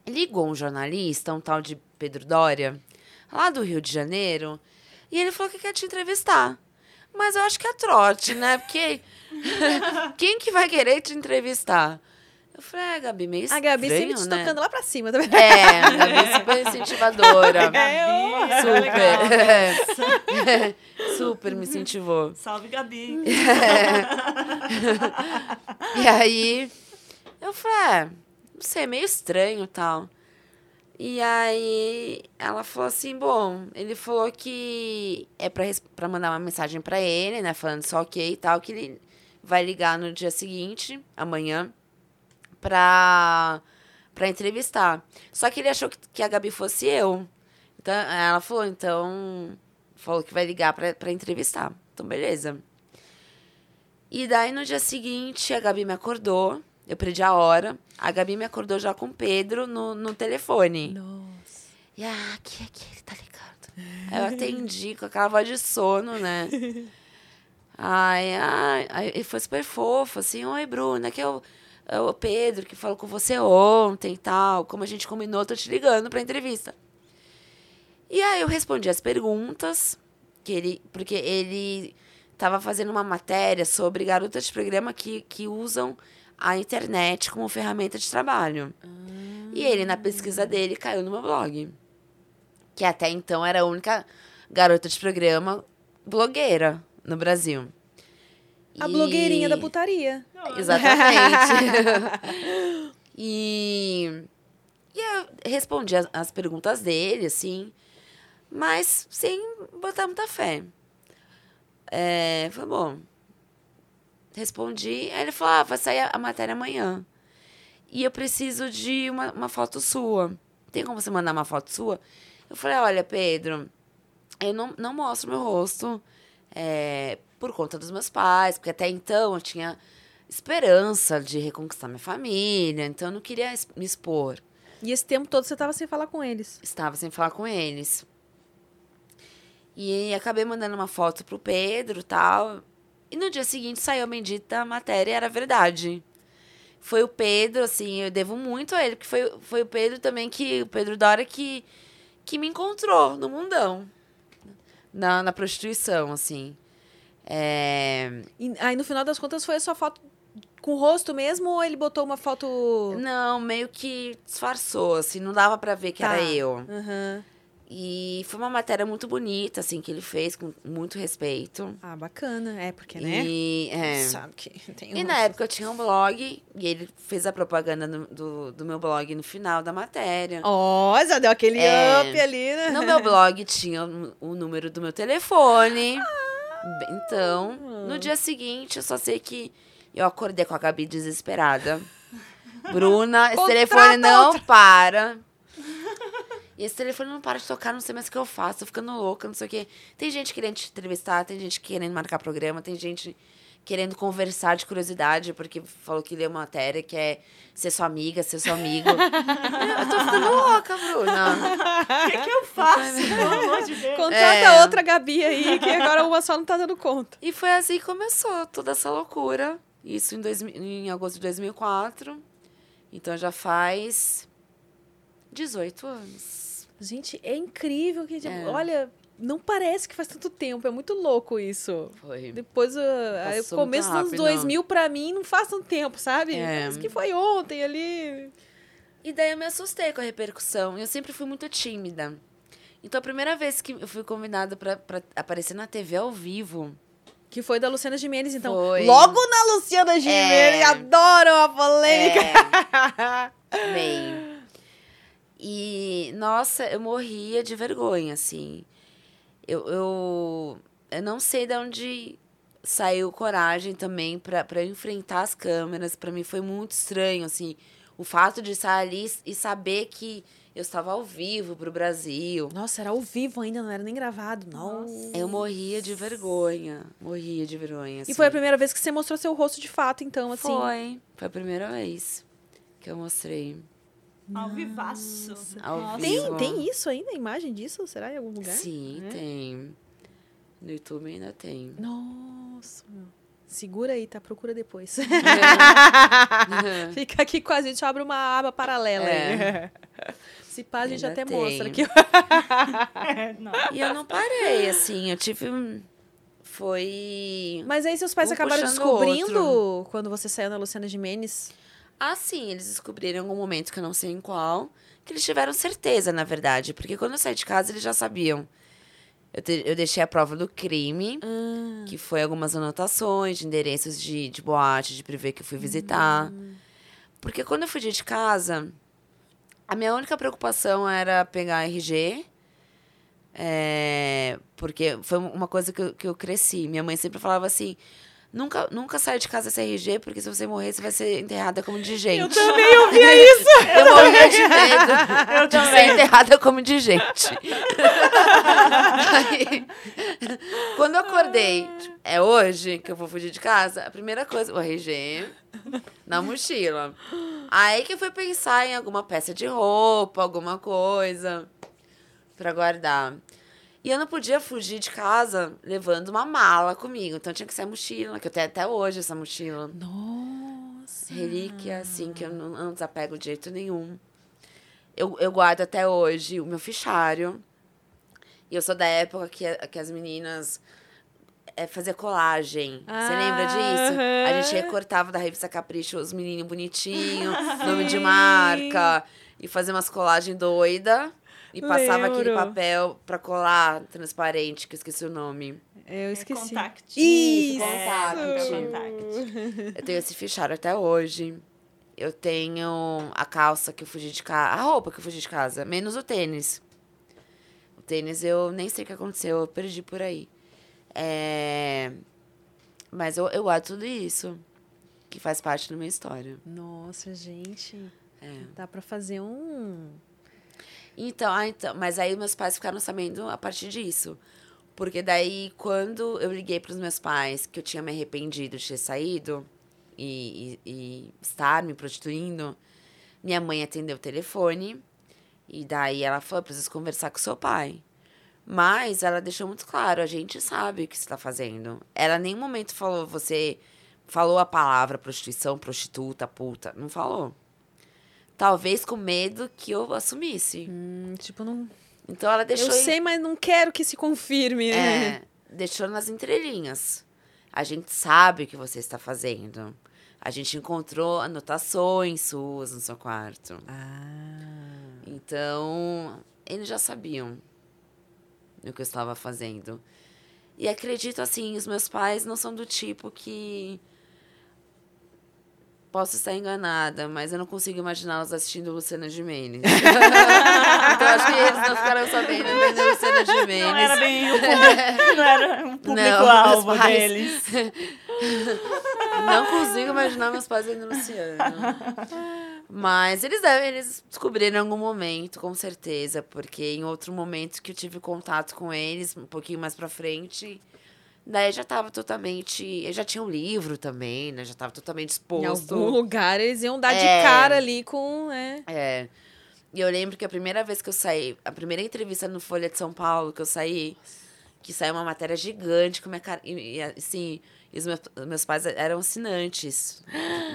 ligou um jornalista, um tal de Pedro Dória, lá do Rio de Janeiro, e ele falou que quer te entrevistar. Mas eu acho que é trote, né? Porque quem que vai querer te entrevistar? Eu falei, é, Gabi, meio A Gabi sempre estranho, te né? tocando lá pra cima também. É, a Gabi é super incentivadora. Gabi, Super. legal. Super me incentivou. Salve, Gabi. E aí, eu falei, é, não sei, meio estranho e tal. E aí, ela falou assim, bom, ele falou que é pra mandar uma mensagem pra ele, né, falando só ok e tal, que ele vai ligar no dia seguinte, amanhã, pra, pra entrevistar. Só que ele achou que, que a Gabi fosse eu. Então, ela falou, então, falou que vai ligar pra, pra entrevistar. Então, beleza. E daí, no dia seguinte, a Gabi me acordou. Eu perdi a hora. A Gabi me acordou já com o Pedro no, no telefone. Nossa. E ah, aqui, aqui, ele tá ligado. Eu atendi com aquela voz de sono, né? Ai, ai, aí ele foi super fofo, assim, oi, Bruna, aqui é o, é o Pedro que falou com você ontem e tal. Como a gente combinou, tô te ligando pra entrevista. E aí eu respondi as perguntas, que ele, porque ele estava fazendo uma matéria sobre garotas de programa que, que usam a internet como ferramenta de trabalho. E ele, na pesquisa dele, caiu no meu blog. Que até então era a única garota de programa blogueira no Brasil. A E- blogueirinha da putaria. Exatamente. e, e eu respondi as, as perguntas dele, assim, mas sem botar muita fé. É, foi bom. Respondi, aí ele falou: ah, vai sair a, matéria amanhã. E eu preciso de uma, uma foto sua. Tem como você mandar uma foto sua? Eu falei: olha, Pedro, eu não, não mostro meu rosto é, por conta dos meus pais, porque até então eu tinha esperança de reconquistar minha família, então eu não queria me expor. E esse tempo todo você tava sem falar com eles. Estava sem falar com eles. E acabei mandando uma foto pro Pedro e tal. E no dia seguinte saiu a bendita matéria e era verdade. Foi o Pedro, assim, eu devo muito a ele, porque foi, foi o Pedro também que. O Pedro Dora que, que me encontrou no mundão. Na, na prostituição, assim. É, E aí, no final das contas, foi a sua foto com o rosto mesmo ou ele botou uma foto. Não, meio que disfarçou, assim, não dava pra ver que Tá. era eu. Aham. E foi uma matéria muito bonita, assim, que ele fez com muito respeito. Ah, bacana. É, porque, né? E, é, Sabe que tem e na época eu tinha um blog, e ele fez a propaganda no- do, do meu blog no final da matéria. Ó, já deu aquele É. up ali, né? No meu blog tinha o, o número do meu telefone. Bem, Então, no dia seguinte, eu só sei que eu acordei com a Gabi desesperada. Bruna, esse telefone não para. E esse telefone não para de tocar, não sei mais o que eu faço, tô ficando louca, não sei o quê. Tem gente querendo te entrevistar, tem gente querendo marcar programa, tem gente querendo conversar de curiosidade, porque falou que leu matéria, quer ser sua amiga, ser seu amigo. eu tô ficando louca, Bruna. O que, que eu faço? Pelo amor de Deus. Contrata É. outra Gabi aí, que agora uma só não tá dando conta. E foi assim que começou toda essa loucura. Isso em, dois, em agosto de 2004. Então já faz 18 anos. Gente, é incrível que, tipo, É. olha, não parece que faz tanto tempo. É muito louco isso. Foi. Depois, uh, aí o começo dos rápido. 2000 pra mim não faz tanto tempo, sabe? É. Parece que foi ontem ali. E daí eu me assustei com a repercussão. Eu sempre fui muito tímida. Então a primeira vez que eu fui convidada pra, pra aparecer na TV ao vivo. Que foi da Luciana Gimenez, então. Foi. Logo na Luciana Gimenez, É. adoro a polêmica. É, bem. E, nossa, eu morria de vergonha, assim. Eu, eu, eu não sei de onde saiu coragem também eu enfrentar as câmeras. Pra mim foi muito estranho, assim. O fato de estar ali e saber que eu estava ao vivo pro Brasil. Nossa, era ao vivo ainda, não era nem gravado. Nossa. Eu morria de vergonha. Morria de vergonha. E foi a assim. primeira vez que você mostrou seu rosto de fato, então, assim. Foi. Foi a primeira vez que eu mostrei. Ao vivaço. Ao. Tem, tem isso ainda, imagem disso? Será em algum lugar? Sim, É? tem. No YouTube ainda tem. Nossa. meu. Segura aí, tá? Procura depois. É. Fica aqui com a gente, abre uma aba paralela É. aí. Se pá, a gente Ainda até tem. mostra aqui. É. E eu não parei, assim, eu tive. um- Foi. Mas aí seus pais Um acabaram descobrindo quando você saiu na Luciana Gimenez. Ah, sim, eles descobriram em algum momento que eu não sei em qual, que eles tiveram certeza, na verdade. Porque quando eu saí de casa, eles já sabiam. Eu, te- eu deixei a prova do crime, que foi algumas anotações de endereços de, de boate, de privê que eu fui visitar. Porque quando eu fugi de casa, a minha única preocupação era pegar RG. é, porque foi uma coisa que eu, que eu cresci. Minha mãe sempre falava assim: nunca, nunca saia de casa sem RG, porque se você morrer, você vai ser enterrada como indigente. Eu também ouvia isso! eu morria de medo de ser enterrada como indigente. Aí, quando eu acordei, é hoje que eu vou fugir de casa, a primeira coisa, o RG na mochila. Aí que eu fui pensar em alguma peça de roupa, alguma coisa pra guardar. E eu não podia fugir de casa levando uma mala comigo. Então tinha que ser a mochila, que eu tenho até hoje essa mochila. Nossa. Relíquia, assim, que eu não, não desapego de jeito nenhum. Eu, eu guardo até hoje o meu fichário. E eu sou da época que, que as meninas é, faziam colagem. Você lembra disso? A gente recortava da revista Capricho os menininhos bonitinhos, nome de marca. E fazia umas colagens doidas. E passava aquele Lembro. papel pra colar transparente, que eu esqueci o nome. Eu esqueci. Contact. Isso! Contact. Contact. Eu tenho esse fichário até hoje. Eu tenho a calça que eu fugi de casa, a roupa que eu fugi de casa, menos o tênis. O tênis eu nem sei o que aconteceu, eu perdi por aí. É... Mas eu, eu guardo tudo isso, que faz parte da minha história. Nossa, gente. É. Dá pra fazer um. Então, ah, então, mas aí meus pais ficaram sabendo a partir disso. Porque daí, quando eu liguei para os meus pais que eu tinha me arrependido de ter saído e, e- e estar me prostituindo, minha mãe atendeu o telefone. E daí ela falou: preciso conversar com seu pai. Mas ela deixou muito claro: a gente sabe o que você está fazendo. Ela em nenhum momento falou: você falou a palavra prostituição, prostituta, puta. Não falou. Talvez com medo que eu assumisse. Hum, tipo, não. Então ela deixou. Eu sei, mas não quero que se confirme. né? É, deixou nas entrelinhas. A gente sabe o que você está fazendo. A gente encontrou anotações suas no seu quarto. Ah. Então, eles já sabiam o que eu estava fazendo. E acredito assim, os meus pais não são do tipo que. Posso estar enganada, mas eu não consigo imaginá-los assistindo Luciana Gimenez. então acho que eles não ficaram sabendo da Luciana Gimenez. Não era bem o público, não era um público-alvo deles. Não consigo imaginar meus pais vendo Luciano. Mas eles devem, eles descobriram em algum momento, com certeza, porque em outro momento que eu tive contato com eles, um pouquinho mais pra frente, daí já tava totalmente. Eu já tinha um livro também, né? Já tava totalmente Em exposto. algum lugar eles iam dar de É. cara ali com. É. É. E eu lembro que a primeira vez que eu saí, a primeira entrevista no Folha de São Paulo que eu saí, que saiu uma matéria gigante com minha cara. E, e, assim, e os meus, meus pais eram assinantes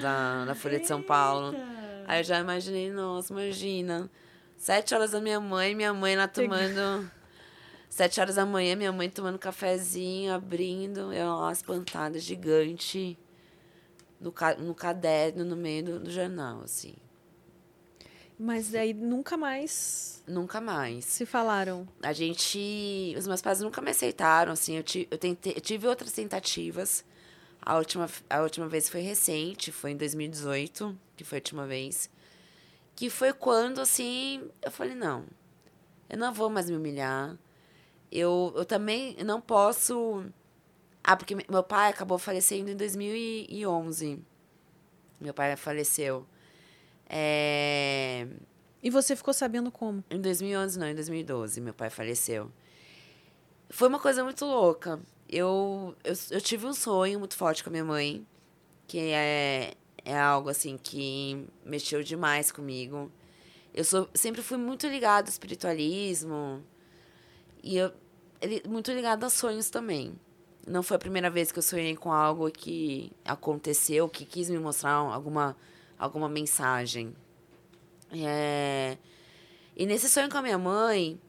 da, da Folha de São Paulo. Aí eu já imaginei, nossa, imagina. Sete horas da minha mãe, minha mãe lá tomando. Sete horas da manhã, minha mãe tomando cafezinho, abrindo, eu lá espantada, gigante, no, ca- no caderno, no meio do, do jornal, assim. Mas daí nunca mais Nunca mais. se falaram. A gente. Os meus pais nunca me aceitaram, assim. Eu, eu, tentei, eu tive outras tentativas. A última, a última vez foi recente, foi em 2018, que foi a última vez. Que foi quando, assim, eu falei: não, eu não vou mais me humilhar. Eu, eu também não posso. Ah, porque me- meu pai acabou falecendo em 2011. Meu pai faleceu. É, E você ficou sabendo como? Em 2011, não, em 2012, meu pai faleceu. Foi uma coisa muito louca. Eu, eu, eu tive um sonho muito forte com a minha mãe, que é, é algo assim que mexeu demais comigo. Eu sou, sempre fui muito ligada ao espiritualismo e eu, muito ligada a sonhos também. Não foi a primeira vez que eu sonhei com algo que aconteceu, que quis me mostrar alguma, alguma mensagem. É... E nesse sonho com a minha mãe,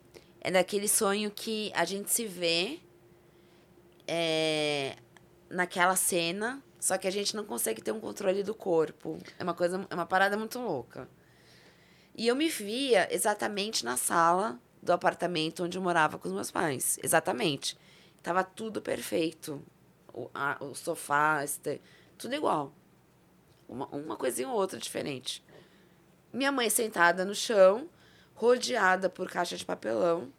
é daquele sonho que a gente se vê é, naquela cena, só que a gente não consegue ter um controle do corpo. É uma coisa, é uma parada muito louca. E eu me via exatamente na sala do apartamento onde eu morava com os meus pais. Exatamente. Tava tudo perfeito. O, a, o sofá, este, tudo igual. Uma, uma coisinha ou outra diferente. Minha mãe sentada no chão, rodeada por caixa de papelão,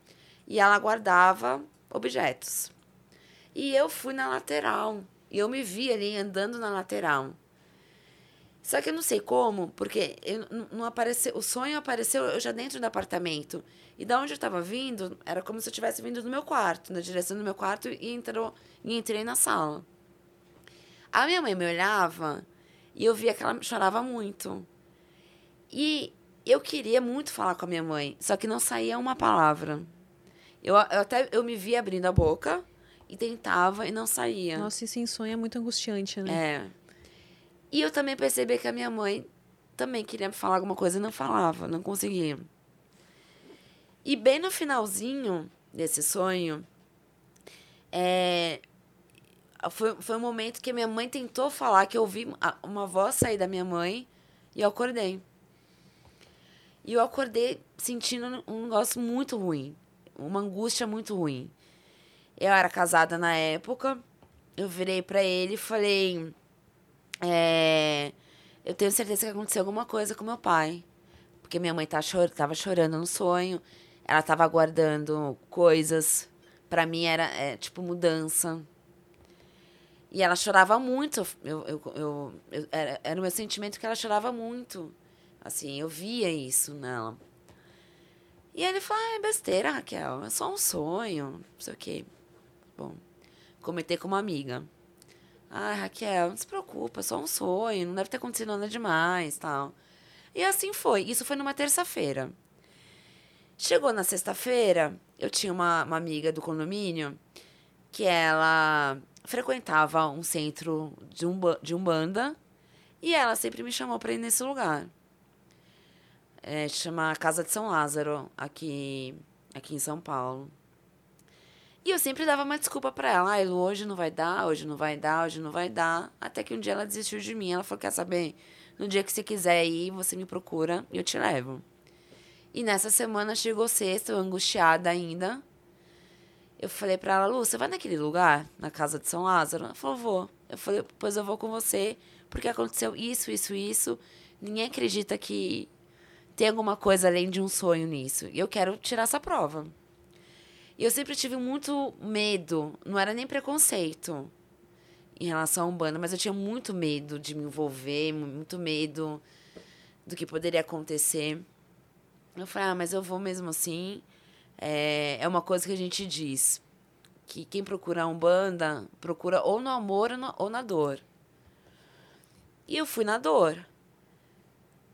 e ela guardava objetos. E eu fui na lateral. E eu me vi ali andando na lateral. Só que eu não sei como, porque eu, não apareceu, o sonho apareceu eu já dentro do apartamento. E da onde eu estava vindo, era como se eu tivesse vindo do meu quarto, na direção do meu quarto, e, entrou, e entrei na sala. A minha mãe me olhava e eu via que ela chorava muito. E eu queria muito falar com a minha mãe, só que não saía uma palavra. Eu, eu até eu me via abrindo a boca e tentava e não saía. Nossa, isso em sonho é muito angustiante, né? É. E eu também percebi que a minha mãe também queria falar alguma coisa e não falava, não conseguia. E bem no finalzinho desse sonho, é, foi, foi um momento que minha mãe tentou falar, que eu ouvi uma voz sair da minha mãe e eu acordei. E eu acordei sentindo um negócio muito ruim, uma angústia muito ruim. Eu era casada na época, eu virei para ele e falei: é, Eu tenho certeza que aconteceu alguma coisa com meu pai. Porque minha mãe tá chor tava chorando no sonho, ela tava aguardando coisas. para mim era é, tipo mudança. E ela chorava muito. Eu, eu, eu, eu, era, era o meu sentimento que ela chorava muito. Assim, eu via isso nela. E ele falou: ah, é besteira, Raquel, é só um sonho, não sei o quê. Bom, comentei com uma amiga. Ah, Raquel, não se preocupa, só um sonho, não deve ter acontecido nada demais, tal. E assim foi. Isso foi numa terça-feira. Chegou na sexta-feira, eu tinha uma, uma amiga do condomínio que ela frequentava um centro de, um, de Umbanda e ela sempre me chamou para ir nesse lugar. É, chama Casa de São Lázaro, aqui, aqui em São Paulo. E eu sempre dava uma desculpa para ela. Ah, hoje não vai dar, hoje não vai dar, hoje não vai dar. Até que um dia ela desistiu de mim. Ela falou: Quer saber? No dia que você quiser ir, você me procura e eu te levo. E nessa semana chegou sexta, eu angustiada ainda. Eu falei pra ela: Lu, você vai naquele lugar, na casa de São Lázaro? Ela falou: Vou. Eu falei: Pois eu vou com você, porque aconteceu isso, isso, isso. Ninguém acredita que tem alguma coisa além de um sonho nisso. E eu quero tirar essa prova. E eu sempre tive muito medo, não era nem preconceito em relação à Umbanda, mas eu tinha muito medo de me envolver, muito medo do que poderia acontecer. Eu falei, ah, mas eu vou mesmo assim. É, é uma coisa que a gente diz, que quem procura a Umbanda, procura ou no amor ou, no, ou na dor. E eu fui na dor.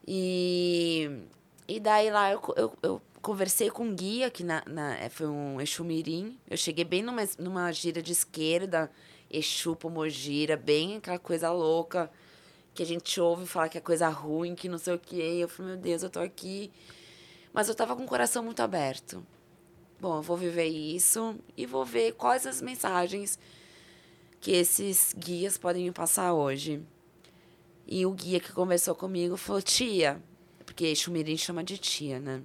E, e daí lá eu, eu, eu conversei com um guia, que na, na, é, foi um Exu Mirim. Eu cheguei bem numa, numa gira de esquerda, Exu Pomogira, bem aquela coisa louca que a gente ouve falar que é coisa ruim, que não sei o que. Eu falei, meu Deus, eu tô aqui. Mas eu tava com o coração muito aberto. Bom, eu vou viver isso e vou ver quais as mensagens que esses guias podem me passar hoje. E o guia que conversou comigo falou, tia, porque Exu Mirim chama de tia, né?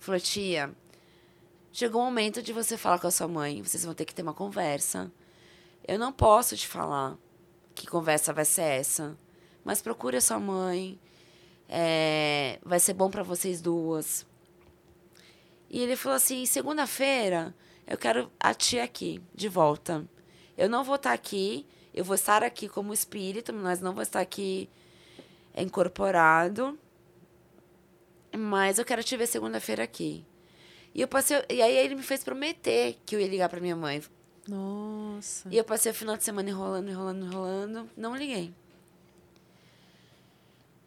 Falou, tia, chegou o momento de você falar com a sua mãe. Vocês vão ter que ter uma conversa. Eu não posso te falar que conversa vai ser essa. Mas procure a sua mãe. É, vai ser bom para vocês duas. E ele falou assim: segunda-feira eu quero a tia aqui, de volta. Eu não vou estar aqui, eu vou estar aqui como espírito, mas não vou estar aqui incorporado, mas eu quero te ver segunda-feira aqui. E eu passei, e aí ele me fez prometer que eu ia ligar para minha mãe. Nossa. E eu passei o final de semana enrolando, enrolando, enrolando, não liguei.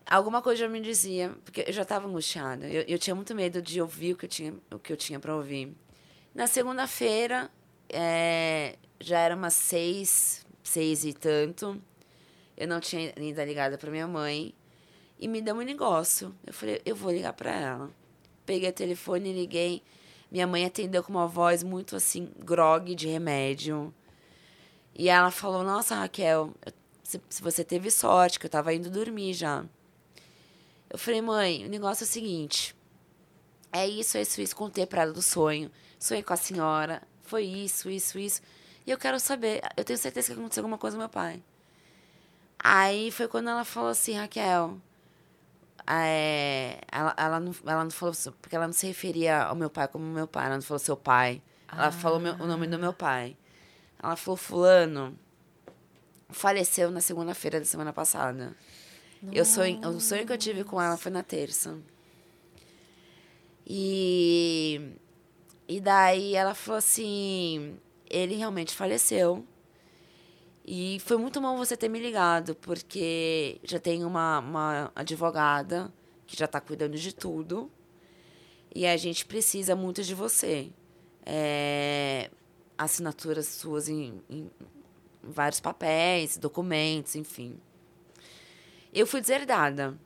Alguma coisa já me dizia, porque eu já estava angustiada. Eu, eu tinha muito medo de ouvir o que eu tinha, o que eu tinha para ouvir. Na segunda-feira, é, já era umas seis, seis e tanto. Eu não tinha ainda ligado para minha mãe. E me deu um negócio. Eu falei, eu vou ligar para ela. Peguei o telefone e liguei. Minha mãe atendeu com uma voz muito assim, grog de remédio. E ela falou: Nossa, Raquel, se, se você teve sorte, que eu tava indo dormir já. Eu falei, mãe, o negócio é o seguinte. É isso, é isso, isso. Contei pra ela do sonho. Sonhei com a senhora. Foi isso, isso, isso. E eu quero saber. Eu tenho certeza que aconteceu alguma coisa com meu pai. Aí foi quando ela falou assim, Raquel. É, ela, ela, não, ela não falou. Porque ela não se referia ao meu pai como meu pai. Ela não falou seu pai. Ela falou meu, o nome do meu pai. Ela falou: Fulano faleceu na segunda-feira da semana passada. Eu sonho, o sonho que eu tive com ela foi na terça. E, e daí ela falou assim: ele realmente faleceu. E foi muito bom você ter me ligado, porque já tem uma, uma advogada que já está cuidando de tudo. E a gente precisa muito de você. É, assinaturas suas em, em vários papéis, documentos, enfim. Eu fui deserdada.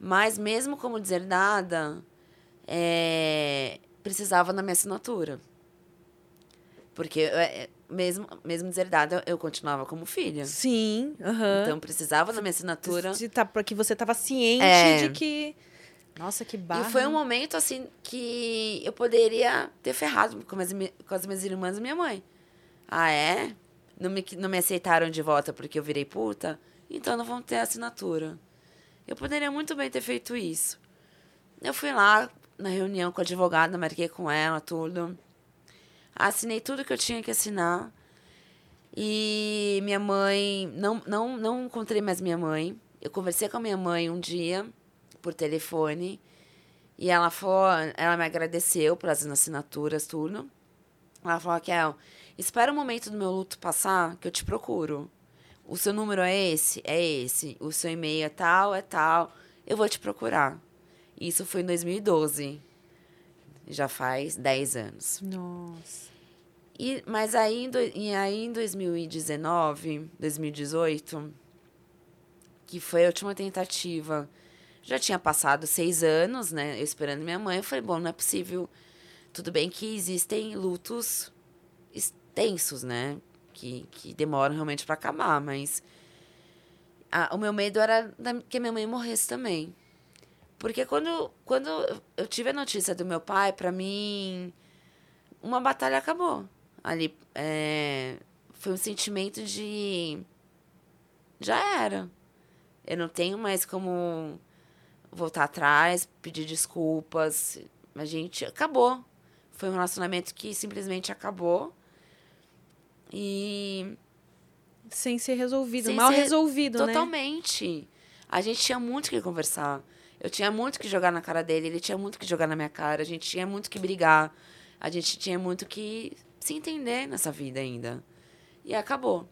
Mas mesmo como deserdada, é, precisava da minha assinatura. Porque é, mesmo, mesmo deserdada, eu continuava como filha. Sim, aham. Então precisava da minha assinatura. De tá, porque você tava ciente É. de que. Nossa, que barra. E foi um momento, assim, que eu poderia ter ferrado com as, com as minhas irmãs e minha mãe. Ah, é? Não me, não me aceitaram de volta porque eu virei puta? Então não vão ter assinatura. Eu poderia muito bem ter feito isso. Eu fui lá na reunião com a advogada, marquei com ela, tudo. Assinei tudo que eu tinha que assinar. E minha mãe. Não, não, não encontrei mais minha mãe. Eu conversei com a minha mãe um dia, por telefone. E ela falou, ela me agradeceu pelas assinaturas, tudo. Ela falou, Raquel, espera o momento do meu luto passar, que eu te procuro. O seu número é esse? É esse. O seu e-mail é tal, é tal. Eu vou te procurar. Isso foi em 2012. Já faz 10 anos. Nossa. E, mas aí, em do- e aí em 2019, 2018, que foi a última tentativa, já tinha passado seis anos, né? Eu esperando minha mãe. Eu falei, bom, não é possível. Tudo bem que existem lutos extensos, né? Que, que demoram realmente para acabar, mas a- o meu medo era da- que a minha mãe morresse também. Porque quando, quando eu tive a notícia do meu pai, para mim, uma batalha acabou. Ali, é, foi um sentimento de. Já era. Eu não tenho mais como voltar atrás, pedir desculpas. A gente acabou. Foi um relacionamento que simplesmente acabou. E Sem ser resolvido. Sem mal ser resolvido, né? Totalmente. A gente tinha muito que conversar. Eu tinha muito que jogar na cara dele, ele tinha muito que jogar na minha cara, a gente tinha muito que brigar, a gente tinha muito que se entender nessa vida ainda. E acabou.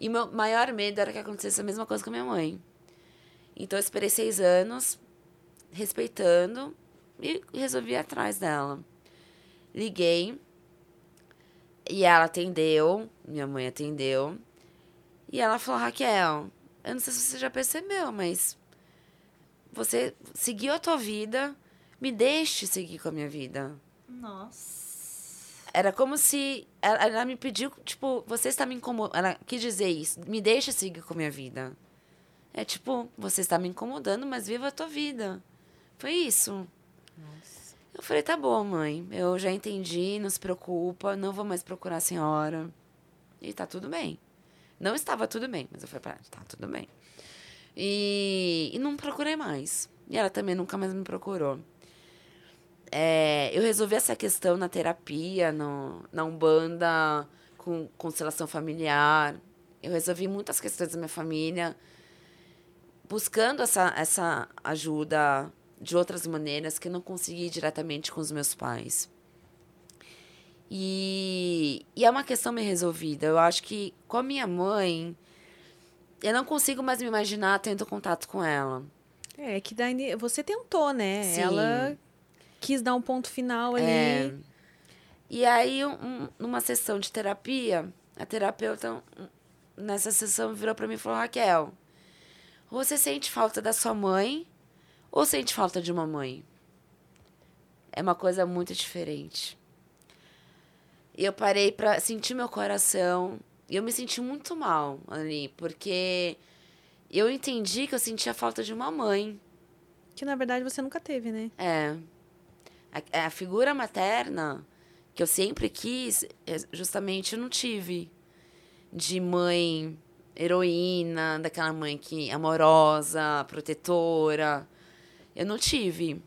E meu maior medo era que acontecesse a mesma coisa com a minha mãe. Então eu esperei seis anos, respeitando, e resolvi ir atrás dela. Liguei, e ela atendeu, minha mãe atendeu. E ela falou, Raquel, eu não sei se você já percebeu, mas você seguiu a tua vida, me deixe seguir com a minha vida. Nossa. Era como se ela, ela me pediu, tipo, você está me incomodando. Ela quis dizer isso, me deixa seguir com a minha vida. É tipo, você está me incomodando, mas viva a tua vida. Foi isso. Eu falei, tá bom, mãe. Eu já entendi, não se preocupa, não vou mais procurar a senhora. E tá tudo bem. Não estava tudo bem, mas eu falei pra ela, tá tudo bem. E, e não procurei mais. E ela também nunca mais me procurou. É, eu resolvi essa questão na terapia, no, na Umbanda, com constelação familiar. Eu resolvi muitas questões da minha família. buscando essa, essa ajuda de outras maneiras que eu não consegui diretamente com os meus pais. E, e é uma questão meio resolvida. Eu acho que com a minha mãe, eu não consigo mais me imaginar tendo contato com ela. É, que daí você tentou, né? Sim. Ela quis dar um ponto final ali. É. E aí, um- numa sessão de terapia, a terapeuta, nessa sessão, virou pra mim e falou: Raquel, você sente falta da sua mãe ou sente falta de uma mãe? É uma coisa muito diferente. E eu parei pra sentir meu coração. E eu me senti muito mal ali, porque eu entendi que eu sentia falta de uma mãe. Que na verdade você nunca teve, né? É. A, a figura materna que eu sempre quis, é, justamente eu não tive. De mãe heroína, daquela mãe que amorosa, protetora. Eu não tive.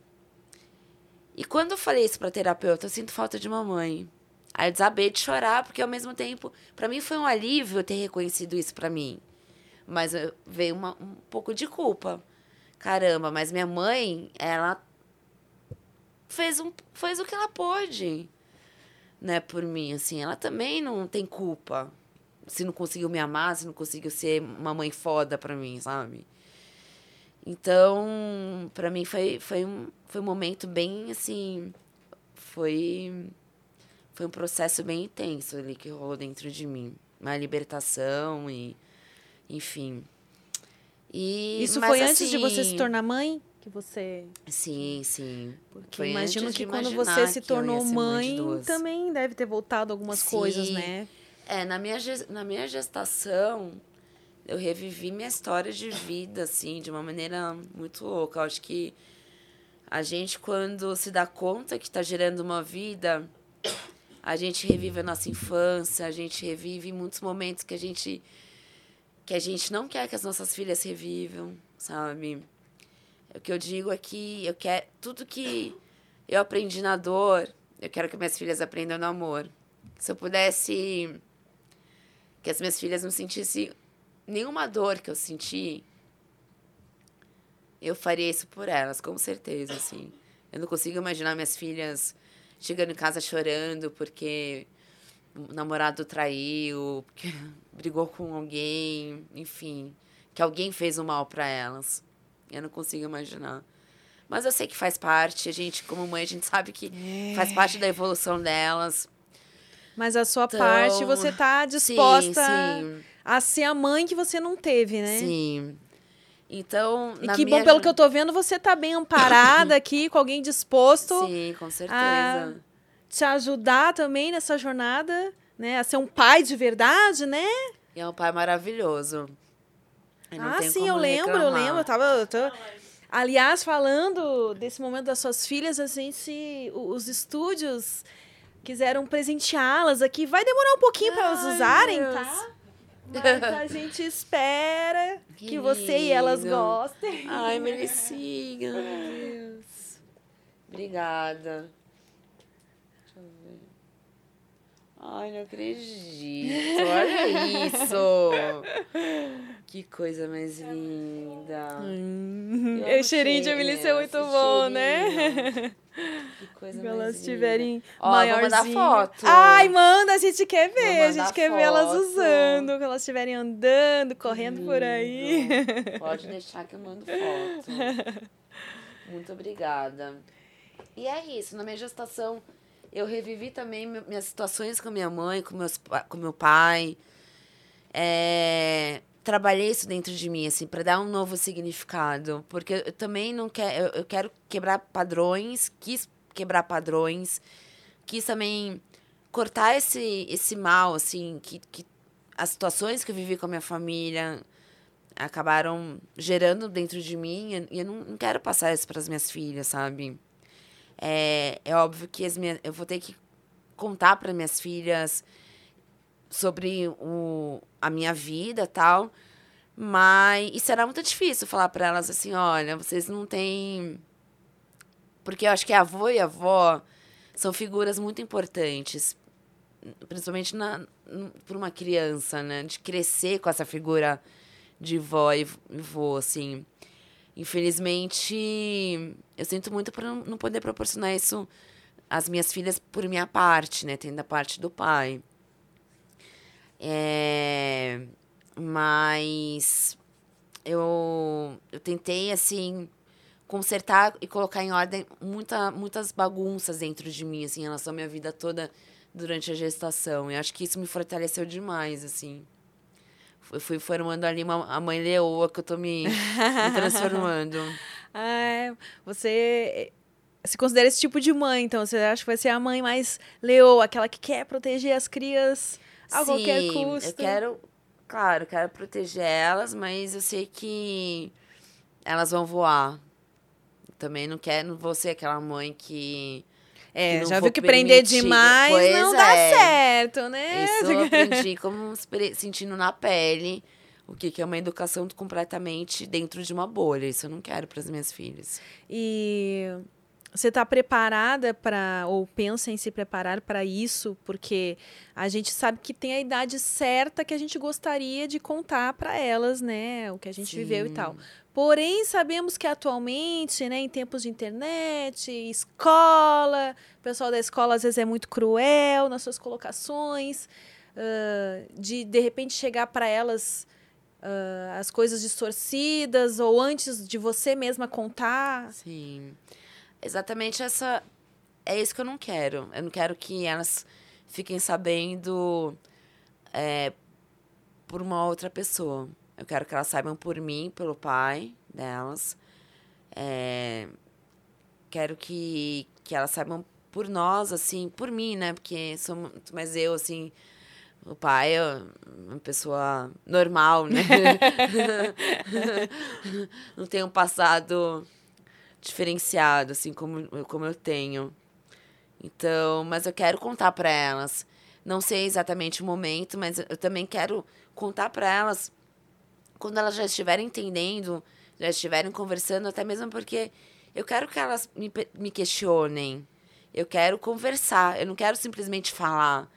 E quando eu falei isso pra terapeuta, eu sinto falta de uma mãe. Aí eu desabei de chorar, porque ao mesmo tempo, pra mim foi um alívio ter reconhecido isso pra mim. Mas veio uma, um pouco de culpa. Caramba, mas minha mãe, ela fez, um, fez o que ela pôde, né, por mim, assim. Ela também não tem culpa se não conseguiu me amar, se não conseguiu ser uma mãe foda pra mim, sabe? Então, pra mim foi, foi, um, foi um momento bem, assim, foi, foi um processo bem intenso ali que rolou dentro de mim. Uma libertação e, enfim. E, Isso foi antes de você assim, se tornar mãe? Que você. Sim, sim. Porque Foi imagino que quando você se tornou mãe mãe, também deve ter voltado algumas coisas, Sim. né? É, na minha, na minha gestação, eu revivi minha história de vida, assim, de uma maneira muito louca. Eu acho que a gente, quando se dá conta que está gerando uma vida, a gente revive a nossa infância, a gente revive muitos momentos que a gente que a gente não quer que as nossas filhas revivam, sabe? O que eu digo é que eu quero tudo que eu aprendi na dor, eu quero que minhas filhas aprendam no amor. Se eu pudesse que as minhas filhas não sentissem nenhuma dor que eu senti, eu faria isso por elas, com certeza, assim. Eu não consigo imaginar minhas filhas chegando em casa chorando porque o namorado traiu, porque brigou com alguém, enfim, que alguém fez o mal para elas. Eu não consigo imaginar. Mas eu sei que faz parte, a gente, como mãe, a gente sabe que faz parte da evolução delas. Mas a sua Então, parte, você tá disposta Sim, sim. a ser a mãe que você não teve, né? Sim. Então, E que minha bom, pelo que eu tô vendo, você tá bem amparada aqui, com alguém disposto Sim, com certeza. a te ajudar também nessa jornada, né? A ser um pai de verdade, né? E é um pai maravilhoso. Eu ah, sim, eu lembro, eu reclamar. lembro. Eu tava. eu tô- Aliás, falando desse momento das suas filhas, assim, se o- os estúdios quiseram presenteá-las aqui, vai demorar um pouquinho para elas usarem, Deus. tá? Mas a gente espera que, Que você e elas gostem. Ai, Melicinha, meu Deus. Obrigada. Deixa eu ver. Ai, não acredito. Olha isso. Que coisa mais linda. Hum, Eu cheirinho de Emily é cheirinho, muito bom, né? Que coisa elas linda. estiverem Ó, eu vou mandar foto. Ai, manda, a gente quer ver. A gente quer ver elas foto. usando, quando elas estiverem andando, correndo por aí. Pode deixar que eu mando foto. Muito obrigada. E é isso, na minha gestação eu revivi também mi- minhas situações com minha mãe, com, meus, com meu pai. É, trabalhei isso dentro de mim, assim, para dar um novo significado. Porque eu também não quero. Eu, eu quero quebrar padrões, quis quebrar padrões, quis também cortar esse, esse mal, assim, que, que as situações que eu vivi com a minha família acabaram gerando dentro de mim e eu não, não quero passar isso para as minhas filhas, sabe? É, é óbvio que as minhas, eu vou ter que contar para minhas filhas sobre o, a minha vida tal, mas e será muito difícil falar para elas assim, olha, vocês não têm porque eu acho que avô e avó são figuras muito importantes, principalmente na para uma criança, né, de crescer com essa figura de vó e vô, assim. Infelizmente, eu sinto muito por não poder proporcionar isso às minhas filhas por minha parte, né? Tendo a parte do pai. É, mas eu, eu tentei, assim, consertar e colocar em ordem muita, muitas bagunças dentro de mim, assim, em relação à minha vida toda durante a gestação. E acho que isso me fortaleceu demais, assim. Eu fui formando ali uma, a mãe leoa que eu tô me, me transformando. ah, você se considera esse tipo de mãe, então você acha que vai ser a mãe mais leoa, aquela que quer proteger as crias a Sim, qualquer custo? Eu quero, claro, quero proteger elas, mas eu sei que elas vão voar. Também não quero, não vou ser aquela mãe que é, já viu que prender demais pois não é. dá certo, né? Isso eu aprendi como sentindo na pele o que, que é uma educação completamente dentro de uma bolha. Isso eu não quero para as minhas filhas. E você está preparada para ou pensa em se preparar para isso? Porque a gente sabe que tem a idade certa que a gente gostaria de contar para elas, né? O que a gente Sim. viveu e tal. Porém, sabemos que atualmente, né, em tempos de internet, escola, o pessoal da escola às vezes é muito cruel nas suas colocações, uh, de de repente chegar para elas uh, as coisas distorcidas ou antes de você mesma contar. Sim. Exatamente essa. É isso que eu não quero. Eu não quero que elas fiquem sabendo é, por uma outra pessoa. Eu quero que elas saibam por mim, pelo pai delas. É, quero que, que elas saibam por nós, assim, por mim, né? Porque sou muito mais eu, assim. O pai é uma pessoa normal, né? Não tem um passado diferenciado, assim, como, como eu tenho. Então, mas eu quero contar para elas. Não sei exatamente o momento, mas eu também quero contar para elas quando elas já estiverem entendendo, já estiverem conversando, até mesmo porque eu quero que elas me, me questionem. Eu quero conversar, eu não quero simplesmente falar.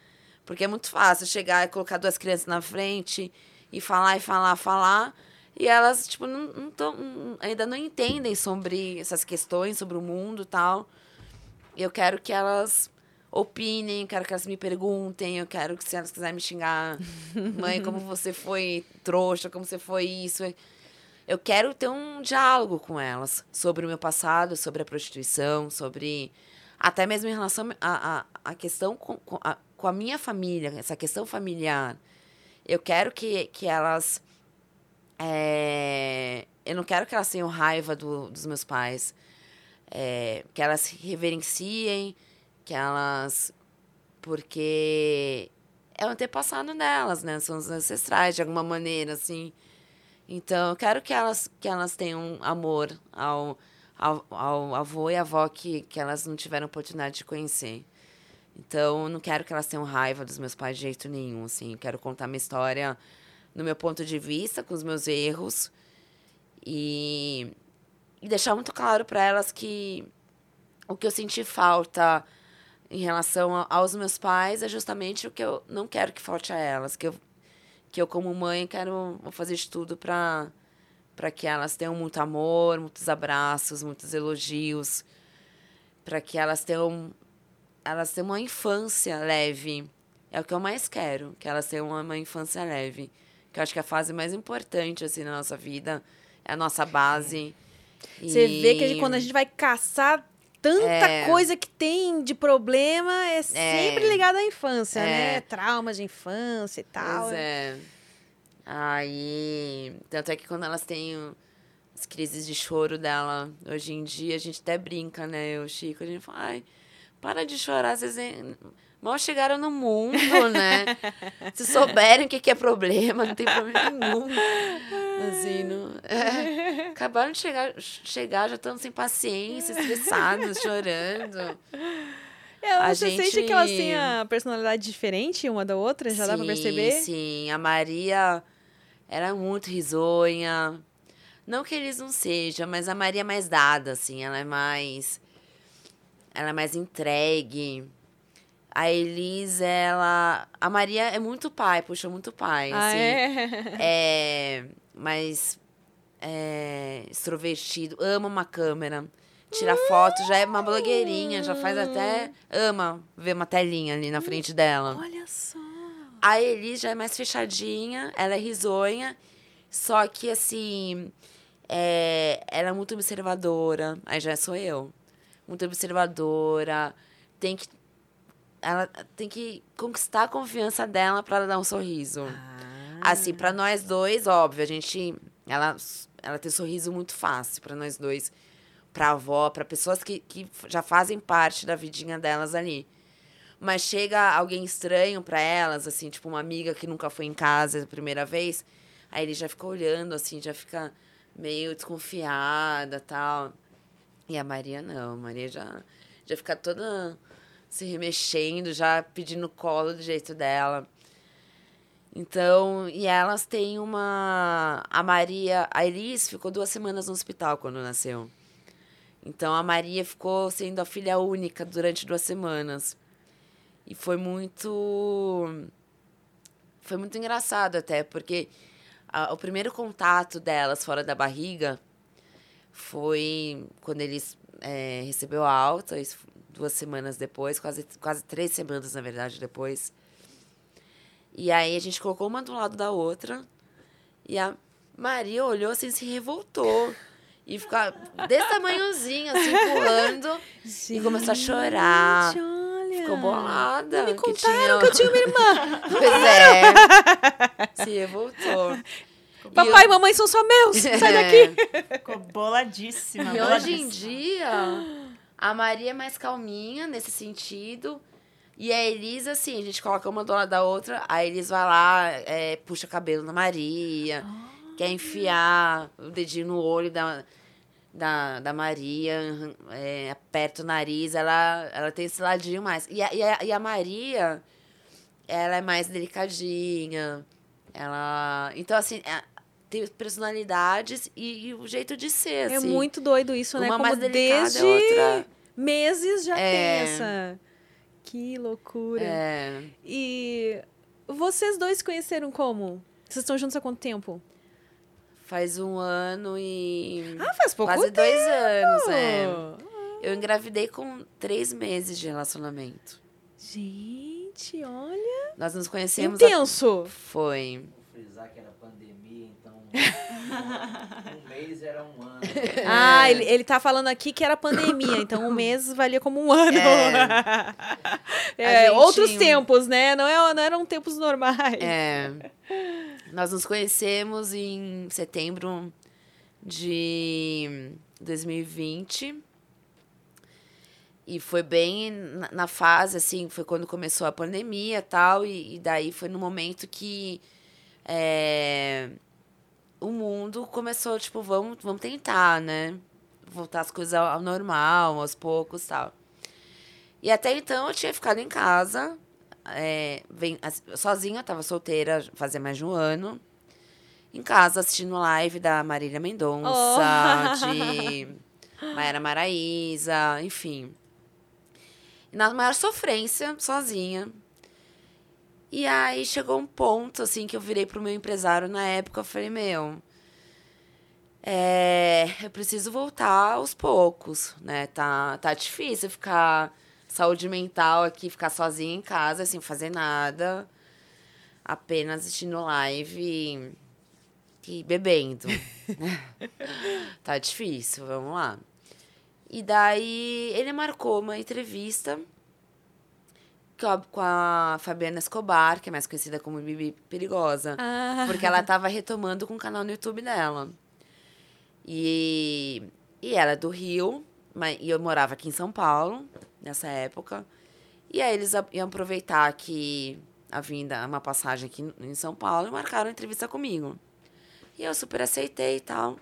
Porque é muito fácil chegar e colocar duas crianças na frente e falar e falar, falar. E elas, tipo, não, não tão, ainda não entendem sobre essas questões, sobre o mundo e tal. Eu quero que elas opinem, quero que elas me perguntem, eu quero que se elas quiserem me xingar, mãe, como você foi trouxa, como você foi isso. Eu quero ter um diálogo com elas sobre o meu passado, sobre a prostituição, sobre até mesmo em relação à a, a, a, questão com, com, a, com a minha família, essa questão familiar. Eu quero que, que elas. É, eu não quero que elas tenham raiva do, dos meus pais. É, que elas reverenciem, que elas. Porque é o antepassado delas, né? São os ancestrais, de alguma maneira, assim. Então, eu quero que elas, que elas tenham amor ao, ao, ao avô e avó que, que elas não tiveram oportunidade de conhecer. Então, eu não quero que elas tenham raiva dos meus pais de jeito nenhum, assim. Eu quero contar minha história no meu ponto de vista, com os meus erros. E, e deixar muito claro para elas que o que eu senti falta em relação aos meus pais é justamente o que eu não quero que falte a elas, que eu, que eu como mãe quero vou fazer de tudo para para que elas tenham muito amor, muitos abraços, muitos elogios, para que elas tenham elas tenham uma infância leve. É o que eu mais quero, que elas tenham uma, uma infância leve. Que eu acho que é a fase mais importante assim na nossa vida, é a nossa base. Você e... vê que a gente, quando a gente vai caçar tanta é. coisa que tem de problema é, é. sempre ligado à infância, é. né? Traumas de infância e tal. Pois é. Aí. Tanto é que quando elas têm as crises de choro dela, hoje em dia, a gente até brinca, né? O Chico, a gente fala, ai, para de chorar, vocês mal chegaram no mundo, né? Se souberem o que, que é problema, não tem problema nenhum. Assim, não, é, acabaram de chegar, chegar já estão sem paciência, estressados, chorando. É, a você gente... sente que elas têm a personalidade diferente uma da outra? Já sim, dá pra perceber? Sim, a Maria era muito risonha. Não que eles não sejam, mas a Maria é mais dada, assim. Ela é mais... Ela é mais entregue. A Elis, ela. A Maria é muito pai, puxa muito pai. Ah, assim. é? É, mas é, extrovertido, ama uma câmera. Tira foto, já é uma blogueirinha, já faz até. Ama ver uma telinha ali na frente dela. Olha só. A Elis já é mais fechadinha, ela é risonha, só que assim. É, ela é muito observadora. Aí já sou eu. Muito observadora. Tem que. Ela tem que conquistar a confiança dela para ela dar um sorriso. Assim, pra nós dois, óbvio, a gente. Ela, ela tem sorriso muito fácil pra nós dois. Pra avó, pra pessoas que, que já fazem parte da vidinha delas ali. Mas chega alguém estranho pra elas, assim, tipo uma amiga que nunca foi em casa a primeira vez. Aí ele já fica olhando, assim, já fica meio desconfiada tal. E a Maria não, a Maria já, já fica toda se remexendo, já pedindo colo do jeito dela. Então, e elas têm uma. A Maria. A Elis ficou duas semanas no hospital quando nasceu. Então, a Maria ficou sendo a filha única durante duas semanas. E foi muito. Foi muito engraçado até, porque a- o primeiro contato delas fora da barriga foi quando eles é, recebeu a alta, isso duas semanas depois, quase, quase três semanas, na verdade, depois. E aí a gente colocou uma do lado da outra. E a Maria olhou assim, se revoltou. E ficou desse tamanhozinho, assim, pulando. E começou a chorar. Gente, olha. Ficou bolada. Não me que contaram que eu tinha uma irmã. Pois é. Se revoltou. Papai e eu- mamãe são só meus. Sai daqui. Ficou boladíssima. E hoje em boladíssima. dia, a Maria é mais calminha nesse sentido. E a Elisa, assim, a gente coloca uma do lado da outra, a Elisa vai lá, é, puxa cabelo na Maria, quer enfiar o dedinho no olho da, da, da Maria, é, aperta o nariz, ela, ela tem esse ladinho mais. E a, e, a, e a Maria, ela é mais delicadinha, ela... Então, assim, tem personalidades e, e o jeito de ser, É assim. muito doido isso, né? Uma Como mais delicada, desde a outra... meses já É. tem essa. Que loucura. É, E vocês dois se conheceram como? Vocês estão juntos há quanto tempo? faz um ano e. Ah, faz pouco quase tempo. dois anos, é. Eu engravidei com três meses de relacionamento. Gente, olha. Nós nos conhecemos. a- Intenso. Foi. frisar que era um mês era um ano. Ah, ele, ele tá falando aqui que era pandemia, então um mês valia como um ano. É. É, Outros tempos, né? Não, é, não eram tempos normais. É. Nós nos conhecemos em setembro de 2020. E foi bem na, na fase, assim, foi quando começou a pandemia e tal. E, e daí foi no momento que é, o mundo começou, tipo, vamos, vamos tentar, né? Voltar as coisas ao, normal, aos poucos tal. E até então eu tinha ficado em casa, é, vem, sozinha, tava solteira fazia mais de um ano. Em casa, assistindo live da Marília Mendonça, Oh. de Maera Maraíza, enfim. E na maior sofrência, sozinha. E aí chegou um ponto, assim, que eu virei pro meu empresário na época, eu falei, meu, é, eu preciso voltar aos poucos, né? Tá, tá difícil ficar saúde mental aqui, ficar sozinha em casa, sem fazer nada, apenas assistindo live e, e bebendo. tá difícil, vamos lá. E daí ele marcou uma entrevista com a, Fabiana Escobar, que é mais conhecida como Bibi Perigosa. Ah. Porque ela tava retomando com o canal no YouTube dela. E, e ela é do Rio, mas, e eu morava aqui em São Paulo, nessa época. E aí eles iam aproveitar que a vinda, uma passagem aqui em São Paulo, e marcaram entrevista comigo. E eu super aceitei e tal.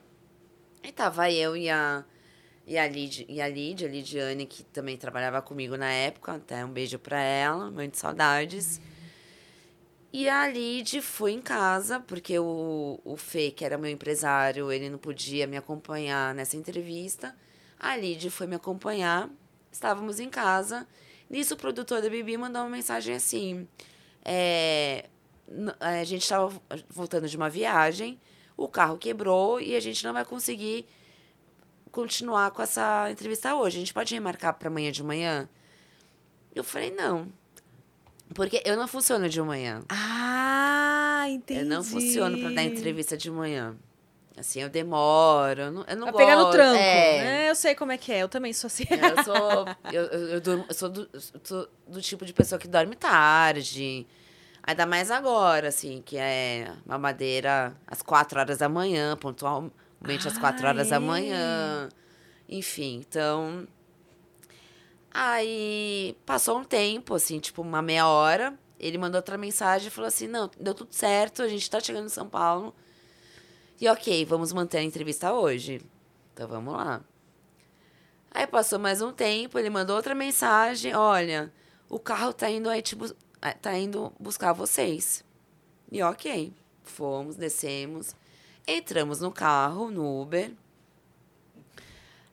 E tava eu e a, e a, Lid, e a Lídia, a Lidiane, que também trabalhava comigo na época. Até um beijo pra ela, de saudades. E a Lid foi em casa, porque o, o Fê, que era meu empresário, ele não podia me acompanhar nessa entrevista. A Lid foi me acompanhar. Estávamos em casa. Nisso, o produtor da Bibi mandou uma mensagem assim: é, a gente estava voltando de uma viagem, o carro quebrou e a gente não vai conseguir continuar com essa entrevista hoje. A gente pode remarcar para amanhã de manhã? Eu falei: não. Porque eu não funciono de manhã. Ah, entendi. Eu não funciono para dar entrevista de manhã. Assim, eu demoro, eu não, eu não Pra gosto. pegar no tranco. É, né? Eu sei como é que é. Eu também sou assim. eu sou, eu, eu, durmo- eu sou do, sou do tipo de pessoa que dorme tarde. Ainda mais agora, assim, que é mamadeira às quatro horas da manhã, pontualmente às quatro horas da é? manhã. Enfim, então. Aí passou um tempo, assim, tipo uma meia hora. Ele mandou outra mensagem e falou assim: não, deu tudo certo, a gente tá chegando em São Paulo. E ok, vamos manter a entrevista hoje. Então vamos lá. Aí passou mais um tempo, ele mandou outra mensagem: olha, o carro tá indo aí ah, tá indo buscar vocês. E ok, fomos, descemos, entramos no carro, no Uber.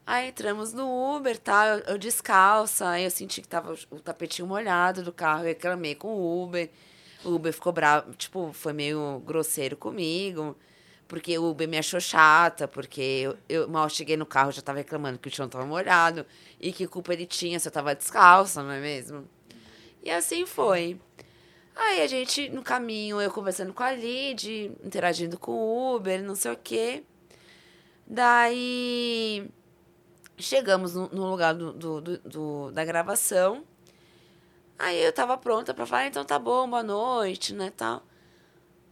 Aí entramos no Uber, tá? Eu, eu descalça, aí eu senti que tava o tapetinho molhado do carro, eu reclamei com o Uber. O Uber ficou bravo, tipo, foi meio grosseiro comigo. Porque o Uber me achou chata, porque eu, eu mal cheguei no carro, já tava reclamando que o chão tava molhado. E que culpa ele tinha se eu tava descalça, não é mesmo? E assim foi. Aí a gente, no caminho, eu conversando com a Lid, interagindo com o Uber, não sei o quê. Daí chegamos no, no lugar do, do- do- da gravação. Aí eu tava pronta pra falar, então tá bom, boa noite, né, tal.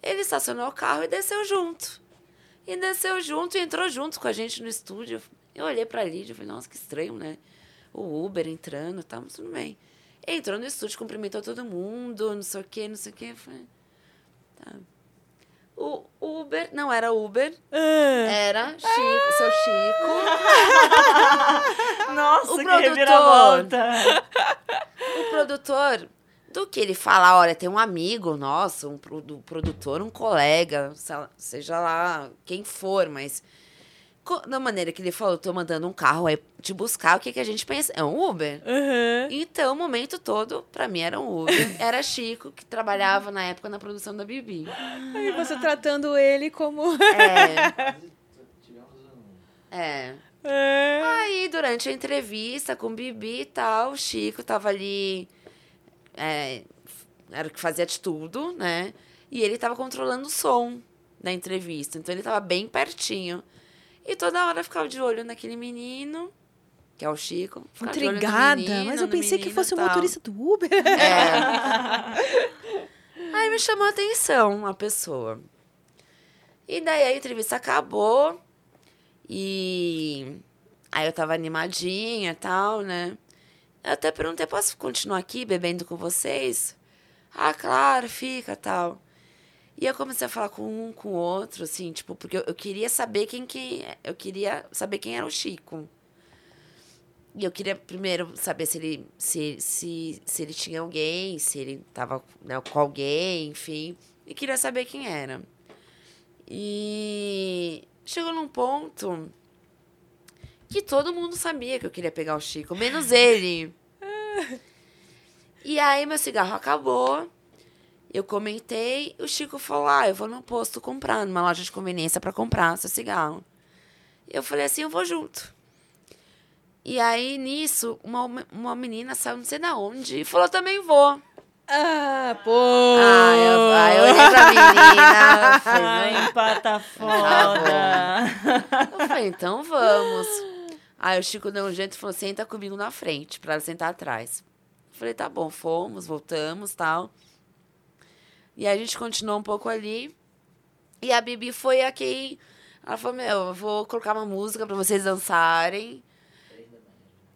Ele estacionou o carro e desceu junto. E desceu junto e entrou junto com a gente no estúdio. Eu olhei pra Lídia e falei, nossa, que estranho, né? O Uber entrando e tal, mas tudo bem. Entrou no estúdio, cumprimentou todo mundo, não sei o quê, não sei o quê. Falei, tá. O Uber, não era Uber, era Chico, seu Chico. Nossa, O que produtor. o produtor, do que ele fala, olha, tem um amigo nosso, um produ- produtor, um colega, lá- seja lá quem for, mas da maneira que ele falou, tô mandando um carro aí te buscar, o que, que a gente pensa? É um Uber? Aham. Então, o momento todo, pra mim, era um Uber. Era Chico, que trabalhava na época na produção da Bibi. E você tratando ele como. É, um. é. É. Aí, durante a entrevista com o Bibi e tal, o Chico tava ali. é, era o que fazia de tudo, né? E ele tava controlando o som da entrevista. Então ele tava bem pertinho. E toda hora eu ficava de olho naquele menino, que é o Chico. Intrigada, menino, mas eu pensei que fosse o motorista do Uber. É. Aí me chamou a atenção a pessoa. E daí a entrevista acabou. E aí eu tava animadinha e tal, né? Eu até perguntei, posso continuar aqui bebendo com vocês? Ah, claro, fica tal. E eu comecei a falar com um, com o outro, assim, tipo, porque eu, eu queria saber quem que. Eu queria saber quem era o Chico. E eu queria primeiro saber se ele, se, se, se ele tinha alguém, se ele tava né, com alguém, enfim. E queria saber quem era. E chegou num ponto que todo mundo sabia que eu queria pegar o Chico, menos ele. E aí meu cigarro acabou. Eu comentei, o Chico falou: "Ah, eu vou no posto comprar, numa loja de conveniência para comprar seu cigarro". Eu falei assim: "Eu vou junto". E aí, nisso, uma, uma menina saiu não sei da onde e falou, também vou. Ah, pô. Ah, eu, aí eu olhei pra menina, falei, Ai, empata foda. eu falei, então vamos. Aí o Chico deu um jeito e falou, senta comigo na frente, pra ela sentar atrás. Eu falei, tá bom, fomos, voltamos, tal. E a gente continuou um pouco ali. E a Bibi foi a quem... Ela falou, meu, eu vou colocar uma música pra vocês dançarem.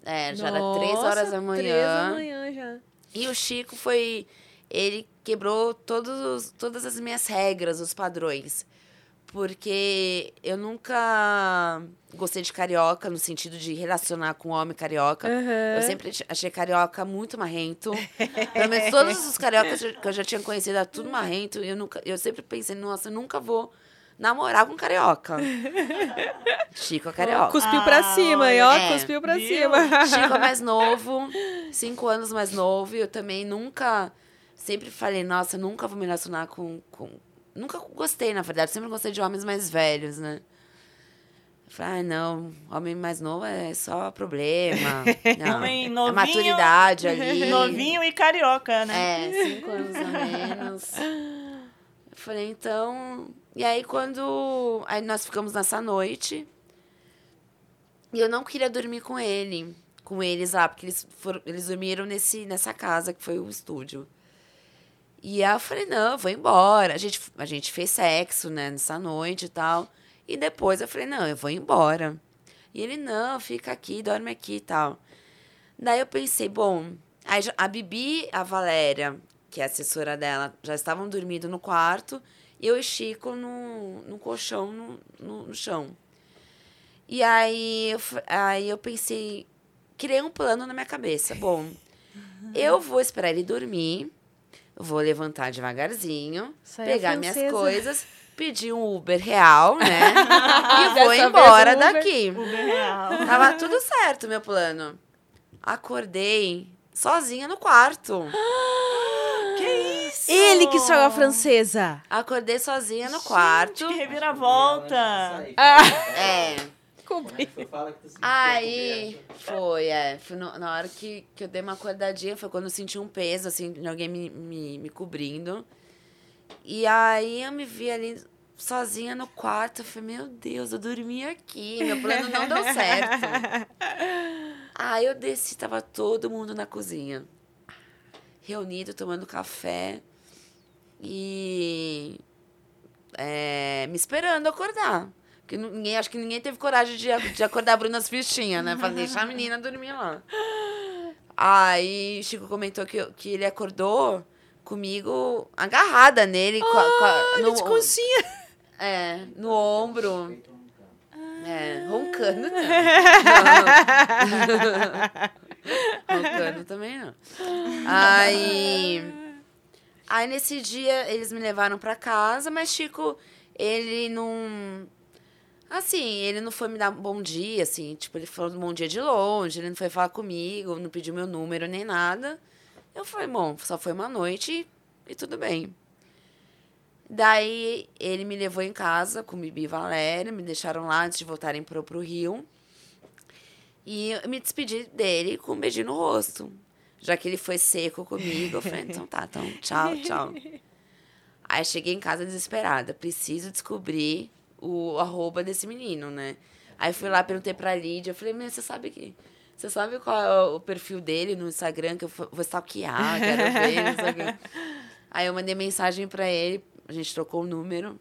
É, já era três horas da Nossa, Três da manhã. manhã já. E o Chico foi. Ele quebrou todos, os- todas as minhas regras, os padrões. Porque eu nunca gostei de carioca, no sentido de relacionar com homem carioca. Eu sempre ach- achei carioca muito marrento. Pelo menos todos os cariocas que eu já tinha conhecido era tudo marrento. E eu, nunca, eu sempre pensei, nossa, eu nunca vou namorar com carioca. Chico é carioca. Cuspiu pra Ah, cima, e ó, é. cuspiu pra Viu? cima. Chico é mais novo, cinco anos mais novo. E eu também nunca. Sempre falei, nossa, nunca vou me relacionar com. com... Nunca gostei, na verdade. Sempre gostei de homens mais velhos, né? Eu falei, ah, não, homem mais novo é só problema. Não, Homem é novinho- maturidade ali. Novinho e carioca, né? É, cinco anos a menos. Eu falei, então. E aí, quando. Aí nós ficamos nessa noite. E eu não queria dormir com ele. Com eles lá, porque eles, foram, eles dormiram nesse, nessa casa que foi o estúdio. E aí eu falei, não, eu vou embora. A gente, a gente fez sexo, né, nessa noite e tal. E depois eu falei, não, eu vou embora. E ele, não, fica aqui, dorme aqui e tal. Daí eu pensei, bom, já- a Bibi, a Valéria, que é a assessora dela, já estavam dormindo no quarto, e eu e Chico no, no colchão, no, no, no chão. E aí eu, aí eu pensei, criei um plano na minha cabeça. Bom, eu vou esperar ele dormir, vou levantar devagarzinho, pegar minhas coisas, pedir um Uber real, né? e vou embora Uber. daqui. Uber real. Tava tudo certo, meu plano. Acordei sozinha no quarto. Que isso? Ele que estragou a francesa. Acordei sozinha no quarto. Que reviravolta. É. Sentiu Aí foi, é. Foi no- na hora que, que eu dei uma acordadinha, foi quando eu senti um peso, assim, de alguém me, me, me cobrindo. E aí eu me vi ali sozinha no quarto. Eu falei, meu Deus, eu dormi aqui. Meu plano não deu certo. Aí eu desci, tava todo mundo na cozinha. Reunido, tomando café. E. é, me esperando acordar. Nu- ninguém, acho que ninguém teve coragem de, de acordar a Bruna as fichinhas, né? Pra deixar a menina dormir lá. Aí Chico comentou que, que ele acordou comigo agarrada nele. com a- com a- no, De concinha. é, no ombro. É, roncando. Não. roncando também não. Aí. Aí nesse dia eles me levaram pra casa, mas Chico, ele não. Assim, ele não foi me dar um bom dia, assim, tipo, ele falou um bom dia de longe, ele não foi falar comigo, não pediu meu número nem nada. Eu falei, bom, só foi uma noite e tudo bem. Daí ele me levou em casa com Bibi e Valéria, me deixaram lá antes de voltarem pro, pro Rio. E eu me despedi dele com um beijinho no rosto. Já que ele foi seco comigo, eu falei, então tá, então tchau, tchau. Aí cheguei em casa desesperada, preciso descobrir o arroba desse menino, né? Aí fui lá, perguntei pra Lídia, eu falei, mas você sabe que. Você sabe qual é o perfil dele no Instagram que eu vou stalkear, quero ver, não sei o quê. Aí eu mandei mensagem pra ele, a gente trocou o número.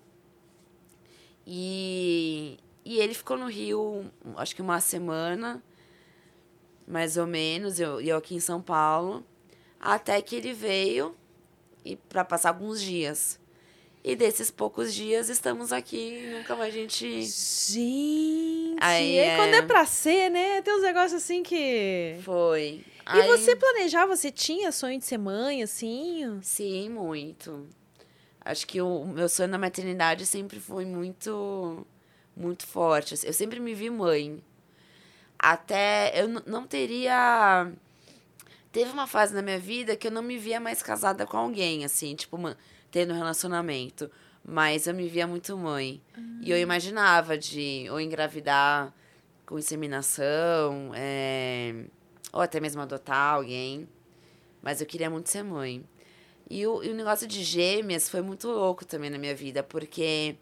E, e ele ficou no Rio, acho que uma semana, mais ou menos, eu, e eu aqui em São Paulo, até que ele veio e para passar alguns dias. E desses poucos dias estamos aqui, nunca mais a gente Gente, Aí, é. quando é pra ser, né? Tem uns negócios assim que. foi. E você planejava, você tinha sonho de ser mãe, assim? Sim, muito. Acho que o meu sonho na maternidade sempre foi muito, muito forte. Eu sempre me vi mãe. Até eu não teria. Teve uma fase na minha vida que eu não me via mais casada com alguém, assim, tipo, ma- tendo um relacionamento. Mas eu me via muito mãe. E eu imaginava de ou engravidar com inseminação, é, ou até mesmo adotar alguém. Mas eu queria muito ser mãe. E o, e o negócio de gêmeas foi muito louco também na minha vida, porque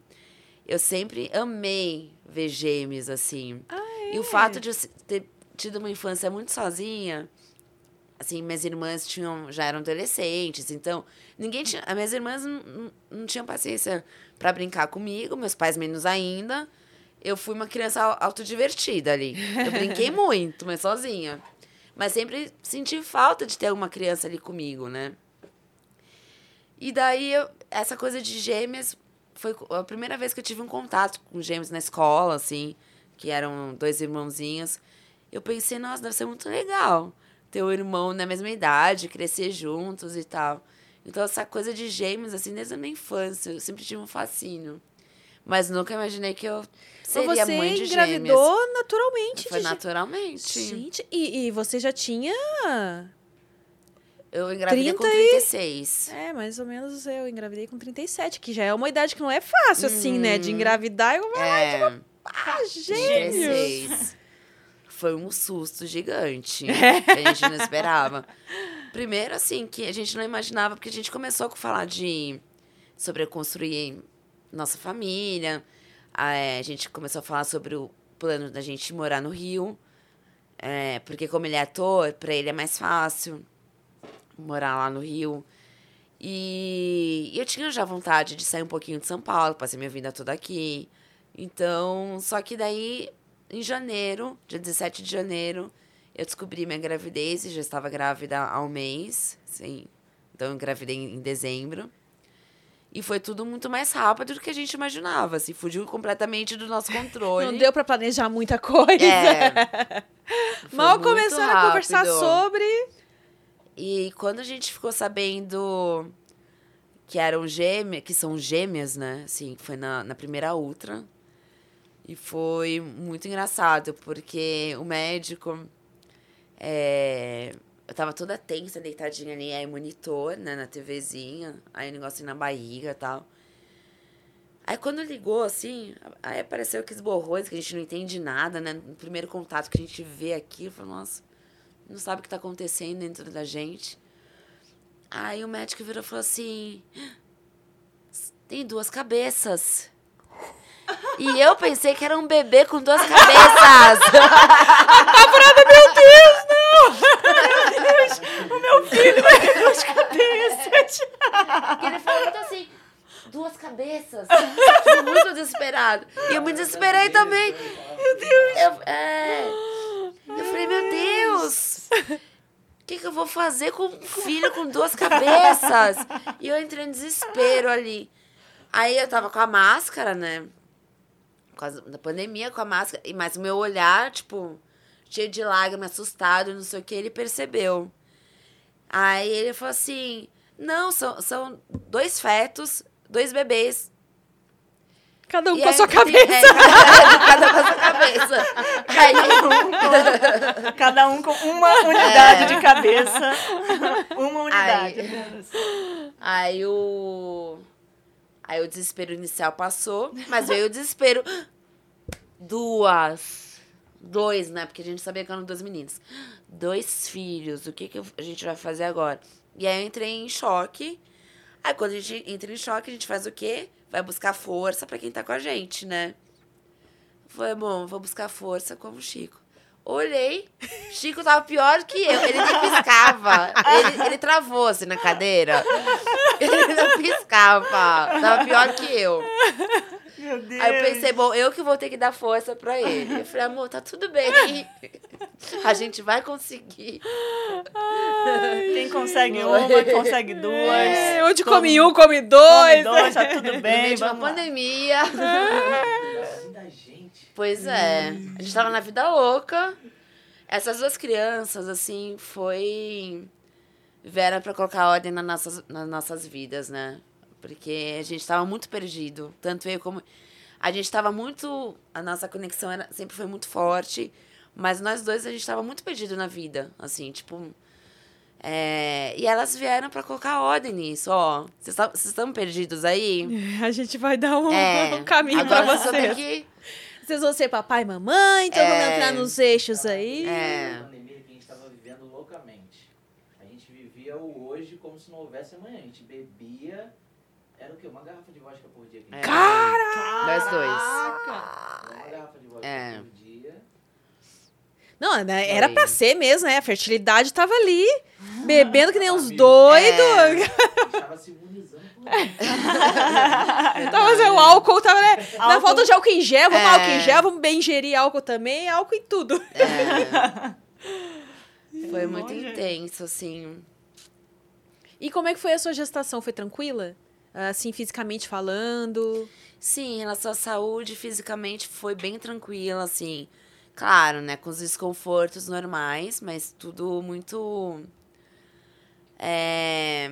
eu sempre amei ver gêmeos, assim. E o fato de eu ter tido uma infância muito sozinha, assim, minhas irmãs tinham, já eram adolescentes, então ninguém tinha. As minhas irmãs não, não, não tinham paciência para brincar comigo, meus pais menos ainda. Eu fui uma criança au- autodivertida ali. Eu brinquei muito, mas sozinha. Mas sempre senti falta de ter uma criança ali comigo, né? E daí, eu- essa coisa de gêmeas foi a primeira vez que eu tive um contato com gêmeos na escola, assim, que eram dois irmãozinhos. Eu pensei, nossa, deve ser muito legal ter um irmão na mesma idade, crescer juntos e tal. Então, essa coisa de gêmeos, assim, desde a minha infância, eu sempre tive um fascínio. Mas nunca imaginei que eu Mas seria você mãe de engravidou gêmeas. naturalmente. Foi de- naturalmente. Gente, e, e você já tinha. Eu engravidei com 30 e- 36. É, mais ou menos eu engravidei com 37, que já é uma idade que não é fácil, assim, né? De engravidar e uma. É, Ah, gêmeos! 36. Foi um susto gigante. que a gente não esperava. Primeiro, assim, que a gente não imaginava, porque a gente começou a falar de sobre construir nossa família. A gente começou a falar sobre o plano da gente morar no Rio. eh, porque como ele é ator, pra ele é mais fácil morar lá no Rio. E eu tinha já vontade de sair um pouquinho de São Paulo, passei minha vida toda aqui. Então, só que daí, em janeiro, dia 17 de janeiro, eu descobri minha gravidez e já estava grávida há um mês. Sim. Então, eu engravidei em dezembro. E foi tudo muito mais rápido do que a gente imaginava. Assim, fugiu completamente do nosso controle. Não deu pra planejar muita coisa. É. Mal muito começaram a conversar rápido. sobre. E quando a gente ficou sabendo que eram gêmeas, que são gêmeas, né? Assim, foi na, na primeira ultra. E foi muito engraçado, porque o médico. é, eu tava toda tensa, deitadinha ali, aí monitor, né, na TVzinha, aí negócio na barriga e tal. Aí quando ligou, assim, aí apareceu aqueles borrões que a gente não entende nada, né? No primeiro contato que a gente vê aqui, eu falo, nossa, não sabe o que tá acontecendo dentro da gente. Aí o médico virou e falou assim: tem duas cabeças. E eu pensei que era um bebê com duas cabeças. O meu filho vai ter duas cabeças. E ele falou muito assim: duas cabeças. Fiquei muito desesperado. E eu me desesperei também. Meu Deus. Eu, é, eu falei: meu Deus. O que, que eu vou fazer com um filho com duas cabeças? E eu entrei em desespero ali. Aí eu tava com a máscara, né? Por causa da pandemia, com a máscara. e- Mas o meu olhar, tipo, cheio de lágrimas, assustado, não sei o que, ele percebeu. Aí ele falou assim: não, são, são dois fetos, dois bebês. Cada um E com a aí sua tem- cabeça. é, cada um com a sua cabeça. Aí, Cada um com uma unidade de cabeça. Uma unidade. Apenas. aí o. Aí o desespero inicial passou, mas veio o desespero. Duas. Dois, né? Porque a gente sabia que eram duas meninas. Dois filhos. O que, que a gente vai fazer agora? E aí eu entrei em choque. Aí quando a gente entra em choque, a gente faz o quê? Vai buscar força pra quem tá com a gente, né? Foi bom, vou buscar força como o Chico. Olhei, Chico tava pior que eu. Ele nem piscava. Ele, ele travou assim na cadeira. Ele não piscava. Tava pior que eu. Meu Deus. Aí eu pensei, bom, eu que vou ter que dar força pra ele. Eu falei, amor, tá tudo bem. A gente vai conseguir. Quem consegue uma, consegue duas. É, onde come mundo um, come come dois. dois, tá tudo No bem. meio de uma vamos lá. pandemia. Da gente. Pois é. A gente tava na vida louca. Essas duas crianças, assim, foi. vieram pra colocar ordem nas nossas, nas nossas vidas, né? Porque a gente tava muito perdido. Tanto eu como. A gente tava muito. A nossa conexão era, sempre foi muito forte. Mas nós dois, a gente tava muito perdido na vida. Assim, tipo. é, e elas vieram pra colocar ordem nisso, ó. Vocês estão perdidos aí? A gente vai dar um, É. um caminho pra Agora vocês vão ter que. Vocês vão ser papai e mamãe, então vamos É. entrar nos eixos aí. É. Pandemia que a gente tava vivendo loucamente. A gente vivia o hoje como se não houvesse amanhã. A gente bebia. Era o quê? Uma garrafa de vodka por dia. que a gente É. Nós dois. Uma garrafa de vodka É. por dia. Não, né, era pra ser mesmo, né? A fertilidade tava ali, bebendo que nem uns doidos. É. A gente tava se imunizando por isso. Tava fazendo o álcool, tava, né? Na Álcool. falta de álcool em gel, vamos É. álcool em gel, vamos bem ingerir álcool também, álcool em tudo. É. Foi muito intenso, assim. E como é que foi a sua gestação? Foi tranquila? Assim, fisicamente falando? Sim, em relação à saúde, fisicamente foi bem tranquila, assim. Claro, né? Com os desconfortos normais, mas tudo muito. É,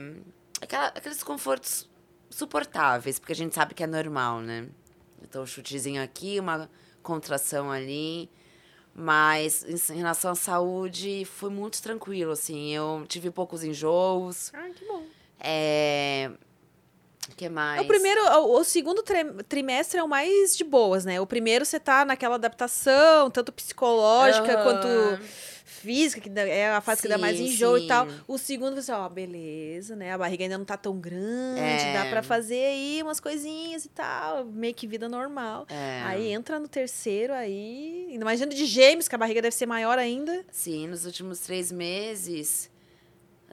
aquela- aqueles desconfortos suportáveis, porque a gente sabe que é normal, né? Então, um chutezinho aqui, uma contração ali. Mas em relação à saúde, foi muito tranquilo, assim. Eu tive poucos enjoos. Ah, que bom. É... O que mais? O primeiro, o, o segundo tri- trimestre é o mais de boas, né? O primeiro você tá naquela adaptação, tanto psicológica Aham. quanto física, que é a fase que dá mais Sim, enjoo sim. e tal. O segundo você, ó, beleza, né? A barriga ainda não tá tão grande, É. dá pra fazer aí umas coisinhas e tal, meio que vida normal. É. Aí entra no terceiro, aí. Indo de gêmeos, que a barriga deve ser maior ainda. Sim, nos últimos três meses.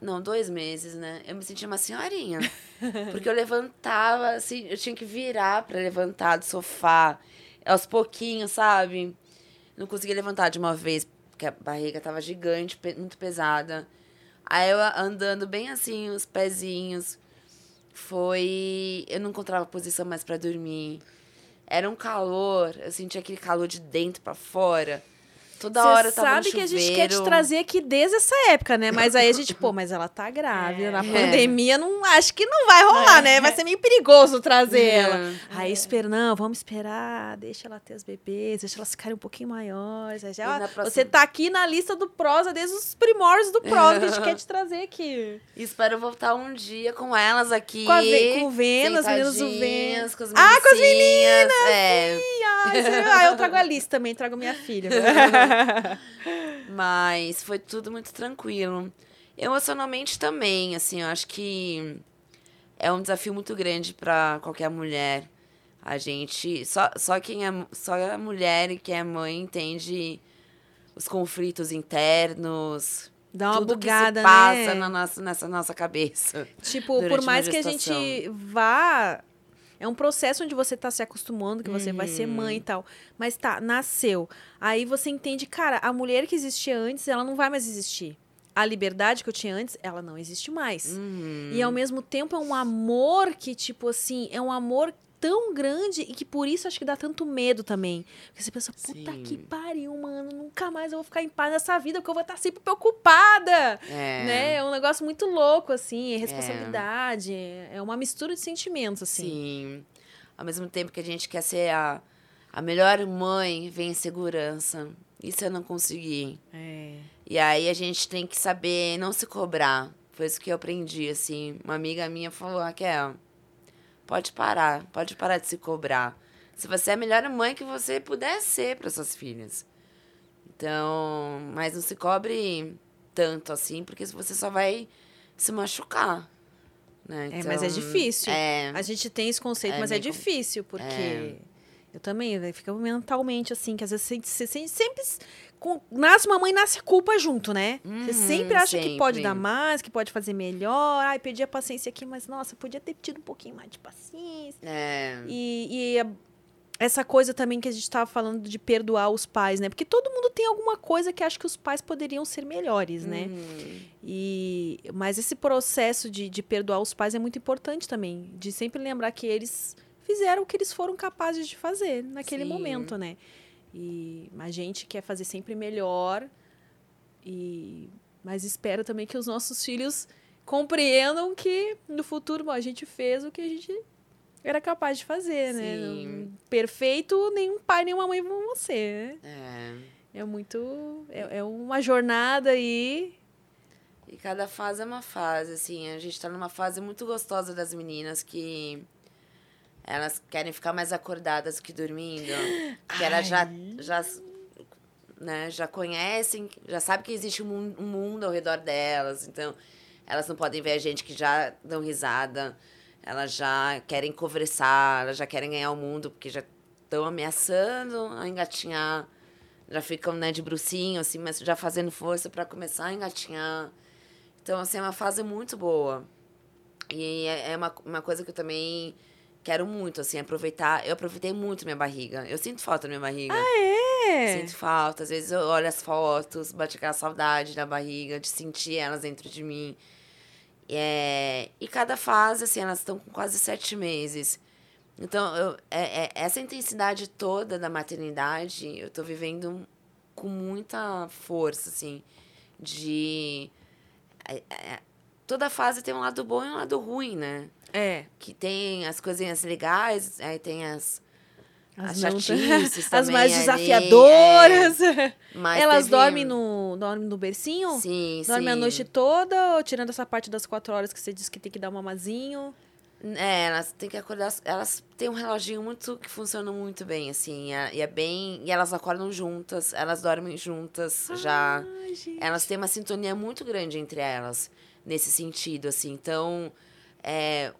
Não, dois meses, né? Eu me sentia uma senhorinha. Porque eu levantava, assim, eu tinha que virar pra levantar do sofá. Aos pouquinhos, sabe? Não conseguia levantar de uma vez, porque a barriga tava gigante, muito pesada. Aí eu andando bem assim, os pezinhos. Foi. Eu não encontrava posição mais pra dormir. Era um calor, eu sentia aquele calor de dentro pra fora. Toda hora eu tava no sabe que a gente quer te trazer aqui desde essa época, né? Mas aí a gente, pô, mas ela tá grávida. Na É. pandemia, não, acho que não vai rolar, né? Vai ser meio perigoso trazer É. ela. Aí espera, não, vamos esperar, deixa ela ter as bebês, deixa elas ficarem um pouquinho maiores. Aí já, próxima- Você tá aqui na lista do Prosa desde os primórdios do Prosa que a gente quer te trazer aqui. E espero voltar um dia com elas aqui. Com, a com o meninas do Vena. sentadinhas, Com as Ah, com as meninas! É, Ih, ai, ah, eu trago a lista também, trago minha filha. mas foi tudo muito tranquilo. Emocionalmente também, assim, eu acho que é um desafio muito grande para qualquer mulher. A gente. Só, só quem é. Só a mulher e quem é mãe entende os conflitos internos. Dá uma tudo bugada, que se passa né? na nossa, nessa nossa cabeça. Tipo, por mais que a gente vá. É um processo onde você tá se acostumando, que você vai ser Uhum. mãe e tal. Mas tá, nasceu. Aí você entende, cara, a mulher que existia antes, ela não vai mais existir. A liberdade que eu tinha antes, ela não existe mais. Uhum. E ao mesmo tempo é um amor que, tipo assim, é um amor tão grande e que por isso acho que dá tanto medo também. Porque você pensa, puta Sim. que pariu, mano, nunca mais eu vou ficar em paz nessa vida, porque eu vou estar sempre preocupada É. né? É um negócio muito louco, assim, é responsabilidade, é uma mistura de sentimentos, assim. Sim. Ao mesmo tempo que a gente quer ser a, a melhor mãe, vem insegurança. Isso eu não consegui. É. E aí a gente tem que saber não se cobrar. Foi isso que eu aprendi, assim. Uma amiga minha falou, Raquel, pode parar, pode parar de se cobrar. Se você é a melhor mãe que você puder ser para suas filhas. Então, mas não se cobre tanto assim, porque você só vai se machucar. Né? É, mas é Então, difícil. É, A gente tem esse conceito, É mas é difícil, porque É. eu também, né, fica mentalmente assim, que às vezes você, você sempre com- nasce uma mãe, nasce culpa junto, né? você Uhum, sempre acha que pode sempre. dar mais, que pode fazer melhor. Ai, perdi a paciência aqui, mas nossa, podia ter tido um pouquinho mais de paciência. é, E, e a- essa coisa também que a gente estava falando de perdoar os pais, né? Porque todo mundo tem alguma coisa que acha que os pais poderiam ser melhores, né? uhum. E, mas esse processo de, de perdoar os pais é muito importante também. De sempre lembrar que eles fizeram o que eles foram capazes de fazer naquele Sim. momento, né? E a gente quer fazer sempre melhor. E, mas espero também que os nossos filhos compreendam que no futuro bom, a gente fez o que a gente era capaz de fazer, né? Sim. Não- Perfeito, nenhum pai, nenhuma mãe vão ser, né? é. É muito. É, é uma jornada aí. E cada fase é uma fase, assim. A gente tá numa fase muito gostosa das meninas que elas querem ficar mais acordadas que dormindo. Que elas já, já, né, já conhecem, já sabem que existe um um mundo ao redor delas. Então, elas não podem ver a gente que já dão risada. Elas já querem conversar, elas já querem ganhar o mundo, porque já estão ameaçando a engatinhar. Já ficam, né, de brucinho, assim, mas já fazendo força para começar a engatinhar. Então, assim, é uma fase muito boa. E é é uma, uma coisa que eu também quero muito, assim, aproveitar. Eu aproveitei muito minha barriga. Eu sinto falta da minha barriga. É. Sinto falta. Às vezes eu olho as fotos, bate aquela saudade da barriga, de sentir elas dentro de mim. É, e cada fase, assim, elas estão com quase sete meses. Então, eu, é, é- essa intensidade toda da maternidade, eu tô vivendo com muita força, assim, de... é- é- toda fase tem um lado bom e um lado ruim, né? É. que tem as coisinhas legais, aí tem as, as não- chatices As mais ali, desafiadoras. é. Mas Elas teve- dormem no, dormem no bercinho? Sim, Dorme a sim. noite toda, ou tirando essa parte das quatro horas que você disse que tem que dar um mamazinho? É, elas têm que acordar. Elas têm um reloginho muito que funciona muito bem, assim. é- E é bem. E elas acordam juntas, elas dormem juntas já. Ai, gente. Elas têm uma sintonia muito grande entre elas, nesse sentido, assim. Então, é,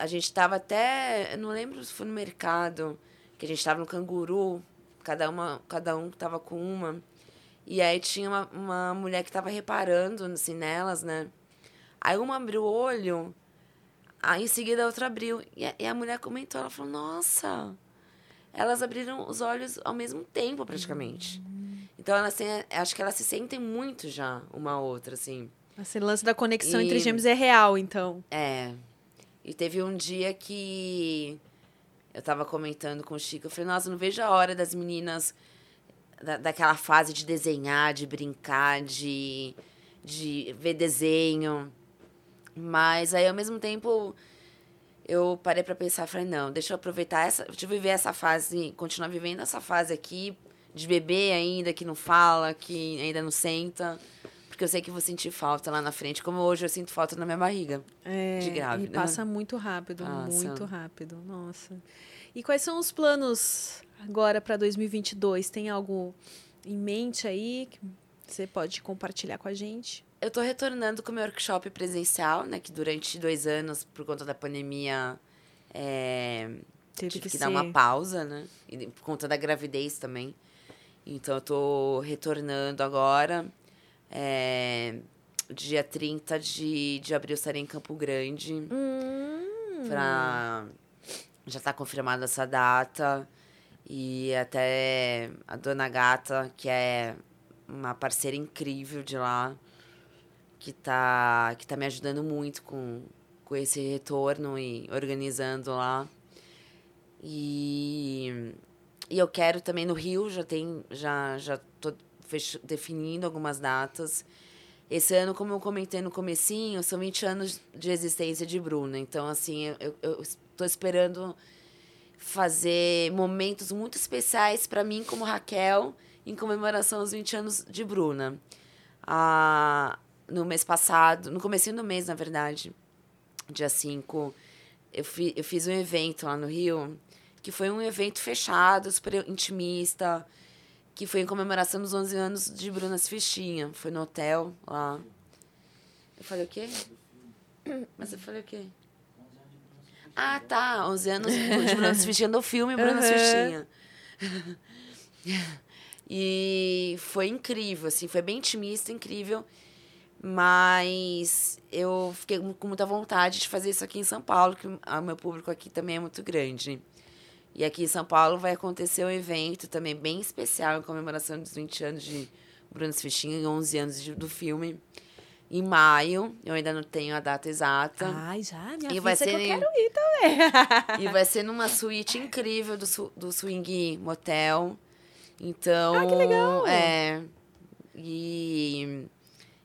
a gente tava até. Não lembro se foi no mercado, que a gente tava no canguru, cada, uma, cada um tava com uma. E aí tinha uma, uma mulher que tava reparando assim, nelas, né? Aí uma abriu o olho, aí em seguida a outra abriu. E a, e a mulher comentou, ela falou, nossa, elas abriram os olhos ao mesmo tempo, praticamente. Então, elas têm, acho que elas se sentem muito já, uma outra, assim. Esse lance da conexão E- entre gêmeos é real, então. É. E teve um dia que eu tava comentando com o Chico, eu falei, nossa, não vejo a hora das meninas da, daquela fase de desenhar, de brincar, de, de ver desenho. Mas aí, ao mesmo tempo, eu parei pra pensar, falei, não, deixa eu aproveitar essa, deixa eu viver essa fase, continuar vivendo essa fase aqui, de bebê ainda, que não fala, que ainda não senta. Porque eu sei que vou sentir falta lá na frente, como hoje eu sinto falta na minha barriga. É, De grávida. E passa muito rápido, Passa. muito rápido. Nossa. E quais são os planos agora para 2022? Tem algo em mente aí que você pode compartilhar com a gente? Eu tô retornando com o meu workshop presencial, né? Que durante dois anos, por conta da pandemia, é, Teve tive que que, dar uma pausa, né? E por conta da gravidez também. Então, eu tô retornando agora. É, dia 30 de, de abril, estarei em Campo Grande. Hum, Pra... Já tá confirmada essa data. E até a Dona Gata, que é uma parceira incrível de lá, que tá, que tá me ajudando muito com, com esse retorno e organizando lá. E, e eu quero também no Rio, já tem, já, já tô definindo algumas datas. Esse ano, como eu comentei no comecinho, são 20 anos de existência de Bruna. Então, assim, eu, estou esperando fazer momentos muito especiais para mim, como Raquel, em comemoração aos 20 anos de Bruna. Ah, no mês passado, no comecinho do mês, na verdade, dia 5, eu, fi, eu fiz um evento lá no Rio, que foi um evento fechado, super intimista, que foi em comemoração dos 11 anos de Brunas Fichinha. Foi no hotel lá. Eu falei o quê? Mas eu falei o quê? Ah, tá. 11 anos de Brunas Fichinha do filme Brunas Aham. Fichinha. E foi incrível, assim, foi bem intimista, incrível. Mas eu fiquei com muita vontade de fazer isso aqui em São Paulo, que o meu público aqui também é muito grande. E aqui em São Paulo vai acontecer um evento também bem especial em comemoração dos 20 anos de Brunas Fichinha e 11 anos de- do filme. Em maio, eu ainda não tenho a data exata. Ai, já, minha E vai filha, que eu ser- quero ir também. E vai ser numa suíte incrível do, do Swing Motel. Então. Ah, que legal! É. E.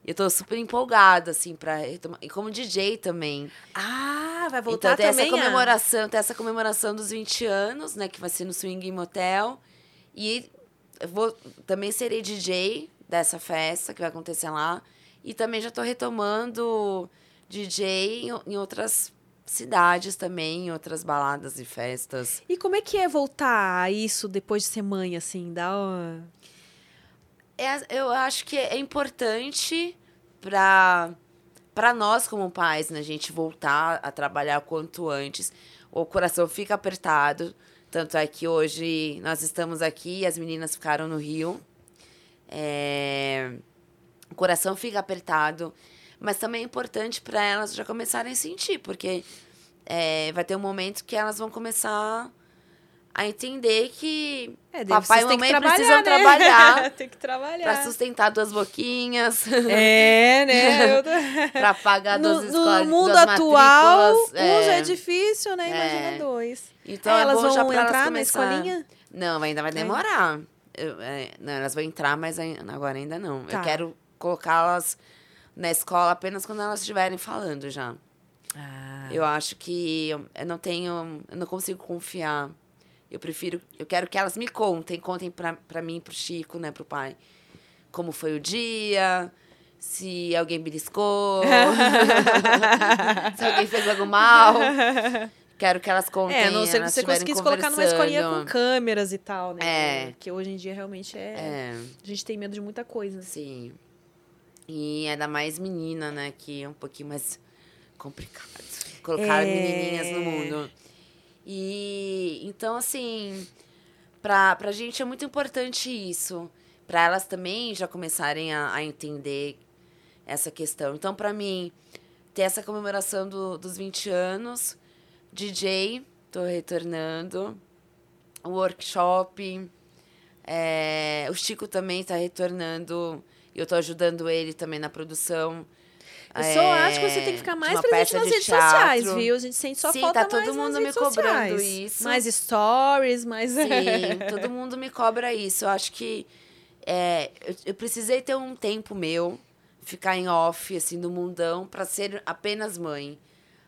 Eu tô super empolgada, assim, pra retomar. E como DJ também. Ah, vai voltar então tem também essa a- comemoração, tem essa comemoração dos 20 anos, né? Que vai ser no Swing Motel. E eu vou, também serei DJ dessa festa que vai acontecer lá. E também já tô retomando DJ em, em outras cidades também, em outras baladas e festas. E como é que é voltar a isso depois de ser mãe, assim? Dá uma... É, eu acho que é importante para para nós como pais, né, a gente voltar a trabalhar quanto antes. O coração fica apertado, tanto é que hoje nós estamos aqui, e as meninas ficaram no Rio. É, o coração fica apertado, mas também é importante para elas já começarem a sentir, porque é, vai ter um momento que elas vão começar a entender que É, papai e mamãe precisam trabalhar, né? trabalhar Tem que trabalhar. Pra sustentar duas boquinhas, É, né? Eu pra pagar No, duas no escolas, mundo duas atual, matrículas. um já é é. difícil, né? Imagina É. dois. Então Aí é elas vão elas entrar na começar- escolinha? Não, ainda vai demorar. Eu- é, não, elas vão entrar, mas agora ainda não. Tá. Eu quero colocá-las na escola apenas quando elas estiverem falando já. Ah. Eu acho que eu não tenho, eu não consigo confiar. Eu prefiro, eu quero que elas me contem, contem pra, pra mim, pro Chico, né, pro pai, como foi o dia, se alguém beliscou, se alguém fez algo mal. Quero que elas contem. É, não que elas você conseguisse colocar numa escolinha com câmeras e tal, né? É. Que hoje em dia realmente é... É. A gente tem medo de muita coisa. Sim. E ainda mais menina, né? Que é um pouquinho mais complicado. Colocar É. menininhas no mundo. E então, assim, pra, pra gente é muito importante isso. Pra elas também já começarem a, a entender essa questão. Então, pra mim, ter essa comemoração do, dos 20 anos, DJ, tô retornando, o workshop, é, o Chico também está retornando eu tô ajudando ele também na produção. Eu só é, acho que você tem que ficar mais presente nas de redes teatro. sociais, viu? A gente sente só Sim, falta tá todo mundo me redes cobrando sociais. isso. Mais stories, mais... Sim, todo mundo me cobra isso. Eu acho que é, eu, eu precisei ter um tempo meu, ficar em off, assim, no mundão, para ser apenas mãe.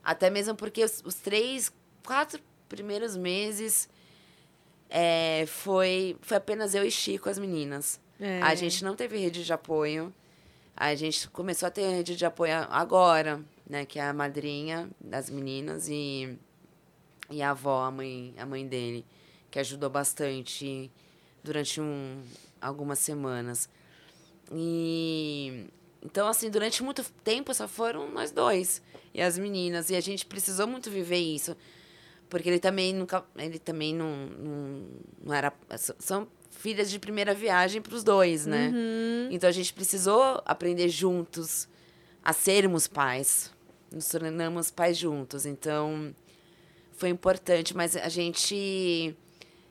Até mesmo porque os, os três, quatro primeiros meses é, foi, foi apenas eu e Chico, as meninas. É. A gente não teve rede de apoio. A gente começou a ter rede de apoio agora, né? Que é a madrinha das meninas e, e a avó, a mãe, a mãe dele, que ajudou bastante durante um, algumas semanas. E então, assim, durante muito tempo só foram nós dois e as meninas. E a gente precisou muito viver isso. Porque ele também nunca. Ele também não, não, não era. São filhas de primeira viagem para os dois, né? Então a gente precisou aprender juntos a sermos pais. Nos tornamos pais juntos. Então foi importante, mas a gente.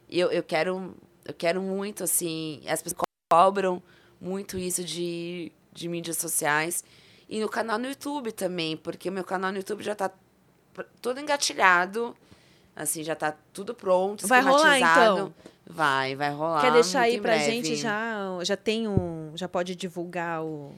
Eu, eu quero. Eu quero muito, assim. As pessoas cobram muito isso de, de mídias sociais. E no canal no YouTube também, porque o meu canal no YouTube já tá pr- todo engatilhado. Assim, já tá tudo pronto, Vai rolar, então? Vai, vai rolar. Quer deixar aí pra breve. gente já? Já tem um. Já pode divulgar o.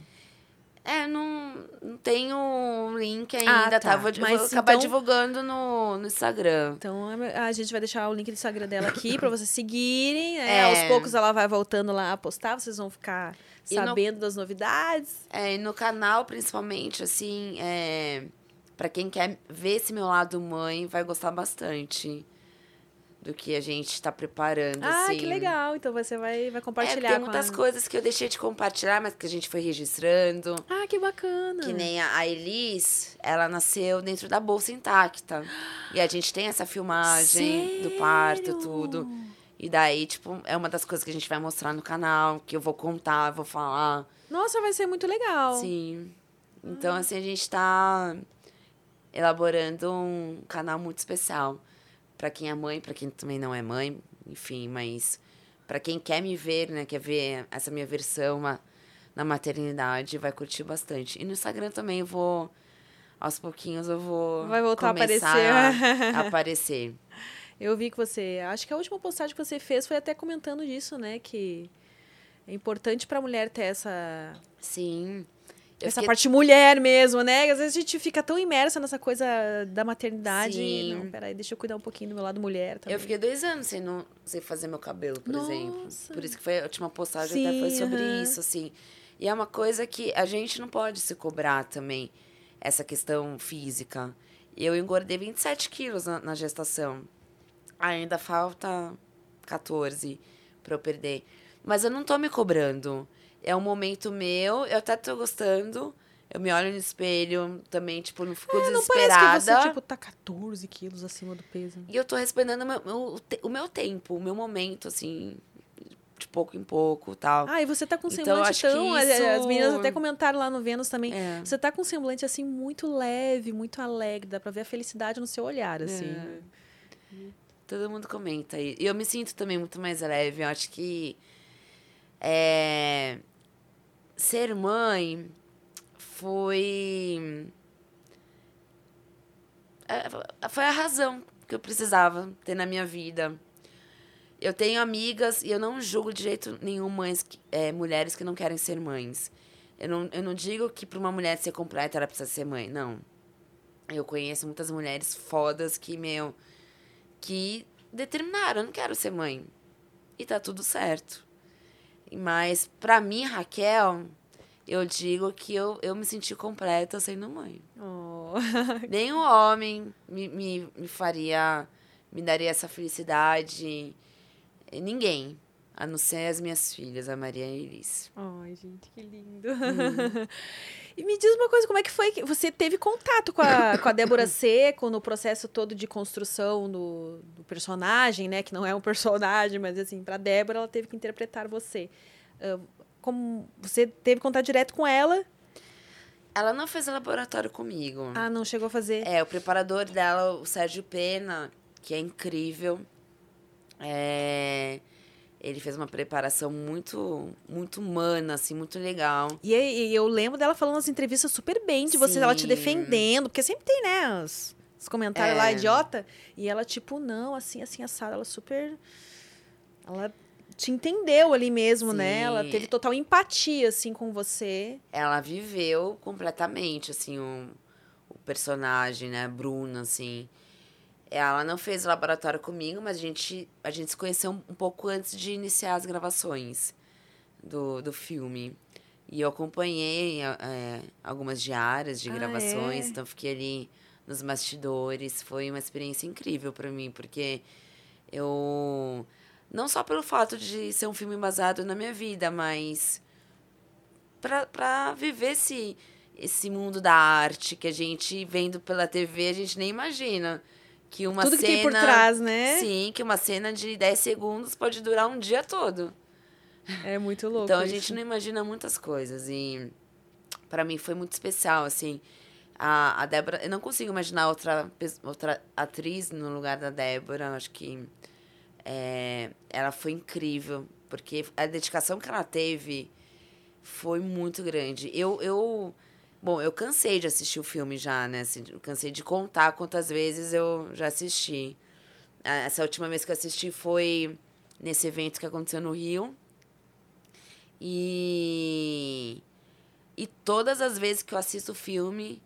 É, não, não tenho um link ainda, Ah, tá? tá. Vou, Mas vou acabar então- divulgando no, no Instagram. Então a gente vai deixar o link do Instagram dela aqui pra vocês seguirem. Né? É. Aos poucos ela vai voltando lá a postar, vocês vão ficar E no- sabendo das novidades. É, e no canal, principalmente, assim, é, para quem quer ver esse meu lado mãe, vai gostar bastante do que a gente tá preparando, Ah, assim. que legal. Então você vai, vai É, compartilhar tem com muitas a... coisas que eu deixei de compartilhar, mas que a gente foi registrando. Ah, que bacana. Que nem a, Elis, ela nasceu dentro da bolsa intacta. E a gente tem essa filmagem do parto, Sério? tudo. E daí, tipo, é uma das coisas que a gente vai mostrar no canal, que eu vou contar, vou falar. Nossa, vai ser muito legal. Sim. Então, assim, a gente tá elaborando um canal muito especial. Pra quem é mãe, pra quem também não é mãe, enfim, mas pra quem quer me ver, né, quer ver essa minha versão ma- na maternidade, vai curtir bastante. E no Instagram também eu vou, aos pouquinhos eu vou Vai voltar a começar aparecer. a aparecer. Eu vi que você. Acho que a última postagem que você fez foi até comentando disso, né? Que é importante pra mulher ter essa. Sim. Eu essa fiquei- parte mulher mesmo, né? Às vezes a gente fica tão imersa nessa coisa da maternidade. Sim. Não, peraí, deixa eu cuidar um pouquinho do meu lado mulher também. Eu fiquei dois anos sem, não, sem fazer meu cabelo, por exemplo. Nossa. Por isso que foi a última postagem até foi Sim, sobre aham. isso, assim. E é uma coisa que a gente não pode se cobrar também, essa questão física. Eu engordei 27 quilos na, na gestação. Ainda falta 14 para eu perder. Mas eu não tô me cobrando. É um momento meu, eu até tô gostando. Eu me olho no espelho, também, tipo, não fico É, não desesperada. parece que você, tipo, tá 14 quilos acima do peso. E eu tô respeitando o meu, o, meu tempo, o meu momento, assim, de pouco em pouco tal. Ah, e você tá com um Então, semblante que tão. as- As isso- meninas até comentaram lá no Vênus também. É. Você tá com um semblante, assim, muito leve, muito alegre. Dá pra ver a felicidade no seu olhar, assim. É. Todo mundo comenta. E eu me sinto também muito mais leve. Eu acho que é, ser mãe foi. é, Foi a razão que eu precisava ter na minha vida. Eu tenho amigas e eu não julgo de jeito nenhum mães, é, mulheres que não querem ser mães. Eu não, eu não digo que para uma mulher ser completa ela precisa ser mãe, não. Eu conheço muitas mulheres fodas que, meu, que determinaram, eu não quero ser mãe. E tá tudo certo. Mas, pra mim, Raquel, eu digo que eu, eu me senti completa sendo mãe. Oh. Nenhum homem me, me, me faria, me daria essa felicidade. Ninguém. A não ser as minhas filhas, a Maria e a Iris. Ai, gente, que lindo. e me diz uma coisa, como é que foi que você teve contato com a, com a Débora Seco no processo todo de construção do, do personagem, né? Que não é um personagem, mas assim, pra Débora ela teve que interpretar você. Uh, como você teve contato direto com ela? Ela não fez laboratório comigo. Ah, não chegou a fazer? É, o preparador dela, o Sérgio Pena, que é incrível. É ele fez uma preparação muito muito humana, assim, muito legal. E, e eu lembro dela falando nas entrevistas super bem de você, ela te defendendo, porque sempre tem, né, os, os comentários é. lá, idiota. E ela, tipo, não, assim, assim, assada, ela super. Ela te entendeu ali mesmo, Sim. né? Ela teve total empatia, assim, com você. Ela viveu completamente, assim, o, o personagem, né, Bruna, assim. Ela não fez o laboratório comigo, mas a gente, a gente se conheceu um, um pouco antes de iniciar as gravações do, do filme. E eu acompanhei é, algumas diárias de ah, gravações, é? então fiquei ali nos bastidores. Foi uma experiência incrível para mim, porque eu. Não só pelo fato de ser um filme baseado na minha vida, mas para viver esse, esse mundo da arte que a gente, vendo pela TV, a gente nem imagina que uma Tudo cena. que tem por trás, né? Sim, que uma cena de 10 segundos pode durar um dia todo. É muito louco. Então a isso. gente não imagina muitas coisas. E para mim foi muito especial, assim. A, a Débora. Eu não consigo imaginar outra, outra atriz no lugar da Débora. Acho que é, ela foi incrível. Porque a dedicação que ela teve foi muito grande. Eu. eu Bom, eu cansei de assistir o filme já, né? Assim, cansei de contar quantas vezes eu já assisti. Essa última vez que eu assisti foi nesse evento que aconteceu no Rio. E. E todas as vezes que eu assisto o filme,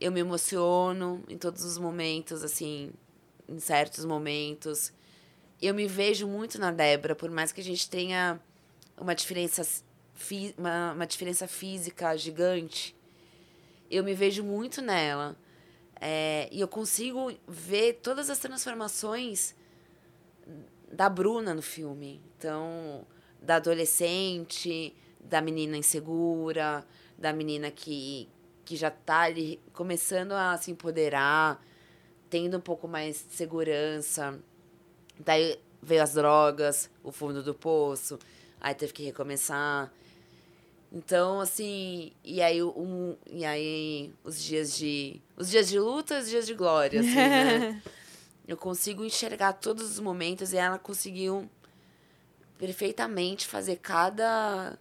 eu me emociono em todos os momentos, assim, em certos momentos. Eu me vejo muito na Débora, por mais que a gente tenha uma diferença, uma, uma diferença física gigante eu me vejo muito nela. É, e eu consigo ver todas as transformações da Bruna no filme. Então, da adolescente, da menina insegura, da menina que, que já está ali começando a se empoderar, tendo um pouco mais de segurança. Daí veio as drogas, o fundo do poço, aí teve que recomeçar. Então, assim, e aí, um, e aí os dias de. Os dias de luta os dias de glória, assim, né? Eu consigo enxergar todos os momentos e ela conseguiu perfeitamente fazer cada.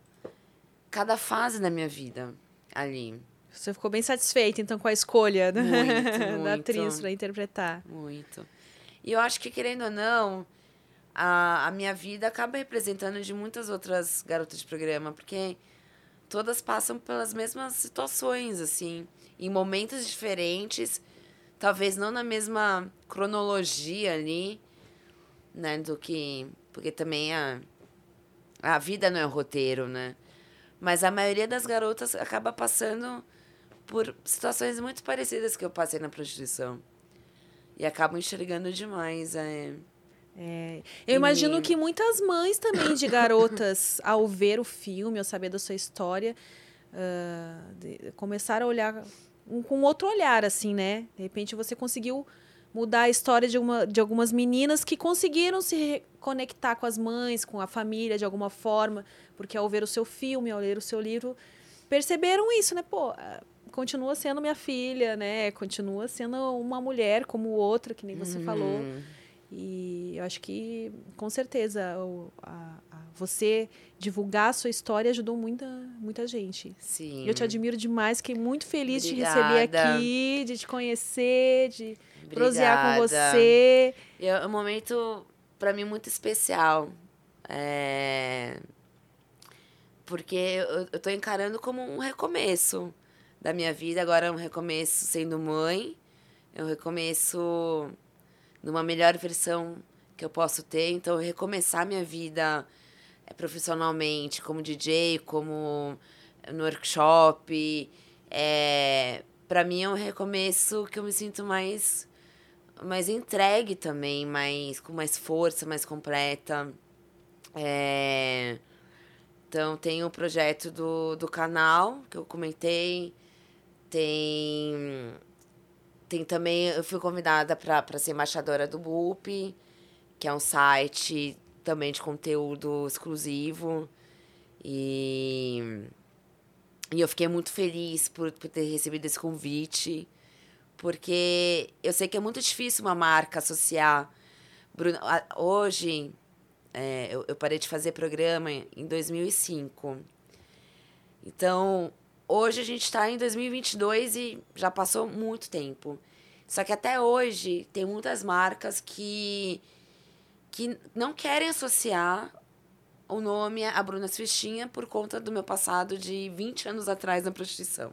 cada fase da minha vida ali. Você ficou bem satisfeita, então, com a escolha muito, muito, da atriz para interpretar. Muito. E eu acho que, querendo ou não, a, a minha vida acaba representando de muitas outras garotas de programa, porque todas passam pelas mesmas situações, assim, em momentos diferentes, talvez não na mesma cronologia ali, né, do que. Porque também a, a vida não é roteiro, né? Mas a maioria das garotas acaba passando por situações muito parecidas que eu passei na prostituição. E acabam enxergando demais. É, é, eu imagino que muitas mães também de garotas, ao ver o filme, ao saber da sua história, uh, de, começaram a olhar um, com outro olhar, assim, né? De repente você conseguiu mudar a história de, uma, de algumas meninas que conseguiram se conectar com as mães, com a família de alguma forma, porque ao ver o seu filme, ao ler o seu livro, perceberam isso, né? Pô, ah, continua sendo minha filha, né? Continua sendo uma mulher como outra, que nem você uhum. falou. E eu acho que, com certeza, o, a, a, você divulgar a sua história ajudou muita, muita gente. Sim. Eu te admiro demais, fiquei muito feliz Obrigada. de te receber aqui, de te conhecer, de Obrigada. prosear com você. É um momento, para mim, muito especial. É... Porque eu, eu tô encarando como um recomeço da minha vida. Agora é um recomeço sendo mãe, é um recomeço numa melhor versão que eu posso ter. Então, recomeçar minha vida eh, profissionalmente, como DJ, como no workshop, é, para mim é um recomeço que eu me sinto mais mais entregue também, mais com mais força, mais completa. É, então tem o projeto do, do canal que eu comentei, tem tem também eu fui convidada para ser embaixadora do BUP, que é um site também de conteúdo exclusivo e e eu fiquei muito feliz por, por ter recebido esse convite, porque eu sei que é muito difícil uma marca associar. Bruno, hoje, é, eu, eu parei de fazer programa em 2005. Então, hoje a gente está em 2022 e já passou muito tempo. Só que até hoje tem muitas marcas que, que não querem associar o nome a Bruna Swistinha por conta do meu passado de 20 anos atrás na prostituição.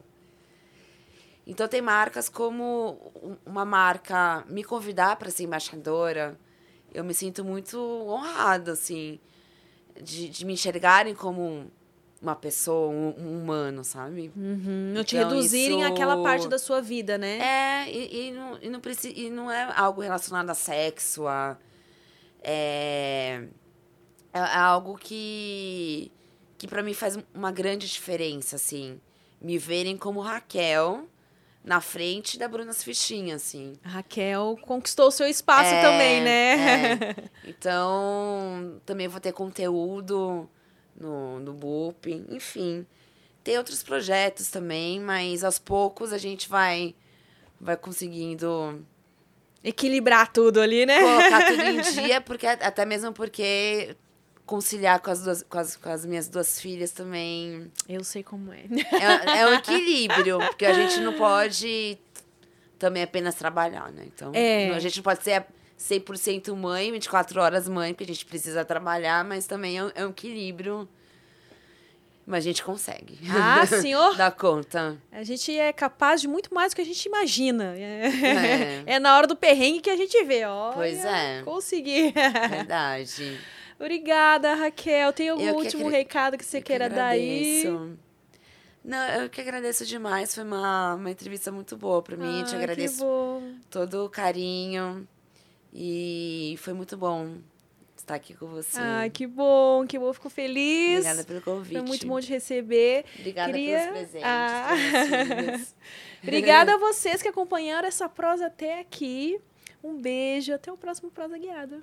Então tem marcas como uma marca me convidar para ser embaixadora, eu me sinto muito honrada assim de, de me enxergarem como uma pessoa, um, um humano, sabe? Uhum. Não te então, reduzirem isso... àquela parte da sua vida, né? É, e, e, não, e, não, precisa, e não é algo relacionado a sexo, a. É, é, é algo que, que para mim faz uma grande diferença, assim. Me verem como Raquel na frente da Bruna Fichinha, assim. A Raquel conquistou o seu espaço é, também, né? É. Então, também vou ter conteúdo no, no BUP, enfim. Tem outros projetos também, mas aos poucos a gente vai, vai conseguindo equilibrar tudo ali, né? Colocar tudo em dia, porque até mesmo porque conciliar com as, duas, com as, com as minhas duas filhas também. Eu sei como é. É, é um equilíbrio, porque a gente não pode também apenas trabalhar, né? Então, é. a gente não pode ser 100% mãe, 24 horas mãe, porque a gente precisa trabalhar, mas também é um, é um equilíbrio. Mas a gente consegue. Ah, senhor! Dá conta. A gente é capaz de muito mais do que a gente imagina. É, é. é na hora do perrengue que a gente vê, ó. Pois é. Consegui. Verdade. Obrigada, Raquel. Tem algum último que recado que você queira que dar aí? Não, eu que agradeço demais. Foi uma, uma entrevista muito boa para mim. Ah, Te agradeço todo o carinho. E foi muito bom estar aqui com você. Ah, que bom, que bom. Fico feliz. Obrigada pelo convite. Foi muito bom de receber. Obrigada Queria... pelos presentes. Ah. Obrigada a vocês que acompanharam essa prosa até aqui. Um beijo. Até o próximo Prosa Guiada.